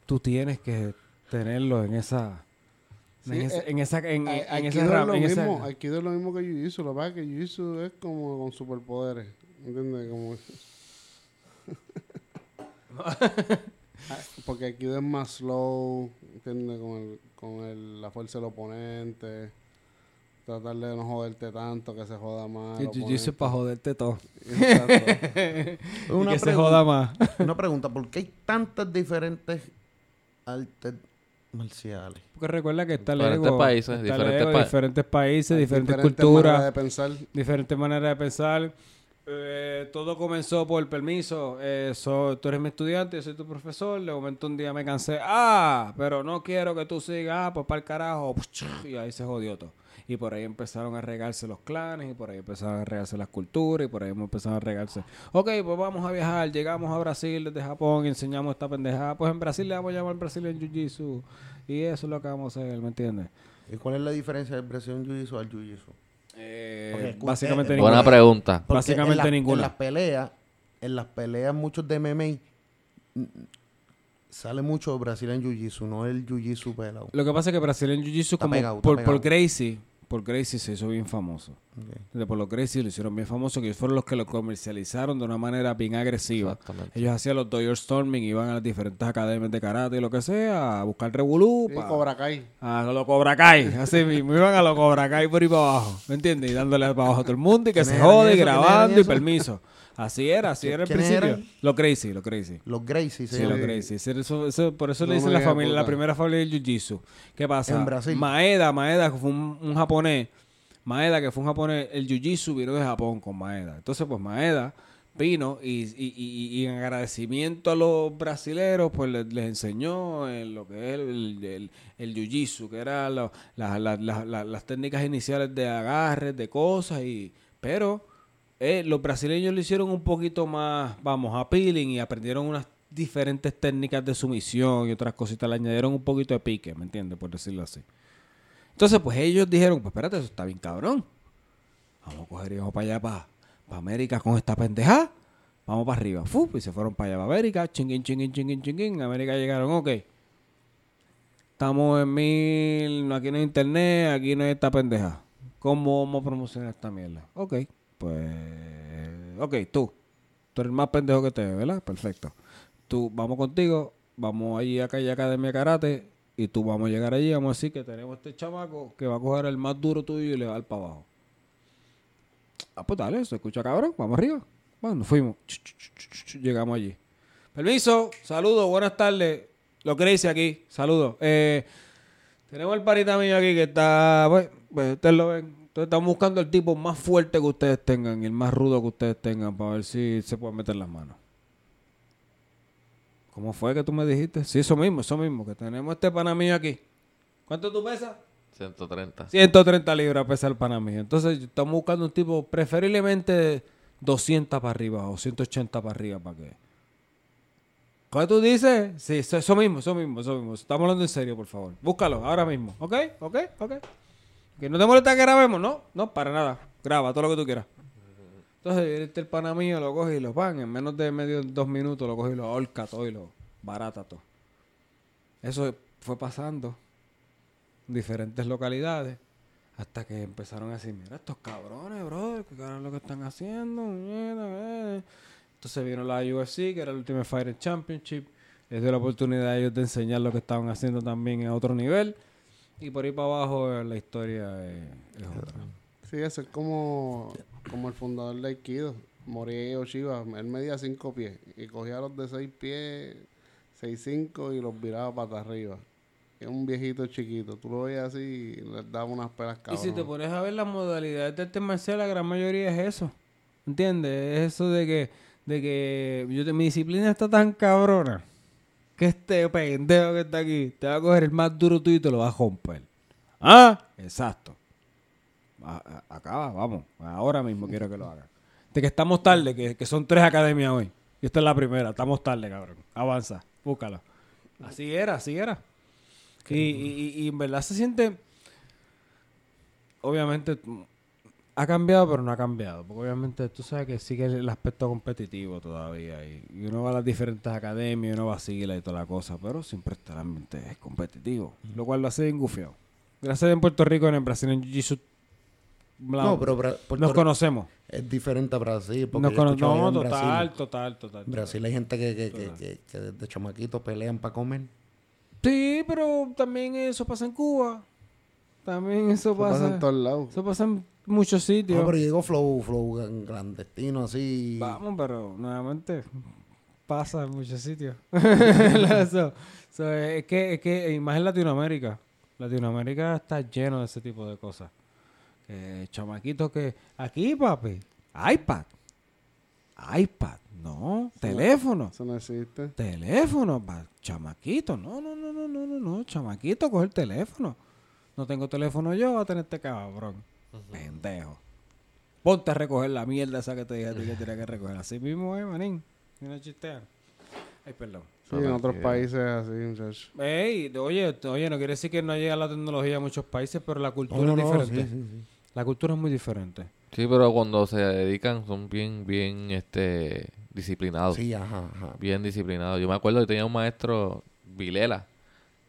[SPEAKER 3] tú tienes que tenerlo en esa
[SPEAKER 2] Sí,
[SPEAKER 3] en, esa,
[SPEAKER 2] eh,
[SPEAKER 3] en esa en, esa
[SPEAKER 2] Aikido es lo mismo que Jiu-Jitsu. Lo que pasa es que Jiu-Jitsu es como con superpoderes. ¿Entiendes? Como... [LAUGHS] Porque Aikido es más slow, ¿entiendes? Con, el, con el- la fuerza del oponente. Tratar de no joderte tanto, que se joda más.
[SPEAKER 3] el jiu-jitsu es para joderte todo.
[SPEAKER 2] Exacto. [LAUGHS]
[SPEAKER 3] y que se joda más.
[SPEAKER 4] Una pregunta, ¿por qué hay tantas diferentes artes marciales?
[SPEAKER 3] Porque recuerda que está el
[SPEAKER 1] Diferentes
[SPEAKER 3] ego,
[SPEAKER 1] países,
[SPEAKER 3] está el
[SPEAKER 1] diferentes
[SPEAKER 3] ego,
[SPEAKER 1] pa-
[SPEAKER 3] diferentes países, diferentes,
[SPEAKER 2] diferentes
[SPEAKER 3] culturas,
[SPEAKER 2] maneras de pensar.
[SPEAKER 3] diferentes maneras de pensar. Eh, todo comenzó por permiso. Eh, so- tú eres mi estudiante, yo soy tu profesor. De momento un día me cansé. Ah, pero no quiero que tú sigas. Ah, pues para el carajo. Y ahí se jodió todo. Y por ahí empezaron a regarse los clanes, y por ahí empezaron a regarse las culturas, y por ahí empezaron a regarse. Ok, pues vamos a viajar. Llegamos a Brasil desde Japón y enseñamos esta pendejada. Pues en Brasil le vamos a llamar Brazilian Jiu-Jitsu. Y eso es lo que vamos a hacer, ¿me entiendes?
[SPEAKER 4] ¿Y cuál es la diferencia del Brazilian Jiu-Jitsu al Jiu-Jitsu?
[SPEAKER 3] Eh, básicamente
[SPEAKER 4] eh,
[SPEAKER 3] ninguna.
[SPEAKER 1] Buena pregunta.
[SPEAKER 4] Porque
[SPEAKER 3] Básicamente
[SPEAKER 4] en la-
[SPEAKER 3] ninguna.
[SPEAKER 4] En las peleas, en las peleas muchos de MMA mm, sale mucho Brazilian Jiu-Jitsu, no el Jiu-Jitsu pelado.
[SPEAKER 3] Lo que pasa es que Brazilian Jiu-Jitsu,
[SPEAKER 4] Está
[SPEAKER 3] como
[SPEAKER 4] pegado,
[SPEAKER 3] por, por Gracie, por Gracie se hizo bien famoso.
[SPEAKER 4] Ok.
[SPEAKER 3] Entonces, por los Gracie lo hicieron bien famoso, que ellos fueron los que lo comercializaron de una manera bien agresiva. Ellos hacían los Doyer Storming, iban a las diferentes academias de karate y lo que sea, a buscar revolú,
[SPEAKER 2] Y
[SPEAKER 3] pa-
[SPEAKER 2] Cobra Kai.
[SPEAKER 3] a lo Cobra Kai, así mismo, iban a lo Cobra Kai por ahí para abajo, ¿me entiendes? Y dándole para abajo a todo el mundo y que se
[SPEAKER 4] ¿Quiénes eran
[SPEAKER 3] jode?
[SPEAKER 4] ¿Quiénes
[SPEAKER 3] grabando y permiso. Así era, así era el
[SPEAKER 4] ¿Quiénes
[SPEAKER 3] principio.
[SPEAKER 4] eran?
[SPEAKER 3] Lo crazy, lo crazy.
[SPEAKER 4] Los Gracie
[SPEAKER 3] Sí, lo
[SPEAKER 4] llaman.
[SPEAKER 3] crazy. Ese- eso- eso- por eso
[SPEAKER 2] No
[SPEAKER 3] le dicen la familia, primera familia del Jiu-Jitsu. ¿Qué pasa?
[SPEAKER 4] En Brasil.
[SPEAKER 3] Maeda, Maeda, que fue un, un japonés. Maeda, que fue un japonés, el Jiu-Jitsu vino de Japón con Maeda. Entonces, pues Maeda vino y, y, y- y en agradecimiento a los brasileros, pues les, les enseñó eh, lo que es el, el, el Jiu-Jitsu, que eran la- la- las técnicas iniciales de agarres, de cosas, y pero eh, los brasileños lo hicieron un poquito más, vamos, appealing y aprendieron unas diferentes técnicas de sumisión y otras cositas, le añadieron un poquito de pique, ¿me entiendes? Por decirlo así. Entonces, pues ellos dijeron, pues espérate, eso está bien cabrón. Vamos a coger y vamos para allá, para, América con esta pendeja. Vamos para arriba. Fu, y se fueron para allá, para América. Chinguín, chinguín, chinguín, chinguín. América llegaron, ok. Estamos en mil, aquí no hay internet, aquí no hay esta pendeja. ¿Cómo vamos a promocionar esta mierda? Ok, pues, ok, tú. Tú eres el más pendejo que te ve, ¿verdad? Perfecto. Tú, vamos contigo, vamos allí a calle Academia de Karate y tú vamos a llegar allí, vamos a decir que tenemos este chamaco que va a coger el más duro tuyo y le va a dar para abajo. Ah, pues dale, se escucha cabrón, vamos arriba. Bueno, fuimos. Llegamos allí. Permiso, saludos, buenas tardes. Lo dice aquí, saludos. Eh, tenemos el parita mío aquí que está, pues, pues ustedes lo ven. Entonces estamos buscando el tipo más fuerte que ustedes tengan y el más rudo que ustedes tengan para ver si se puede meter las manos. ¿Cómo fue que tú me dijiste? Sí, eso mismo, eso mismo, que tenemos este pana mío aquí. ¿Cuánto tú pesas?
[SPEAKER 1] 130.
[SPEAKER 3] 130 libras pesa el pana mío. Entonces estamos buscando un tipo preferiblemente 200 para arriba o 180 para arriba para que... ¿Qué tú dices? Sí, eso, eso mismo, eso mismo, eso mismo. Estamos hablando en serio, por favor. Búscalo, ahora mismo. ¿Ok? ¿Ok? ¿Ok? Que no te molesta que grabemos, ¿no? No, para nada. Graba todo lo que tú quieras. Entonces, este el pana mío, lo coge y lo van. En menos de medio dos minutos lo coge y lo ahorca todo y lo barata todo. Eso fue pasando en diferentes localidades. Hasta que empezaron a decir, mira estos cabrones, brother, ¿qué carajo lo que están haciendo? Eh". Entonces vino la UFC, que era el Ultimate Fighting Championship. Les dio la oportunidad a ellos de enseñar lo que estaban haciendo también a otro nivel. Y por ahí para abajo la historia es, es otra.
[SPEAKER 2] Sí, ese es como, como el fundador de Aikido, Morie Oshiba. Él medía 5 pies y cogía los de 6 pies, 6'5 y los viraba para arriba. Es un viejito chiquito. Tú lo veías así y les daba unas pelas
[SPEAKER 3] Y
[SPEAKER 2] cabronas.
[SPEAKER 3] si te pones a ver las modalidades de arte marcial, la gran mayoría es eso. ¿Entiendes? Es eso de que, de que yo, te- mi disciplina está tan cabrona que este pendejo que está aquí te va a coger el más duro tuyo y te lo va a romper. ¿Ah? Exacto. A- a- acaba, vamos. Ahora mismo quiero que lo haga. De que estamos tarde, que, que son tres academias hoy. Y esta es la primera. Estamos tarde, cabrón. Avanza. Búscala. Así era, así era. Y, y- y- y en verdad se siente obviamente ha cambiado, pero no ha cambiado. Porque obviamente tú sabes que sigue el aspecto competitivo todavía. Y, y uno va a las diferentes academias, uno vacila y toda la cosa. Pero siempre está el ambiente es competitivo. Lo cual lo hace bien gufiado. Gracias en Puerto Rico, en el Brasil, en Jiu-Jitsu. la-
[SPEAKER 4] No, pero Bra- Puerto
[SPEAKER 3] nos conocemos.
[SPEAKER 4] es diferente a Brasil. Porque
[SPEAKER 3] Nos
[SPEAKER 4] yo
[SPEAKER 3] cono-
[SPEAKER 4] escucho allá
[SPEAKER 3] no, total,
[SPEAKER 4] Brasil,
[SPEAKER 3] total, total,
[SPEAKER 4] en Brasil hay gente que, que, que,
[SPEAKER 3] Total.
[SPEAKER 4] que- que desde chamaquitos pelean para comer.
[SPEAKER 3] Sí, pero también eso pasa en Cuba. También eso,
[SPEAKER 2] Eso pasa
[SPEAKER 3] pasa.
[SPEAKER 2] en todos lados.
[SPEAKER 3] Eso pasa en muchos sitios.
[SPEAKER 4] No, pero llegó flow, flow gran- clandestino así.
[SPEAKER 3] Vamos, pero nuevamente pasa en muchos sitios. [LAUGHS] Eso es que, es que, y más en Latinoamérica. Latinoamérica está lleno de ese tipo de cosas. Chamaquitos que. Aquí, papi. iPad. iPad. No. Teléfono.
[SPEAKER 2] Eso no existe.
[SPEAKER 3] Teléfono, pa, chamaquito. No, no, no, no, no, no, no. Chamaquito, coge el teléfono. No tengo teléfono yo, va a tener este cabrón. Pendejo. Ponte a recoger la mierda esa que te dije a ti que tenía que recoger. Así mismo, eh, manín. Y no chistean. Ay, perdón.
[SPEAKER 2] Sí, en otros
[SPEAKER 1] que-
[SPEAKER 2] países es así, muchachos.
[SPEAKER 3] Ey, oye, oye, no quiere decir que no llega la tecnología a muchos países, pero la cultura
[SPEAKER 4] No, no,
[SPEAKER 3] es
[SPEAKER 4] no,
[SPEAKER 3] diferente.
[SPEAKER 4] sí, sí, sí.
[SPEAKER 3] La cultura es muy diferente.
[SPEAKER 1] Sí, pero cuando se dedican son bien, bien, este, disciplinados.
[SPEAKER 4] Sí, ajá, ajá.
[SPEAKER 1] Bien disciplinados. Yo me acuerdo que tenía un maestro, Vilela,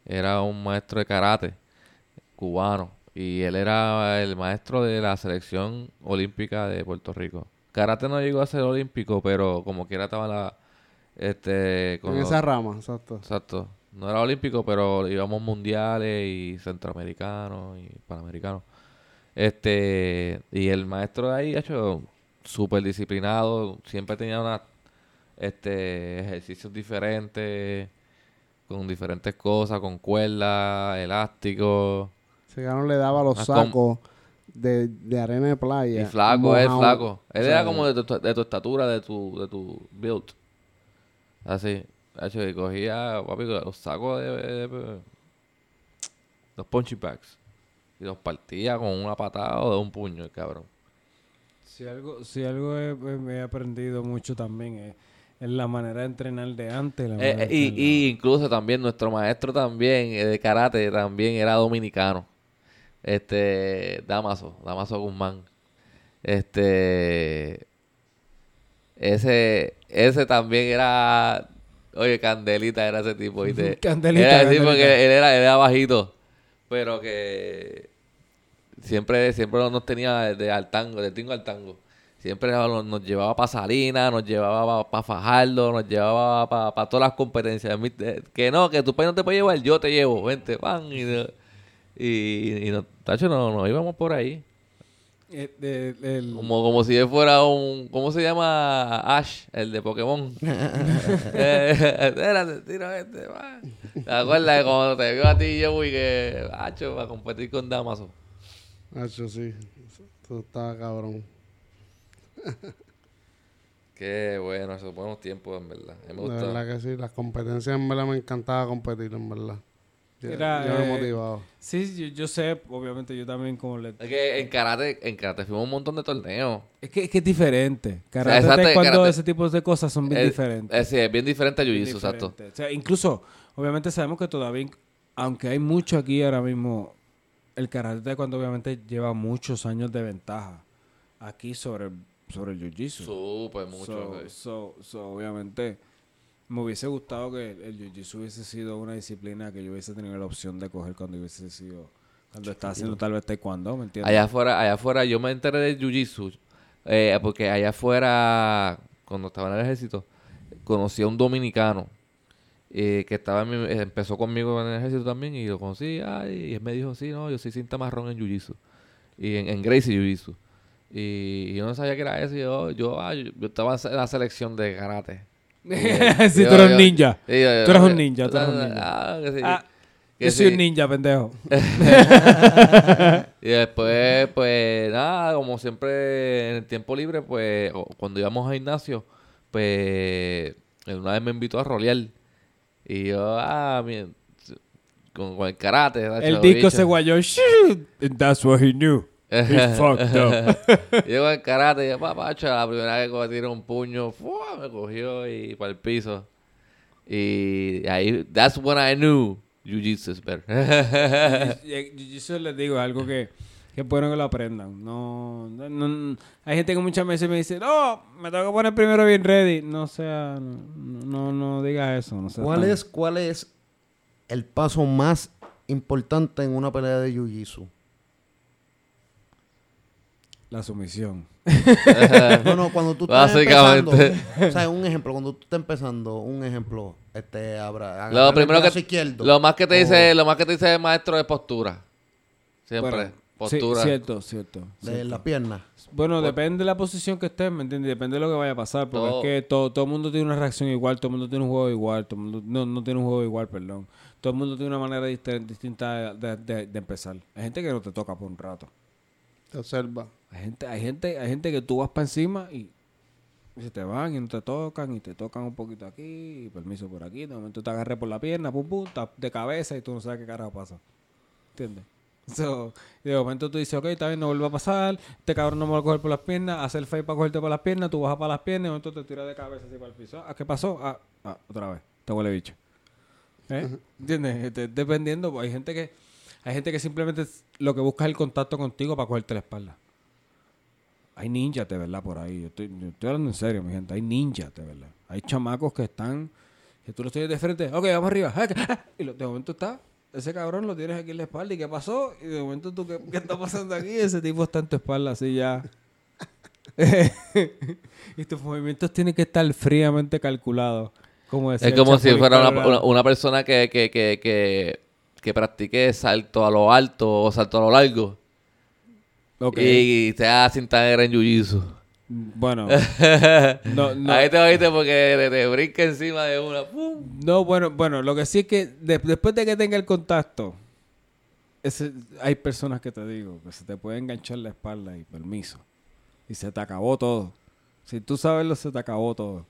[SPEAKER 1] era un maestro de karate, cubano, Y él era el maestro de la selección olímpica de Puerto Rico. Karate no llegó a ser olímpico, pero como quiera estaba la... Este, con
[SPEAKER 2] En
[SPEAKER 1] los-
[SPEAKER 2] esa rama, exacto.
[SPEAKER 1] Exacto. No era olímpico, pero íbamos mundiales y centroamericanos y panamericanos. Este, y el maestro de ahí, ha hecho súper disciplinado, siempre tenía una, este, ejercicios diferentes, con diferentes cosas, con cuerdas, elásticos.
[SPEAKER 2] Le daba los
[SPEAKER 1] Ah,
[SPEAKER 2] sacos de, de arena de playa.
[SPEAKER 1] Y flaco, él
[SPEAKER 2] mojado.
[SPEAKER 1] flaco. Él
[SPEAKER 2] O sea,
[SPEAKER 1] era como de tu, de tu estatura, de tu, de tu build. Así. Hacho, y cogía, papi, los sacos de, de- de- los punching bags. Y los partía con una patada o de un puño, el cabrón.
[SPEAKER 3] Si algo, si algo he, he- aprendido mucho también es, es la manera de entrenar de antes. la
[SPEAKER 1] Eh, eh,
[SPEAKER 3] de
[SPEAKER 1] y,
[SPEAKER 3] entrenar
[SPEAKER 1] y incluso también nuestro maestro también eh, de karate también era dominicano. Este, Damaso, Damaso Guzmán. Este, ese, ese también era, oye, Candelita era ese tipo, ¿viste? [LAUGHS]
[SPEAKER 3] Candelita,
[SPEAKER 1] Era ese tipo
[SPEAKER 3] Candelita.
[SPEAKER 1] que él era, él era bajito, pero que siempre, siempre nos tenía de al tango, de tingo al tango. Siempre nos, llevaba para Salinas, nos llevaba para Fajardo, nos llevaba para todas las competencias. Eh, Que no, que tu país no te puede llevar, yo te llevo, vente, pan. Y, y, y nos, tacho, no, nos íbamos por ahí.
[SPEAKER 3] Eh, el-
[SPEAKER 1] Como, como si él fuera un... ¿Cómo se llama? Ash, el de Pokémon. [LAUGHS] [LAUGHS] eh, espérate, tira este, va. ¿Te acuerdas de cuando te vio a ti y yo, y que... Hacho, para competir con Damaso.
[SPEAKER 2] Nacho, sí. Tú estabas cabrón. [LAUGHS]
[SPEAKER 1] Qué bueno, esos buenos tiempos, en verdad. A me
[SPEAKER 2] De
[SPEAKER 1] gusta.
[SPEAKER 2] verdad que sí. Las competencias en verdad me encantaba competir, en verdad. Yo,
[SPEAKER 3] Era,
[SPEAKER 2] yo me
[SPEAKER 3] eh,
[SPEAKER 2] motivaba.
[SPEAKER 3] Sí, yo, yo sé, obviamente yo también como le...
[SPEAKER 1] Es que en karate, en karate fuimos un montón de torneos.
[SPEAKER 3] Es que es, que es diferente. Karate,
[SPEAKER 1] exacto,
[SPEAKER 3] taekwondo,
[SPEAKER 1] karate-
[SPEAKER 3] ese tipo de cosas son bien
[SPEAKER 1] Es-
[SPEAKER 3] diferentes.
[SPEAKER 1] Es, sí, es bien diferente a Jiu-Jitsu, exacto.
[SPEAKER 3] O sea, incluso, obviamente sabemos que todavía, aunque hay mucho aquí ahora mismo, el karate taekwondo obviamente lleva muchos años de ventaja aquí sobre, el- sobre el jiu-jitsu.
[SPEAKER 1] Súper mucho.
[SPEAKER 3] So- so, obviamente, me hubiese gustado que el jiu-jitsu hubiese sido una disciplina que yo hubiese tenido la opción de coger cuando hubiese sido, cuando estaba haciendo tal vez taekwondo, ¿me entiendes?
[SPEAKER 1] Allá afuera, allá afuera, yo me enteré de Jiu-Jitsu. eh, porque allá afuera, cuando estaba en el ejército, conocí a un dominicano. eh, que estaba en mi- empezó conmigo en el ejército también y lo conocí ay, y él me dijo sí no yo soy cinta marrón en jiu-jitsu y en, en Gracie jiu-jitsu y yo no sabía que era eso y yo yo, ah, yo, yo estaba en la selección de karate [LAUGHS]
[SPEAKER 3] sí,
[SPEAKER 1] Yo-
[SPEAKER 3] tú eres
[SPEAKER 1] yo-
[SPEAKER 3] ninja.
[SPEAKER 1] yo-
[SPEAKER 3] Tú eres
[SPEAKER 1] yo-
[SPEAKER 3] un ninja, tú eres un ninja.
[SPEAKER 1] ah, que sí,
[SPEAKER 3] Ah,
[SPEAKER 1] que
[SPEAKER 3] yo soy un ninja, pendejo. [LAUGHS]
[SPEAKER 1] Y después, pues nada, como siempre en el tiempo libre, pues cuando íbamos al gimnasio, pues una vez me invitó a rolear. Y yo, ah, mi- con, con el karate.
[SPEAKER 3] El disco se guayó. "Shit, and that's what he knew. [LAUGHS] Fucked up. [LAUGHS]
[SPEAKER 1] Con el karate, y yo, papacho, la primera vez que me tiré un puño, ¡fua! me cogió y para el piso. Y ahí, that's when I knew Jiu-Jitsu is better. [LAUGHS]
[SPEAKER 3] Y- Jiu-Jitsu les digo, es algo que, que es bueno que lo aprendan. No, no, no- hay gente que muchas veces me dice, no, me tengo que poner primero bien ready. No sea, no, no, no digas eso. No
[SPEAKER 4] ¿Cuál
[SPEAKER 3] tan-
[SPEAKER 4] es, ¿Cuál es el paso más importante en una pelea de Jiu-Jitsu?
[SPEAKER 3] La sumisión. [LAUGHS]
[SPEAKER 4] No, no, cuando tú estás empezando,
[SPEAKER 1] Básicamente.
[SPEAKER 4] o sea, un ejemplo, cuando tú estás empezando, un ejemplo, este, abra, agarrar
[SPEAKER 1] Lo primero que
[SPEAKER 4] izquierdo,
[SPEAKER 1] lo más que te
[SPEAKER 4] o
[SPEAKER 1] dice, lo más que te dice el maestro es postura. Siempre,
[SPEAKER 3] Bueno,
[SPEAKER 1] postura.
[SPEAKER 3] sí, cierto, cierto.
[SPEAKER 4] de
[SPEAKER 3] cierto.
[SPEAKER 4] la pierna.
[SPEAKER 3] Bueno, depende de la posición que estés, ¿me entiendes? Depende de lo que vaya a pasar. Porque
[SPEAKER 1] Todo-
[SPEAKER 3] es que todo, todo el mundo tiene una reacción igual, todo el mundo tiene un juego igual, todo el mundo no, no tiene un juego igual, perdón. Todo el mundo tiene una manera dist- distinta de, de- de empezar. Hay gente que no te toca por un rato.
[SPEAKER 2] Te observa.
[SPEAKER 3] Hay gente, hay gente, hay gente que tú vas para encima y, y se te van y no te tocan y te tocan un poquito aquí y permiso por aquí. De momento te agarré por la pierna, pum pum, de cabeza y tú no sabes qué carajo pasa. ¿Entiendes? So, de momento tú dices, ok, está bien, no vuelve a pasar, este cabrón no me va a coger por las piernas, hace el fake para cogerte por las piernas, tú bajas para las piernas y de momento te tiras de cabeza así para el piso. Ah, ¿qué pasó? Ah, ah, otra vez, te huele bicho. ¿Eh? ¿Entiendes? Este, dependiendo, pues, hay gente que hay gente que simplemente lo que busca es el contacto contigo para cogerte la espalda. Hay ninjas de verdad por ahí. Yo estoy, yo estoy hablando en serio, mi gente. Hay ninjas de verdad. Hay chamacos que están, que tú los tienes de frente. Ok, vamos arriba. Y lo- de momento está ese cabrón lo tienes aquí en la espalda. ¿Y qué pasó? Y de momento tú, ¿qué, qué está pasando aquí? Ese tipo está en tu espalda así ya. [LAUGHS] y tus movimientos tienen que estar fríamente calculados. Como
[SPEAKER 1] Es como si fuera una- una persona que, que, que, que, que practique salto a lo alto o salto a lo largo. Y sea cinta negra en jiu-jitsu.
[SPEAKER 3] Bueno, [LAUGHS] no, no,
[SPEAKER 1] Ahí te oíste porque te, te brinca encima de una. ¡pum!
[SPEAKER 3] no, bueno, bueno, lo que sí es que de- después de que tenga el contacto, ese- hay personas que te digo que se te puede enganchar la espalda y permiso. Y se te acabó todo. Si tú sabes lo, se te acabó todo.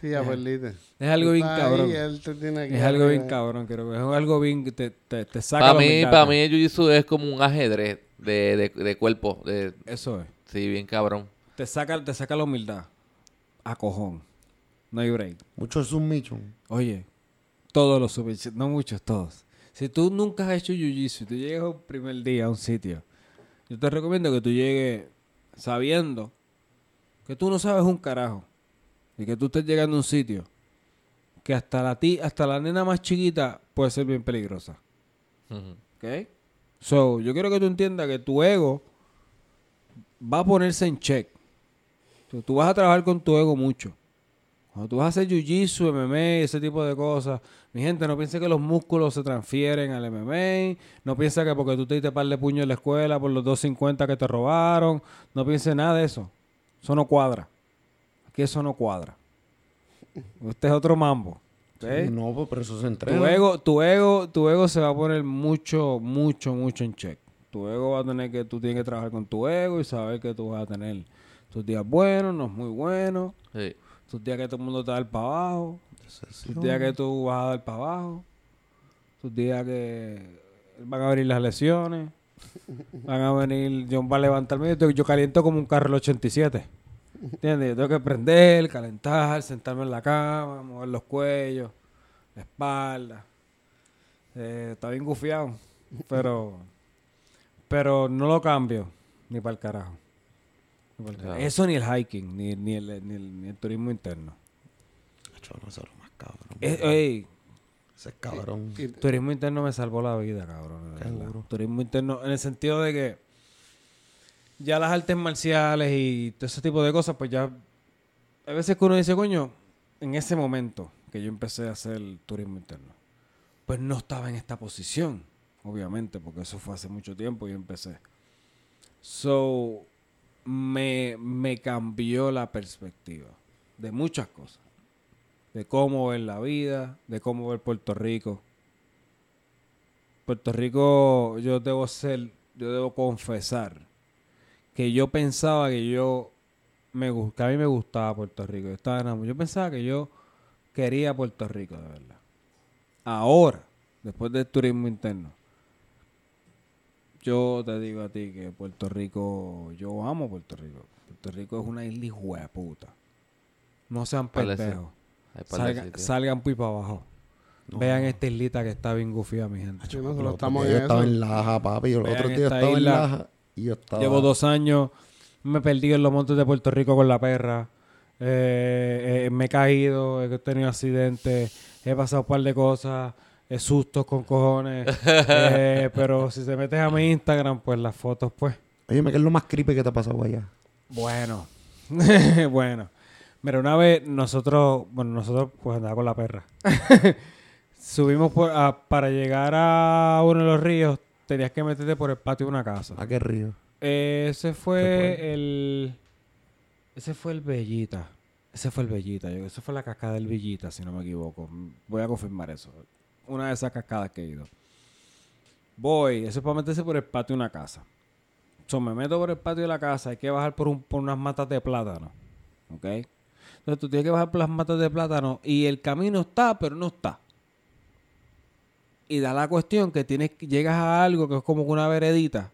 [SPEAKER 2] Sí, ya perdiste.
[SPEAKER 3] Es algo bien cabrón.
[SPEAKER 2] ahí, él te tiene que
[SPEAKER 3] Es algo bien cabrón, creo que es algo bien que te, te, te saca
[SPEAKER 1] Para mí, para mí el jiu-jitsu es como un ajedrez de, de, de cuerpo. De,
[SPEAKER 3] Eso es.
[SPEAKER 1] sí, bien cabrón.
[SPEAKER 3] Te saca, te saca la humildad. A cojón. No hay break.
[SPEAKER 4] Mucho submission.
[SPEAKER 3] Oye, todos los sub no muchos, todos. Si tú nunca has hecho jiu-jitsu y tú llegas un primer día a un sitio, yo te recomiendo que tú llegues sabiendo que tú no sabes un carajo y que tú estés llegando a un sitio que hasta la ti, hasta la nena más chiquita puede ser bien peligrosa. ¿Ok? So, yo quiero que tú entiendas que tu ego va a ponerse en check. Tú vas a trabajar con tu ego mucho. Cuando tú vas a hacer jiu-jitsu, MMA, ese tipo de cosas, mi gente, no piense que los músculos se transfieren al MMA. No piensa que porque tú te diste par de puños en la escuela por los 250 que te robaron. No piense nada de eso. Eso no cuadra. Aquí eso no cuadra. Este es otro mambo.
[SPEAKER 4] No, pues, pero eso se entrena.
[SPEAKER 3] Tu ego, tu ego, tu ego se va a poner mucho, mucho, mucho en check. Tu ego va a tener que, tú tienes que trabajar con tu ego y saber que tú vas a tener tus días buenos, no muy buenos,
[SPEAKER 1] Sí.
[SPEAKER 3] tus días que todo el mundo te va a dar para abajo, tus días que tú vas a dar para abajo, tus días que van a venir las lesiones, van a venir, yo va a levantarme, yo, yo caliento como un carro del 87. ¿Entiendes? Yo tengo que prender, calentar, sentarme en la cama, mover los cuellos, la espalda. Eh, está bien gufiado, pero pero no lo cambio ni para el carajo. Ni pa'l carajo.
[SPEAKER 1] Claro.
[SPEAKER 3] Eso ni el hiking, ni, ni, el, ni, el, ni el turismo interno.
[SPEAKER 4] Acho, no, lo más cabrón.
[SPEAKER 3] Eh, ey,
[SPEAKER 4] Ese es cabrón.
[SPEAKER 2] Y-
[SPEAKER 3] Turismo interno me salvó la vida, cabrón. Turismo interno, en el sentido de que ya las artes marciales y todo ese tipo de cosas, pues ya. A veces que uno dice, coño, en ese momento que yo empecé a hacer el turismo interno, pues no estaba en esta posición, obviamente, porque eso fue hace mucho tiempo y empecé. So, me, me cambió la perspectiva de muchas cosas. De cómo ver la vida, de cómo ver Puerto Rico. Puerto Rico, yo debo ser, yo debo confesar que yo pensaba que yo me que a mí me gustaba Puerto Rico. Yo estaba enamorado. Yo pensaba que yo quería Puerto Rico, de verdad. Ahora, después del turismo interno, yo te digo a ti que Puerto Rico, yo amo Puerto Rico. Puerto Rico es una isla hijo de puta. No sean pendejos. Salgan, salgan para abajo. Vean esta islita que está bien gufía, mi gente.
[SPEAKER 2] Estamos
[SPEAKER 4] yo estaba en Laja, papi. Yo estaba en. Laja y yo estaba...
[SPEAKER 3] Llevo dos años, me perdí en los montes de Puerto Rico con la perra. Eh, eh, me he caído, he tenido accidentes, he pasado un par de cosas, he sustos con cojones. [LAUGHS] eh, pero si te metes a mi Instagram, pues las fotos, pues,
[SPEAKER 4] Oye, ¿qué es lo más creepy que te ha pasado allá?
[SPEAKER 3] bueno. [LAUGHS] bueno. Mira, una vez nosotros, bueno, nosotros pues andaba con la perra. [LAUGHS] Subimos por- a- para llegar a uno de los ríos, tenías que meterte por el patio de una casa.
[SPEAKER 4] ¿A qué río?
[SPEAKER 3] Eh, ese
[SPEAKER 4] ¿Qué
[SPEAKER 3] fue el. Ese fue el Bellita. Ese fue el Bellita. Yo, esa fue la cascada del Bellita, si no me equivoco. Voy a confirmar eso. Una de esas cascadas que he ido. Voy, eso es para meterse por el patio de una casa. So, me meto por el patio de la casa. Hay que bajar por, un- por unas matas de plátano. ¿Ok? Entonces tú tienes que bajar por las matas de plátano y el camino está, pero no está. Y da la cuestión que tienes, llegas a algo que es como una veredita.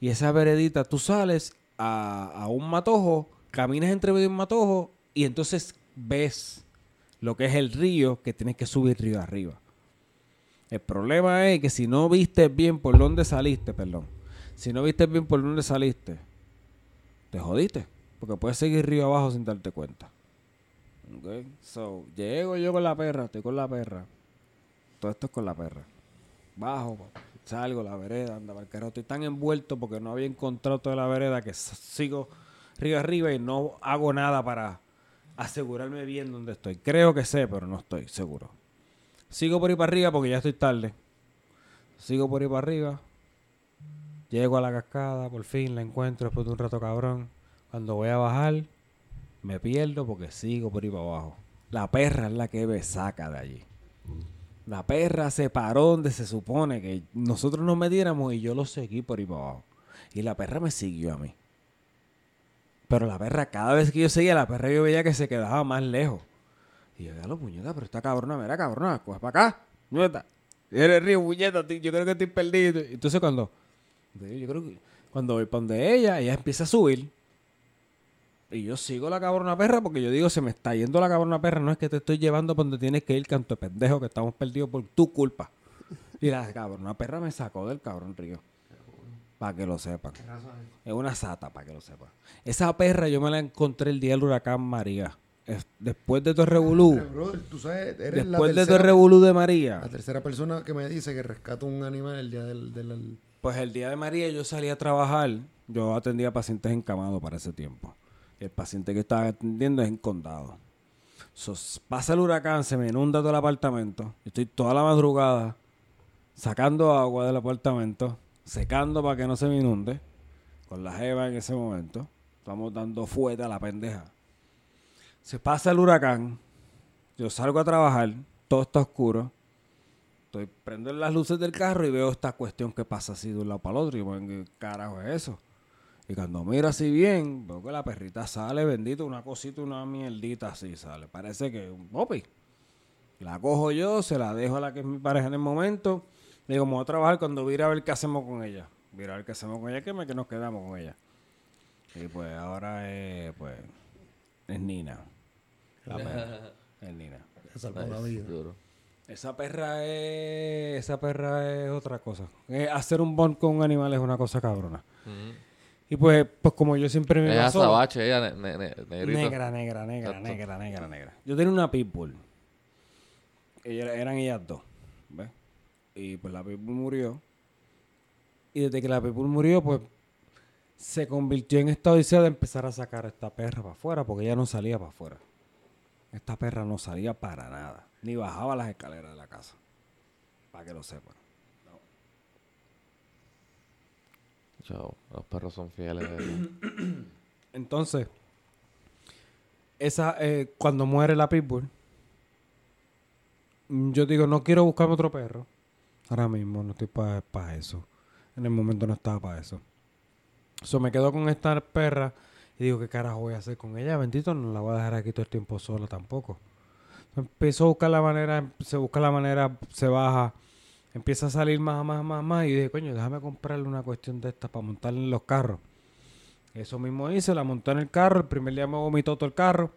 [SPEAKER 3] Y esa veredita, tú sales a, un matojo, caminas entre medio de un matojo y entonces ves lo que es el río que tienes que subir río arriba. El problema es que si no viste bien por dónde saliste, perdón, si no viste bien por dónde saliste, te jodiste. Porque puedes seguir río abajo sin darte cuenta. Ok, So, llego yo con la perra, estoy con la perra. Todo esto es con la perra. bajo, salgo la vereda, anda para el carro. Estoy tan envuelto porque no había encontrado toda la vereda que sigo río arriba y no hago nada para asegurarme bien dónde estoy. Creo que sé, pero no estoy seguro. Sigo por ahí para arriba porque ya estoy tarde. Sigo por ahí para arriba. Llego a la cascada, por fin la encuentro después de un rato cabrón. Cuando voy a bajar, me pierdo porque sigo por ahí para abajo. La perra es la que me saca de allí. La perra se paró donde se supone que nosotros nos metiéramos y yo lo seguí por ahí para abajo. Y la perra me siguió a mí. Pero la perra, cada vez que yo seguía, la perra yo veía que se quedaba más lejos. Y yo, lo puñeta, pero esta cabrona, mira, cabrona, coge para acá, puñeta. Eres río, puñeta, yo creo que estoy perdido. Entonces cuando, yo creo que cuando voy para donde ella, ella empieza a subir. Y yo sigo la cabrona perra porque yo digo, se me está yendo la cabrona perra. No es que te estoy llevando por donde tienes que ir, canto de pendejo, que estamos perdidos por tu culpa. Y la cabrona perra me sacó del cabrón río. Para que lo sepan. Es una sata, para que lo sepan. Esa perra yo me la encontré el día del huracán María. Es- Después de
[SPEAKER 4] sabes, eres la
[SPEAKER 3] Después de
[SPEAKER 4] tercera,
[SPEAKER 3] revolú de María.
[SPEAKER 4] la tercera persona que me dice que rescata un animal el día del... del-
[SPEAKER 3] Pues el día de María yo salí a trabajar. Yo atendía pacientes encamados para ese tiempo. El paciente que estaba atendiendo es en condado. Pasa el huracán, se me inunda todo el apartamento. Estoy toda la madrugada sacando agua del apartamento, secando para que no se me inunde. Con la jeva en ese momento. Estamos dando fuerte a la pendeja. Se pasa el huracán. Yo salgo a trabajar. Todo está oscuro. Estoy prendo las luces del carro y veo esta cuestión que pasa así de un lado para el otro. Y bueno, ¿qué carajo es eso? Y cuando miro así bien, veo que la perrita sale, bendito, una cosita, una mierdita así sale. Parece que un popi. La cojo yo, se la dejo a la que es mi pareja en el momento. Le digo, me voy a trabajar cuando vire a ver qué hacemos con ella. Vire a ver qué hacemos con ella, que, me, que nos quedamos con ella. Y pues ahora es, pues, es Nina. La perra. [LAUGHS] Es Nina.
[SPEAKER 4] Salvó la vida.
[SPEAKER 1] Duro.
[SPEAKER 3] Esa perra es. Esa perra es otra cosa. Eh, hacer un bond con un animal es una cosa cabrona.
[SPEAKER 1] Ujú.
[SPEAKER 3] Y pues, pues como yo siempre me
[SPEAKER 1] Es
[SPEAKER 3] pasó-
[SPEAKER 1] azabache, ella, ne-.
[SPEAKER 3] Negra, negra, negra, negra, negra, negra. Yo tenía una pitbull. Ella- eran ellas dos. ¿Ves? Y pues la pitbull murió. Y desde que la pitbull murió, pues se convirtió en esta odisea de empezar a sacar a esta perra para afuera, porque ella no salía para afuera. Esta perra no salía para nada. Ni bajaba las escaleras de la casa. Para que lo sepan.
[SPEAKER 1] Chao, los perros son fieles. [CLEARS THROAT]
[SPEAKER 3] Entonces, esa, eh, cuando muere la pitbull, mm, yo digo, no quiero buscarme otro perro. Ahora mismo no estoy para eso. En el momento no estaba para eso. So, me quedo con esta perra y digo, ¿qué carajo voy a hacer con ella? Bendito, no la voy a dejar aquí todo el tiempo sola tampoco. Empezó a buscar la manera, se busca la manera, se baja, empieza a salir más, más, más, más. Y dije, coño, déjame comprarle una cuestión de estas para montarle en los carros. Eso mismo hice, la monté en el carro. El primer día me vomitó todo el carro.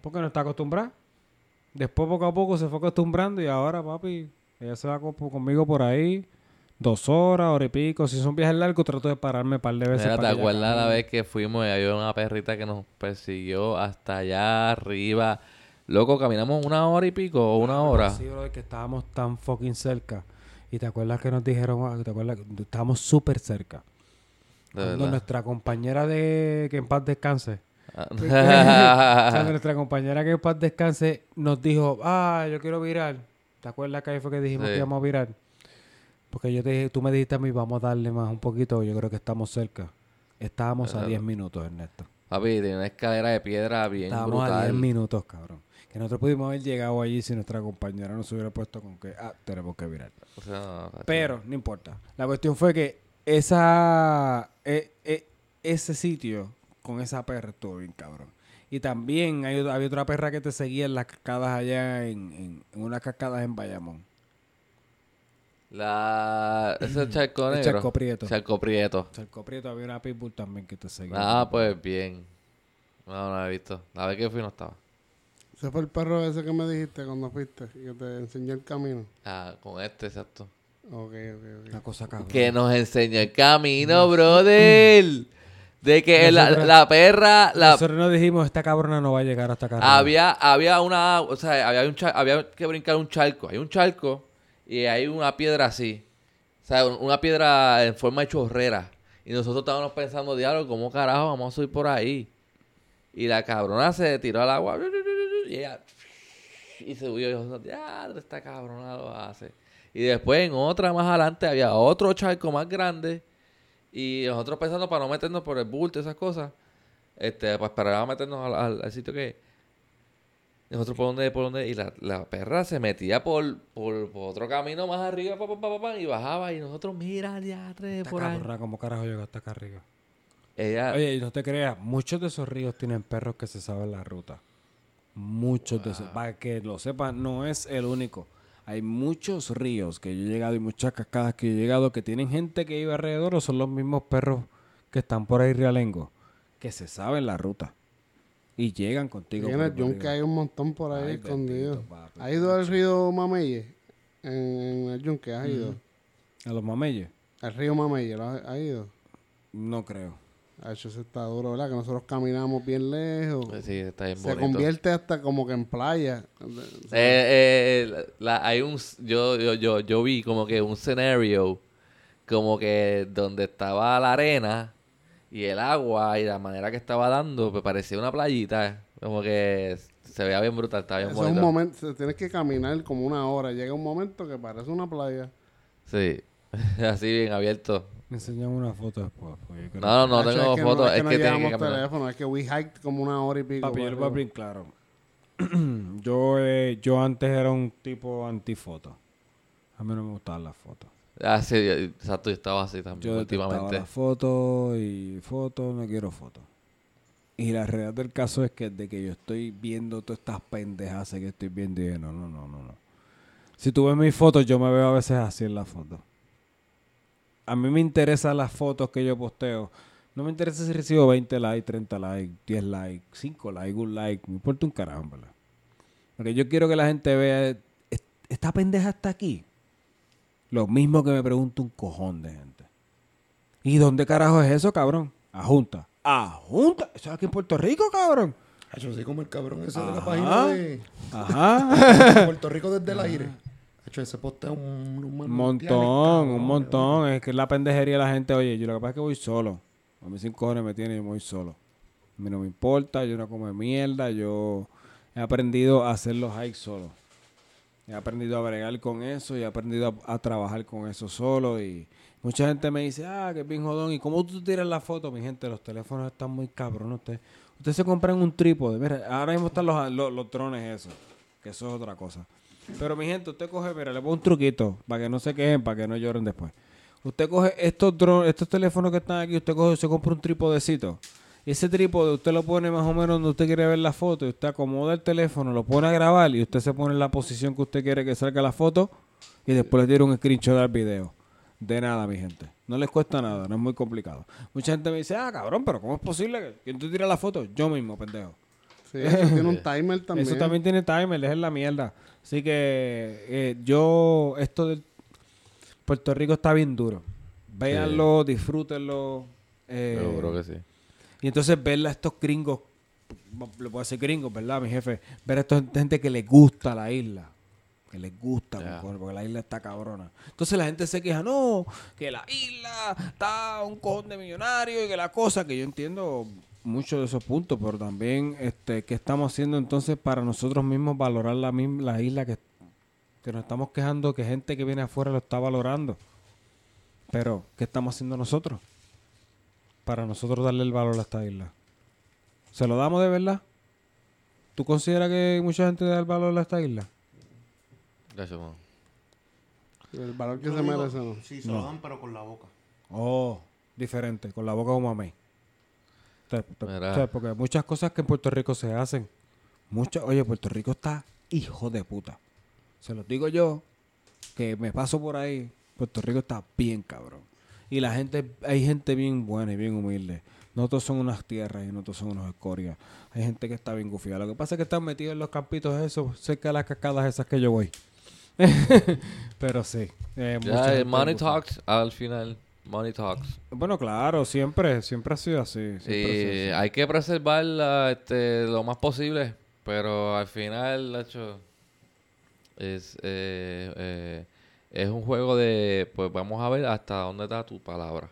[SPEAKER 3] Porque no está acostumbrada. Después, poco a poco, se fue acostumbrando. Y ahora, papi, ella se va co- conmigo por ahí. Dos horas, hora y pico. Si son viajes largos, trato de pararme un par de veces.
[SPEAKER 1] Mira, ¿te acuerdas la vez que fuimos y había una perrita que nos persiguió hasta allá arriba? Loco, caminamos una hora y pico o una hora.
[SPEAKER 3] Sí, bro, que estábamos tan fucking cerca. Y te acuerdas que nos dijeron, ah, te acuerdas que estábamos súper cerca.
[SPEAKER 1] De
[SPEAKER 3] Cuando nuestra compañera de que en paz descanse.
[SPEAKER 1] Ah. [LAUGHS]
[SPEAKER 3] Cuando [LAUGHS] nuestra compañera que en paz descanse nos dijo, ah, yo quiero virar. ¿Te acuerdas que ahí fue que dijimos
[SPEAKER 1] Sí.
[SPEAKER 3] que íbamos a virar? Porque yo te dije, tú me dijiste a mí, vamos a darle más un poquito, yo creo que estamos cerca. Estábamos a
[SPEAKER 1] Claro.
[SPEAKER 3] 10 minutos, Ernesto.
[SPEAKER 1] Papi, tiene una escalera de piedra bien
[SPEAKER 3] Estábamos a 10
[SPEAKER 1] brutal.
[SPEAKER 3] minutos, cabrón. Que nosotros pudimos haber llegado allí si nuestra compañera nos hubiera puesto con que, ah, tenemos que virar.
[SPEAKER 1] O sea,
[SPEAKER 3] Pero, no importa. La cuestión fue que esa e- e- ese sitio con esa perra estuvo bien cabrón. Y también hay, había otra perra que te seguía en las cascadas allá en, en, en unas cascadas en Bayamón.
[SPEAKER 1] La... Ese es charco
[SPEAKER 3] El
[SPEAKER 1] negro.
[SPEAKER 3] Charco Prieto.
[SPEAKER 1] Charco Prieto.
[SPEAKER 3] Cerco Prieto había una pitbull también que te seguía.
[SPEAKER 1] Ah, pues bien. No, no la he visto. La vez que fui no estaba.
[SPEAKER 2] Ese fue el perro ese que me dijiste cuando fuiste y que te enseñó el camino.
[SPEAKER 1] Ah, con este, exacto.
[SPEAKER 2] Ok, ok,
[SPEAKER 3] Una
[SPEAKER 2] ok.
[SPEAKER 3] cosa cabrón.
[SPEAKER 1] Que nos enseñó el camino, brother. De que la,
[SPEAKER 3] Nosotros-
[SPEAKER 1] la perra, la,
[SPEAKER 3] Nosotros nos dijimos, esta cabrona no va a llegar hasta acá. arriba".
[SPEAKER 1] había, había una, o sea, había, un char- había que brincar un charco. Hay un charco y hay una piedra así. O sea, un- una piedra en forma de chorrera. Y nosotros estábamos pensando, diablo, ¿cómo carajo vamos a subir por ahí? Y la cabrona se tiró al agua. Y ella. Y subió. Y yo, diablo, esta cabrona lo hace. Y después en otra más adelante había otro charco más grande. Y nosotros pensando para no meternos por el bulto esas cosas. Este, pues para meternos al, al- al sitio que. Nosotros por donde, por donde. Y la, la perra se metía por, por, por otro camino más arriba, pa, pa, pa, pa, y bajaba. Y nosotros, mira,
[SPEAKER 3] Esta
[SPEAKER 1] por ahí.
[SPEAKER 3] cabrona, ¿cómo carajo llegaste acá arriba?
[SPEAKER 1] Ella.
[SPEAKER 3] Oye, y no te creas, muchos de esos ríos tienen perros que se saben la ruta. Muchos de esos. Para que lo sepan, no es el único. Hay muchos ríos que yo he llegado y muchas cascadas que yo he llegado que tienen gente que vive alrededor o son los mismos perros que están por ahí realengo que se saben la ruta y llegan contigo. Por
[SPEAKER 2] yunque
[SPEAKER 3] arriba.
[SPEAKER 2] hay un montón por ahí
[SPEAKER 3] Ay,
[SPEAKER 2] escondido.
[SPEAKER 3] bendito, papi.
[SPEAKER 2] ¿Has ido al río Mameye? En, en el yunque, ¿has ido?
[SPEAKER 3] A los mameyes,
[SPEAKER 2] Al río Mameye, ¿lo has, has ido?
[SPEAKER 3] no creo.
[SPEAKER 2] Eso está duro, ¿verdad? Que nosotros caminamos bien lejos.
[SPEAKER 1] Sí, está bien
[SPEAKER 2] Se
[SPEAKER 1] bonito.
[SPEAKER 2] convierte hasta como que en playa.
[SPEAKER 1] Eh, eh, la- hay un yo, yo yo yo vi como que un escenario como que donde estaba la arena y el agua y la manera que estaba dando pues parecía una playita como que se veía bien brutal estaba bien
[SPEAKER 2] Eso es un
[SPEAKER 1] bonito
[SPEAKER 2] momento, tienes que caminar como una hora. Llega un momento que parece una playa.
[SPEAKER 1] sí [LAUGHS] así bien abierto
[SPEAKER 3] Me enseñan una foto después. pues, yo creo
[SPEAKER 1] no no no
[SPEAKER 2] Hacho,
[SPEAKER 1] tengo
[SPEAKER 2] es que
[SPEAKER 1] fotos
[SPEAKER 2] no,
[SPEAKER 1] es
[SPEAKER 2] no
[SPEAKER 1] que tienen que
[SPEAKER 2] llevamos
[SPEAKER 1] caminar
[SPEAKER 2] teléfono, es que we hiked como una hora y pico.
[SPEAKER 3] Papi, yo
[SPEAKER 2] para
[SPEAKER 3] le voy a
[SPEAKER 2] arriba.
[SPEAKER 3] abrir claro. [CLEARS THROAT] yo, eh, yo antes era un tipo antifoto. A mí no me gustaban las fotos.
[SPEAKER 1] ah sí yo- exacto yo estaba así también
[SPEAKER 3] Yo detestaba
[SPEAKER 1] últimamente
[SPEAKER 3] las fotos y fotos, no quiero fotos. Y la realidad del caso es que de que yo estoy viendo todas estas pendejas que estoy viendo y yo, no, no, no, no, no. Si tú ves mis fotos, yo me veo a veces así en las fotos. A mí me interesan las fotos que yo posteo. No me interesa si recibo 20 likes, 30 likes, 10 likes, 5 likes, un like. Me importa un carajo, ¿verdad? Porque yo quiero que la gente vea, "Est- esta pendeja está aquí. Lo mismo que me pregunta un cojón de gente. ¿Y dónde carajo es eso, cabrón? A Junta. ¿A Junta? ¿Eso es aquí en Puerto Rico, cabrón?
[SPEAKER 4] Hacho, así como el cabrón ese de la página de
[SPEAKER 3] Ajá. [LAUGHS]
[SPEAKER 4] Puerto Rico desde el aire. Ese postea un, un
[SPEAKER 3] montón,
[SPEAKER 4] cabrón,
[SPEAKER 3] un montón. Es que es la pendejería de la gente. Oye, yo lo que pasa es que voy solo. A mí sin cojones me tiene yo voy solo. A mí no me importa, yo no como mierda. Yo he aprendido a hacer los hikes solo. He aprendido a bregar con eso y he aprendido a, a trabajar con eso solo. Y mucha gente me dice, ah, que bien jodón. ¿Y cómo tú tiras la foto? Mi gente, los teléfonos están muy cabrones. Ustedes usted se compran un trípode. Mira, ahora mismo están los, los, los drones esos. Que eso es otra cosa. Pero mi gente, usted coge, mira, le pongo un truquito para que no se quejen, para que no lloren después. Usted coge estos drones, estos teléfonos que están aquí, usted coge, se compra un trípodecito. Y ese trípode usted lo pone más o menos donde usted quiere ver la foto y usted acomoda el teléfono, lo pone a grabar y usted se pone en la posición que usted quiere que salga la foto y después le tira un screenshot al video. De nada, mi gente. No les cuesta nada, no es muy complicado. Mucha gente me dice, ah, cabrón, pero ¿cómo es posible que tú tira la foto? Yo mismo, pendejo.
[SPEAKER 2] Sí, eso tiene un [LAUGHS] timer también.
[SPEAKER 3] Eso también tiene timer, es la mierda. Así que eh, yo, esto de Puerto Rico está bien duro. Véanlo, disfrútenlo. eh,
[SPEAKER 1] seguro que sí
[SPEAKER 3] y entonces ver a estos gringos, le puedo decir gringos, ¿verdad, mi jefe? Ver a esta gente que les gusta la isla. Que les gusta, porque la isla está cabrona. Entonces la gente se queja, no, que la isla está un cojón de millonario y que la cosa, que yo entiendo muchos de esos puntos, pero también, este, ¿qué estamos haciendo entonces para nosotros mismos valorar la, misma, la isla que, que nos estamos quejando que gente que viene afuera lo está valorando? Pero, ¿qué estamos haciendo nosotros? Para nosotros darle el valor a esta isla. ¿Se lo damos de verdad? ¿Tú consideras que mucha gente da el valor a esta isla?
[SPEAKER 1] Gacho, no.
[SPEAKER 2] El valor que
[SPEAKER 4] Yo
[SPEAKER 2] se
[SPEAKER 4] digo,
[SPEAKER 2] merece, ¿no?
[SPEAKER 4] Sí, se lo dan, pero con la boca.
[SPEAKER 3] Oh, diferente, con la boca como a mí. O sea, porque muchas cosas que en Puerto Rico se hacen. Muchas, oye, Puerto Rico está hijo de puta. Se los digo yo, que me paso por ahí. Puerto Rico está bien cabrón. Y la gente, hay gente bien buena y bien humilde. No todos son unas tierras y no todos son unos escorias. Hay gente que está bien gufida. Lo que pasa es que están metidos en los campitos esos, cerca de las cascadas esas que yo voy. [LAUGHS] Pero sí. eh,
[SPEAKER 1] ya el money talks al final money talks
[SPEAKER 3] Bueno, claro, siempre, siempre ha sido así. siempre ha sido
[SPEAKER 1] y
[SPEAKER 3] así.
[SPEAKER 1] hay que preservarla este, lo más posible pero al final hecho es eh, eh, es un juego de, pues vamos a ver hasta dónde está tu palabra.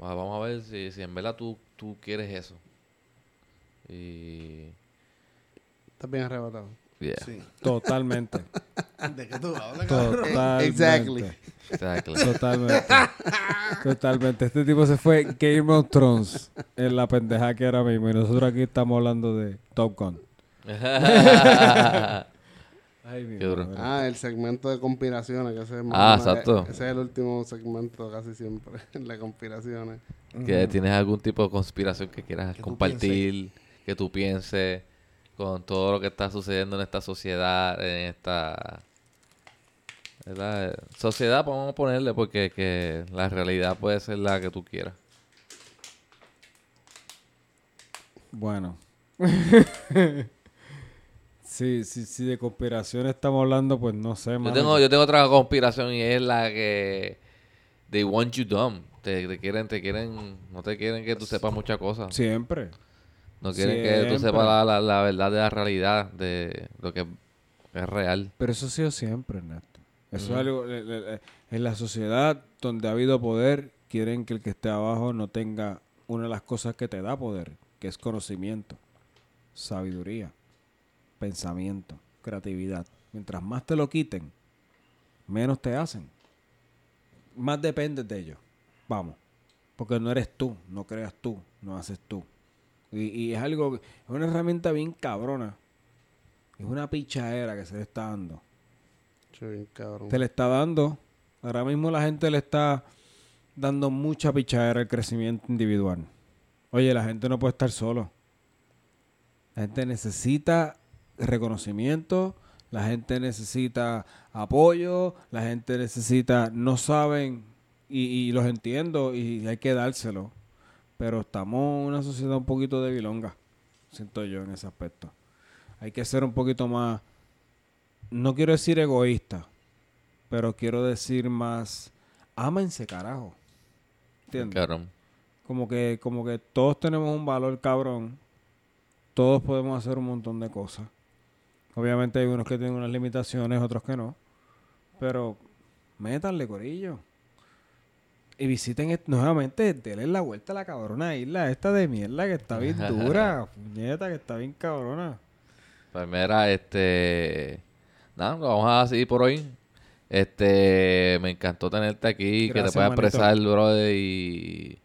[SPEAKER 1] Va- Vamos a ver si, si en verdad tú, tú quieres eso. Y...
[SPEAKER 2] Estás bien arrebatado.
[SPEAKER 1] Yeah,
[SPEAKER 4] Sí.
[SPEAKER 3] Totalmente. [LAUGHS]
[SPEAKER 4] ¿De qué tú hablas, cabrón?
[SPEAKER 3] Totalmente.
[SPEAKER 2] Exactly.
[SPEAKER 1] exactly.
[SPEAKER 3] Totalmente. Totalmente. Este tipo se fue Game of Thrones en la pendeja que era mismo. Y nosotros aquí estamos hablando de Top Gun. [LAUGHS] Ay, mi
[SPEAKER 1] Qué duro.
[SPEAKER 3] madre.
[SPEAKER 2] Ah, el segmento de conspiraciones. Que ese es
[SPEAKER 1] Ah, exacto.
[SPEAKER 2] Ese es el último segmento casi siempre. [LAUGHS] El de conspiraciones.
[SPEAKER 1] que tienes algún tipo de conspiración que quieras
[SPEAKER 4] Que tú
[SPEAKER 1] compartir, que tú pienses con todo lo que está sucediendo en esta sociedad, en esta ¿verdad? sociedad, vamos a ponerle, porque que la realidad puede ser la que tú quieras.
[SPEAKER 3] Bueno. [LAUGHS] sí, sí, sí, de conspiración estamos hablando, pues no sé,
[SPEAKER 1] Yo tengo, yo tengo otra conspiración y es la que they want you dumb. Te, te quieren, te quieren, no te quieren que tú sepas muchas cosas.
[SPEAKER 3] Siempre.
[SPEAKER 1] No quieren que tú sepas la, la, la verdad de la realidad, de lo que es real.
[SPEAKER 3] Pero eso ha sido siempre, Ernesto. Eso es algo... En la sociedad donde ha habido poder, quieren que el que esté abajo no tenga una de las cosas que te da poder, que es conocimiento, sabiduría, pensamiento, creatividad. Mientras más te lo quiten, menos te hacen. Más dependes de ellos. Vamos. Porque no eres tú, no creas tú, no haces tú. Y, y es algo, es una herramienta bien cabrona. Es una pichadera que se le está dando.
[SPEAKER 2] Bien cabrón.
[SPEAKER 3] Se le está dando. Ahora mismo la gente le está dando mucha pichadera al crecimiento individual. Oye, la gente no puede estar solo. La gente necesita reconocimiento, la gente necesita apoyo, la gente necesita, no saben, y, y los entiendo, y hay que dárselo. Pero estamos en una sociedad un poquito debilonga, siento yo en ese aspecto. Hay que ser un poquito más, no quiero decir egoísta, pero quiero decir más, ámense carajo. ¿Entiendes?
[SPEAKER 1] Cabrón.
[SPEAKER 3] Como que, como que todos tenemos un valor cabrón. Todos podemos hacer un montón de cosas. Obviamente hay unos que tienen unas limitaciones, otros que no. Pero métanle, corillo. Y visiten nuevamente, denle la vuelta a la cabrona isla esta de mierda que está bien [LAUGHS] dura. puñeta, que está bien cabrona.
[SPEAKER 1] Pues mira, este. Nada, lo vamos a seguir por hoy. Este. Me encantó tenerte aquí, que te puedas expresar, brother. Y.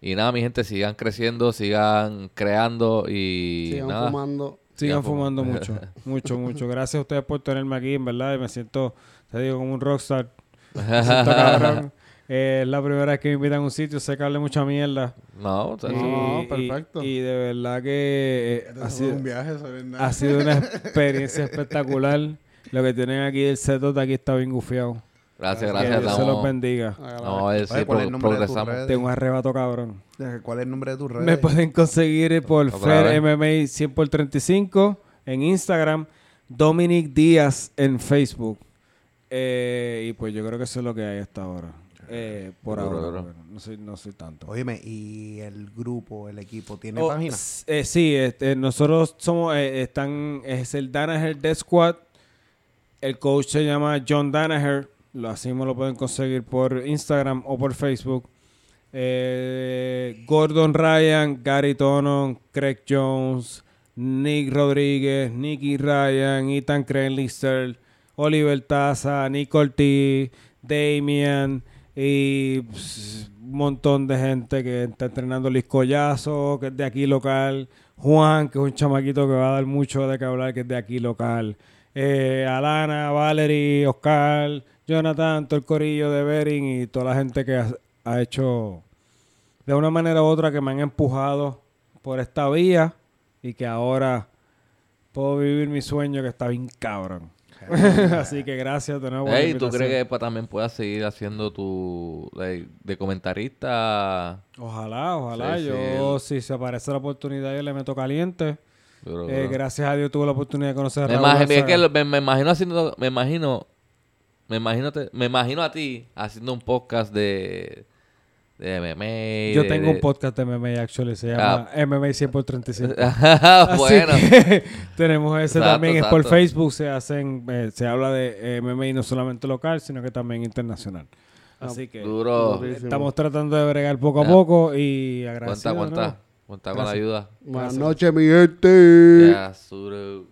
[SPEAKER 1] Y nada, mi gente, sigan creciendo, sigan creando y.
[SPEAKER 2] Sigan
[SPEAKER 1] nada.
[SPEAKER 2] fumando.
[SPEAKER 3] Sigan fumando. mucho, [LAUGHS] mucho, mucho. Gracias a ustedes por tenerme aquí, en verdad. y Me siento, te digo, como un rockstar. Me siento [LAUGHS] cabrón. Eh, es la primera vez que me invitan a un sitio, sé que hablé mucha mierda.
[SPEAKER 1] No, o sea,
[SPEAKER 3] Y-
[SPEAKER 2] No, perfecto.
[SPEAKER 3] Y, de verdad que eh,
[SPEAKER 4] Esto
[SPEAKER 3] ha, sido,
[SPEAKER 4] un viaje nada.
[SPEAKER 3] ha sido una [LAUGHS] experiencia espectacular. Lo que tienen aquí, el setup de aquí está bien gufiado.
[SPEAKER 1] gracias,
[SPEAKER 3] Que
[SPEAKER 1] gracias.
[SPEAKER 3] Dios se los bendiga.
[SPEAKER 1] vamos a ver si
[SPEAKER 4] Oye, ¿cuál es el
[SPEAKER 1] pro-
[SPEAKER 4] nombre de tus
[SPEAKER 1] progresamos.
[SPEAKER 3] Tengo un arrebato cabrón.
[SPEAKER 4] ¿Cuál es el nombre de tus redes?
[SPEAKER 3] Me pueden conseguir por
[SPEAKER 1] Otra
[SPEAKER 3] Fer. MMA 100 por 35 en Instagram, Dominic Díaz en Facebook. Eh, y pues yo creo que eso es lo que hay hasta ahora. Eh, por
[SPEAKER 1] Duro,
[SPEAKER 3] ahora.
[SPEAKER 1] duro.
[SPEAKER 3] bueno, no soy, no soy tanto.
[SPEAKER 4] Óyeme, ¿y el grupo, el equipo, tiene
[SPEAKER 3] Oh,
[SPEAKER 4] página?
[SPEAKER 3] eh, sí, este, nosotros somos, eh, están, es el Danaher Death Squad. El coach se llama John Danaher. Lo así me lo pueden conseguir por Instagram o por Facebook. Eh, Gordon Ryan, Gary Tonon, Craig Jones, Nick Rodríguez, Nicky Ryan, Ethan Krenlister, Oliver Taza, Nick Ortiz, Damian y pss, un montón de gente que está entrenando Luis Collazo, que es de aquí local, Juan, que es un chamaquito que va a dar mucho de que hablar, que es de aquí local, eh, Alana, Valerie, Oscar, Jonathan, todo el corillo de Bering y toda la gente que ha, ha hecho de una manera u otra que me han empujado por esta vía y que ahora puedo vivir mi sueño que está bien cabrón. [LAUGHS] Así [LAUGHS] que gracias de nuevo. por la
[SPEAKER 1] Ey, ¿tú crees que también puedas seguir haciendo tu. de, de comentarista?
[SPEAKER 3] Ojalá, ojalá.
[SPEAKER 1] Sí,
[SPEAKER 3] yo, si se aparece la oportunidad, yo le meto caliente. Eh, gracias a Dios tuve la oportunidad de conocer a
[SPEAKER 1] Me,
[SPEAKER 3] Raúl
[SPEAKER 1] es que me, me imagino haciendo. Me imagino. Me imagino, te- me imagino a ti haciendo un podcast de. De MMA.
[SPEAKER 3] Yo
[SPEAKER 1] de-
[SPEAKER 3] tengo un podcast de MMA, actually, se llama MMA 100 por 35.
[SPEAKER 1] Ah, bueno.
[SPEAKER 3] Así que [LAUGHS] tenemos ese
[SPEAKER 1] Exacto,
[SPEAKER 3] también, es por. Facebook, se hacen, eh, se habla de eh, MMA no solamente local, sino que también internacional. Así que
[SPEAKER 1] Duro.
[SPEAKER 2] Durísimo.
[SPEAKER 3] estamos tratando de bregar poco a
[SPEAKER 1] Ah.
[SPEAKER 3] poco y
[SPEAKER 1] Cuenta,
[SPEAKER 3] de
[SPEAKER 1] cuenta.
[SPEAKER 3] nuevo.
[SPEAKER 1] Cuenta con la ayuda.
[SPEAKER 2] Buenas noches, mi gente.
[SPEAKER 1] Ya, Suru.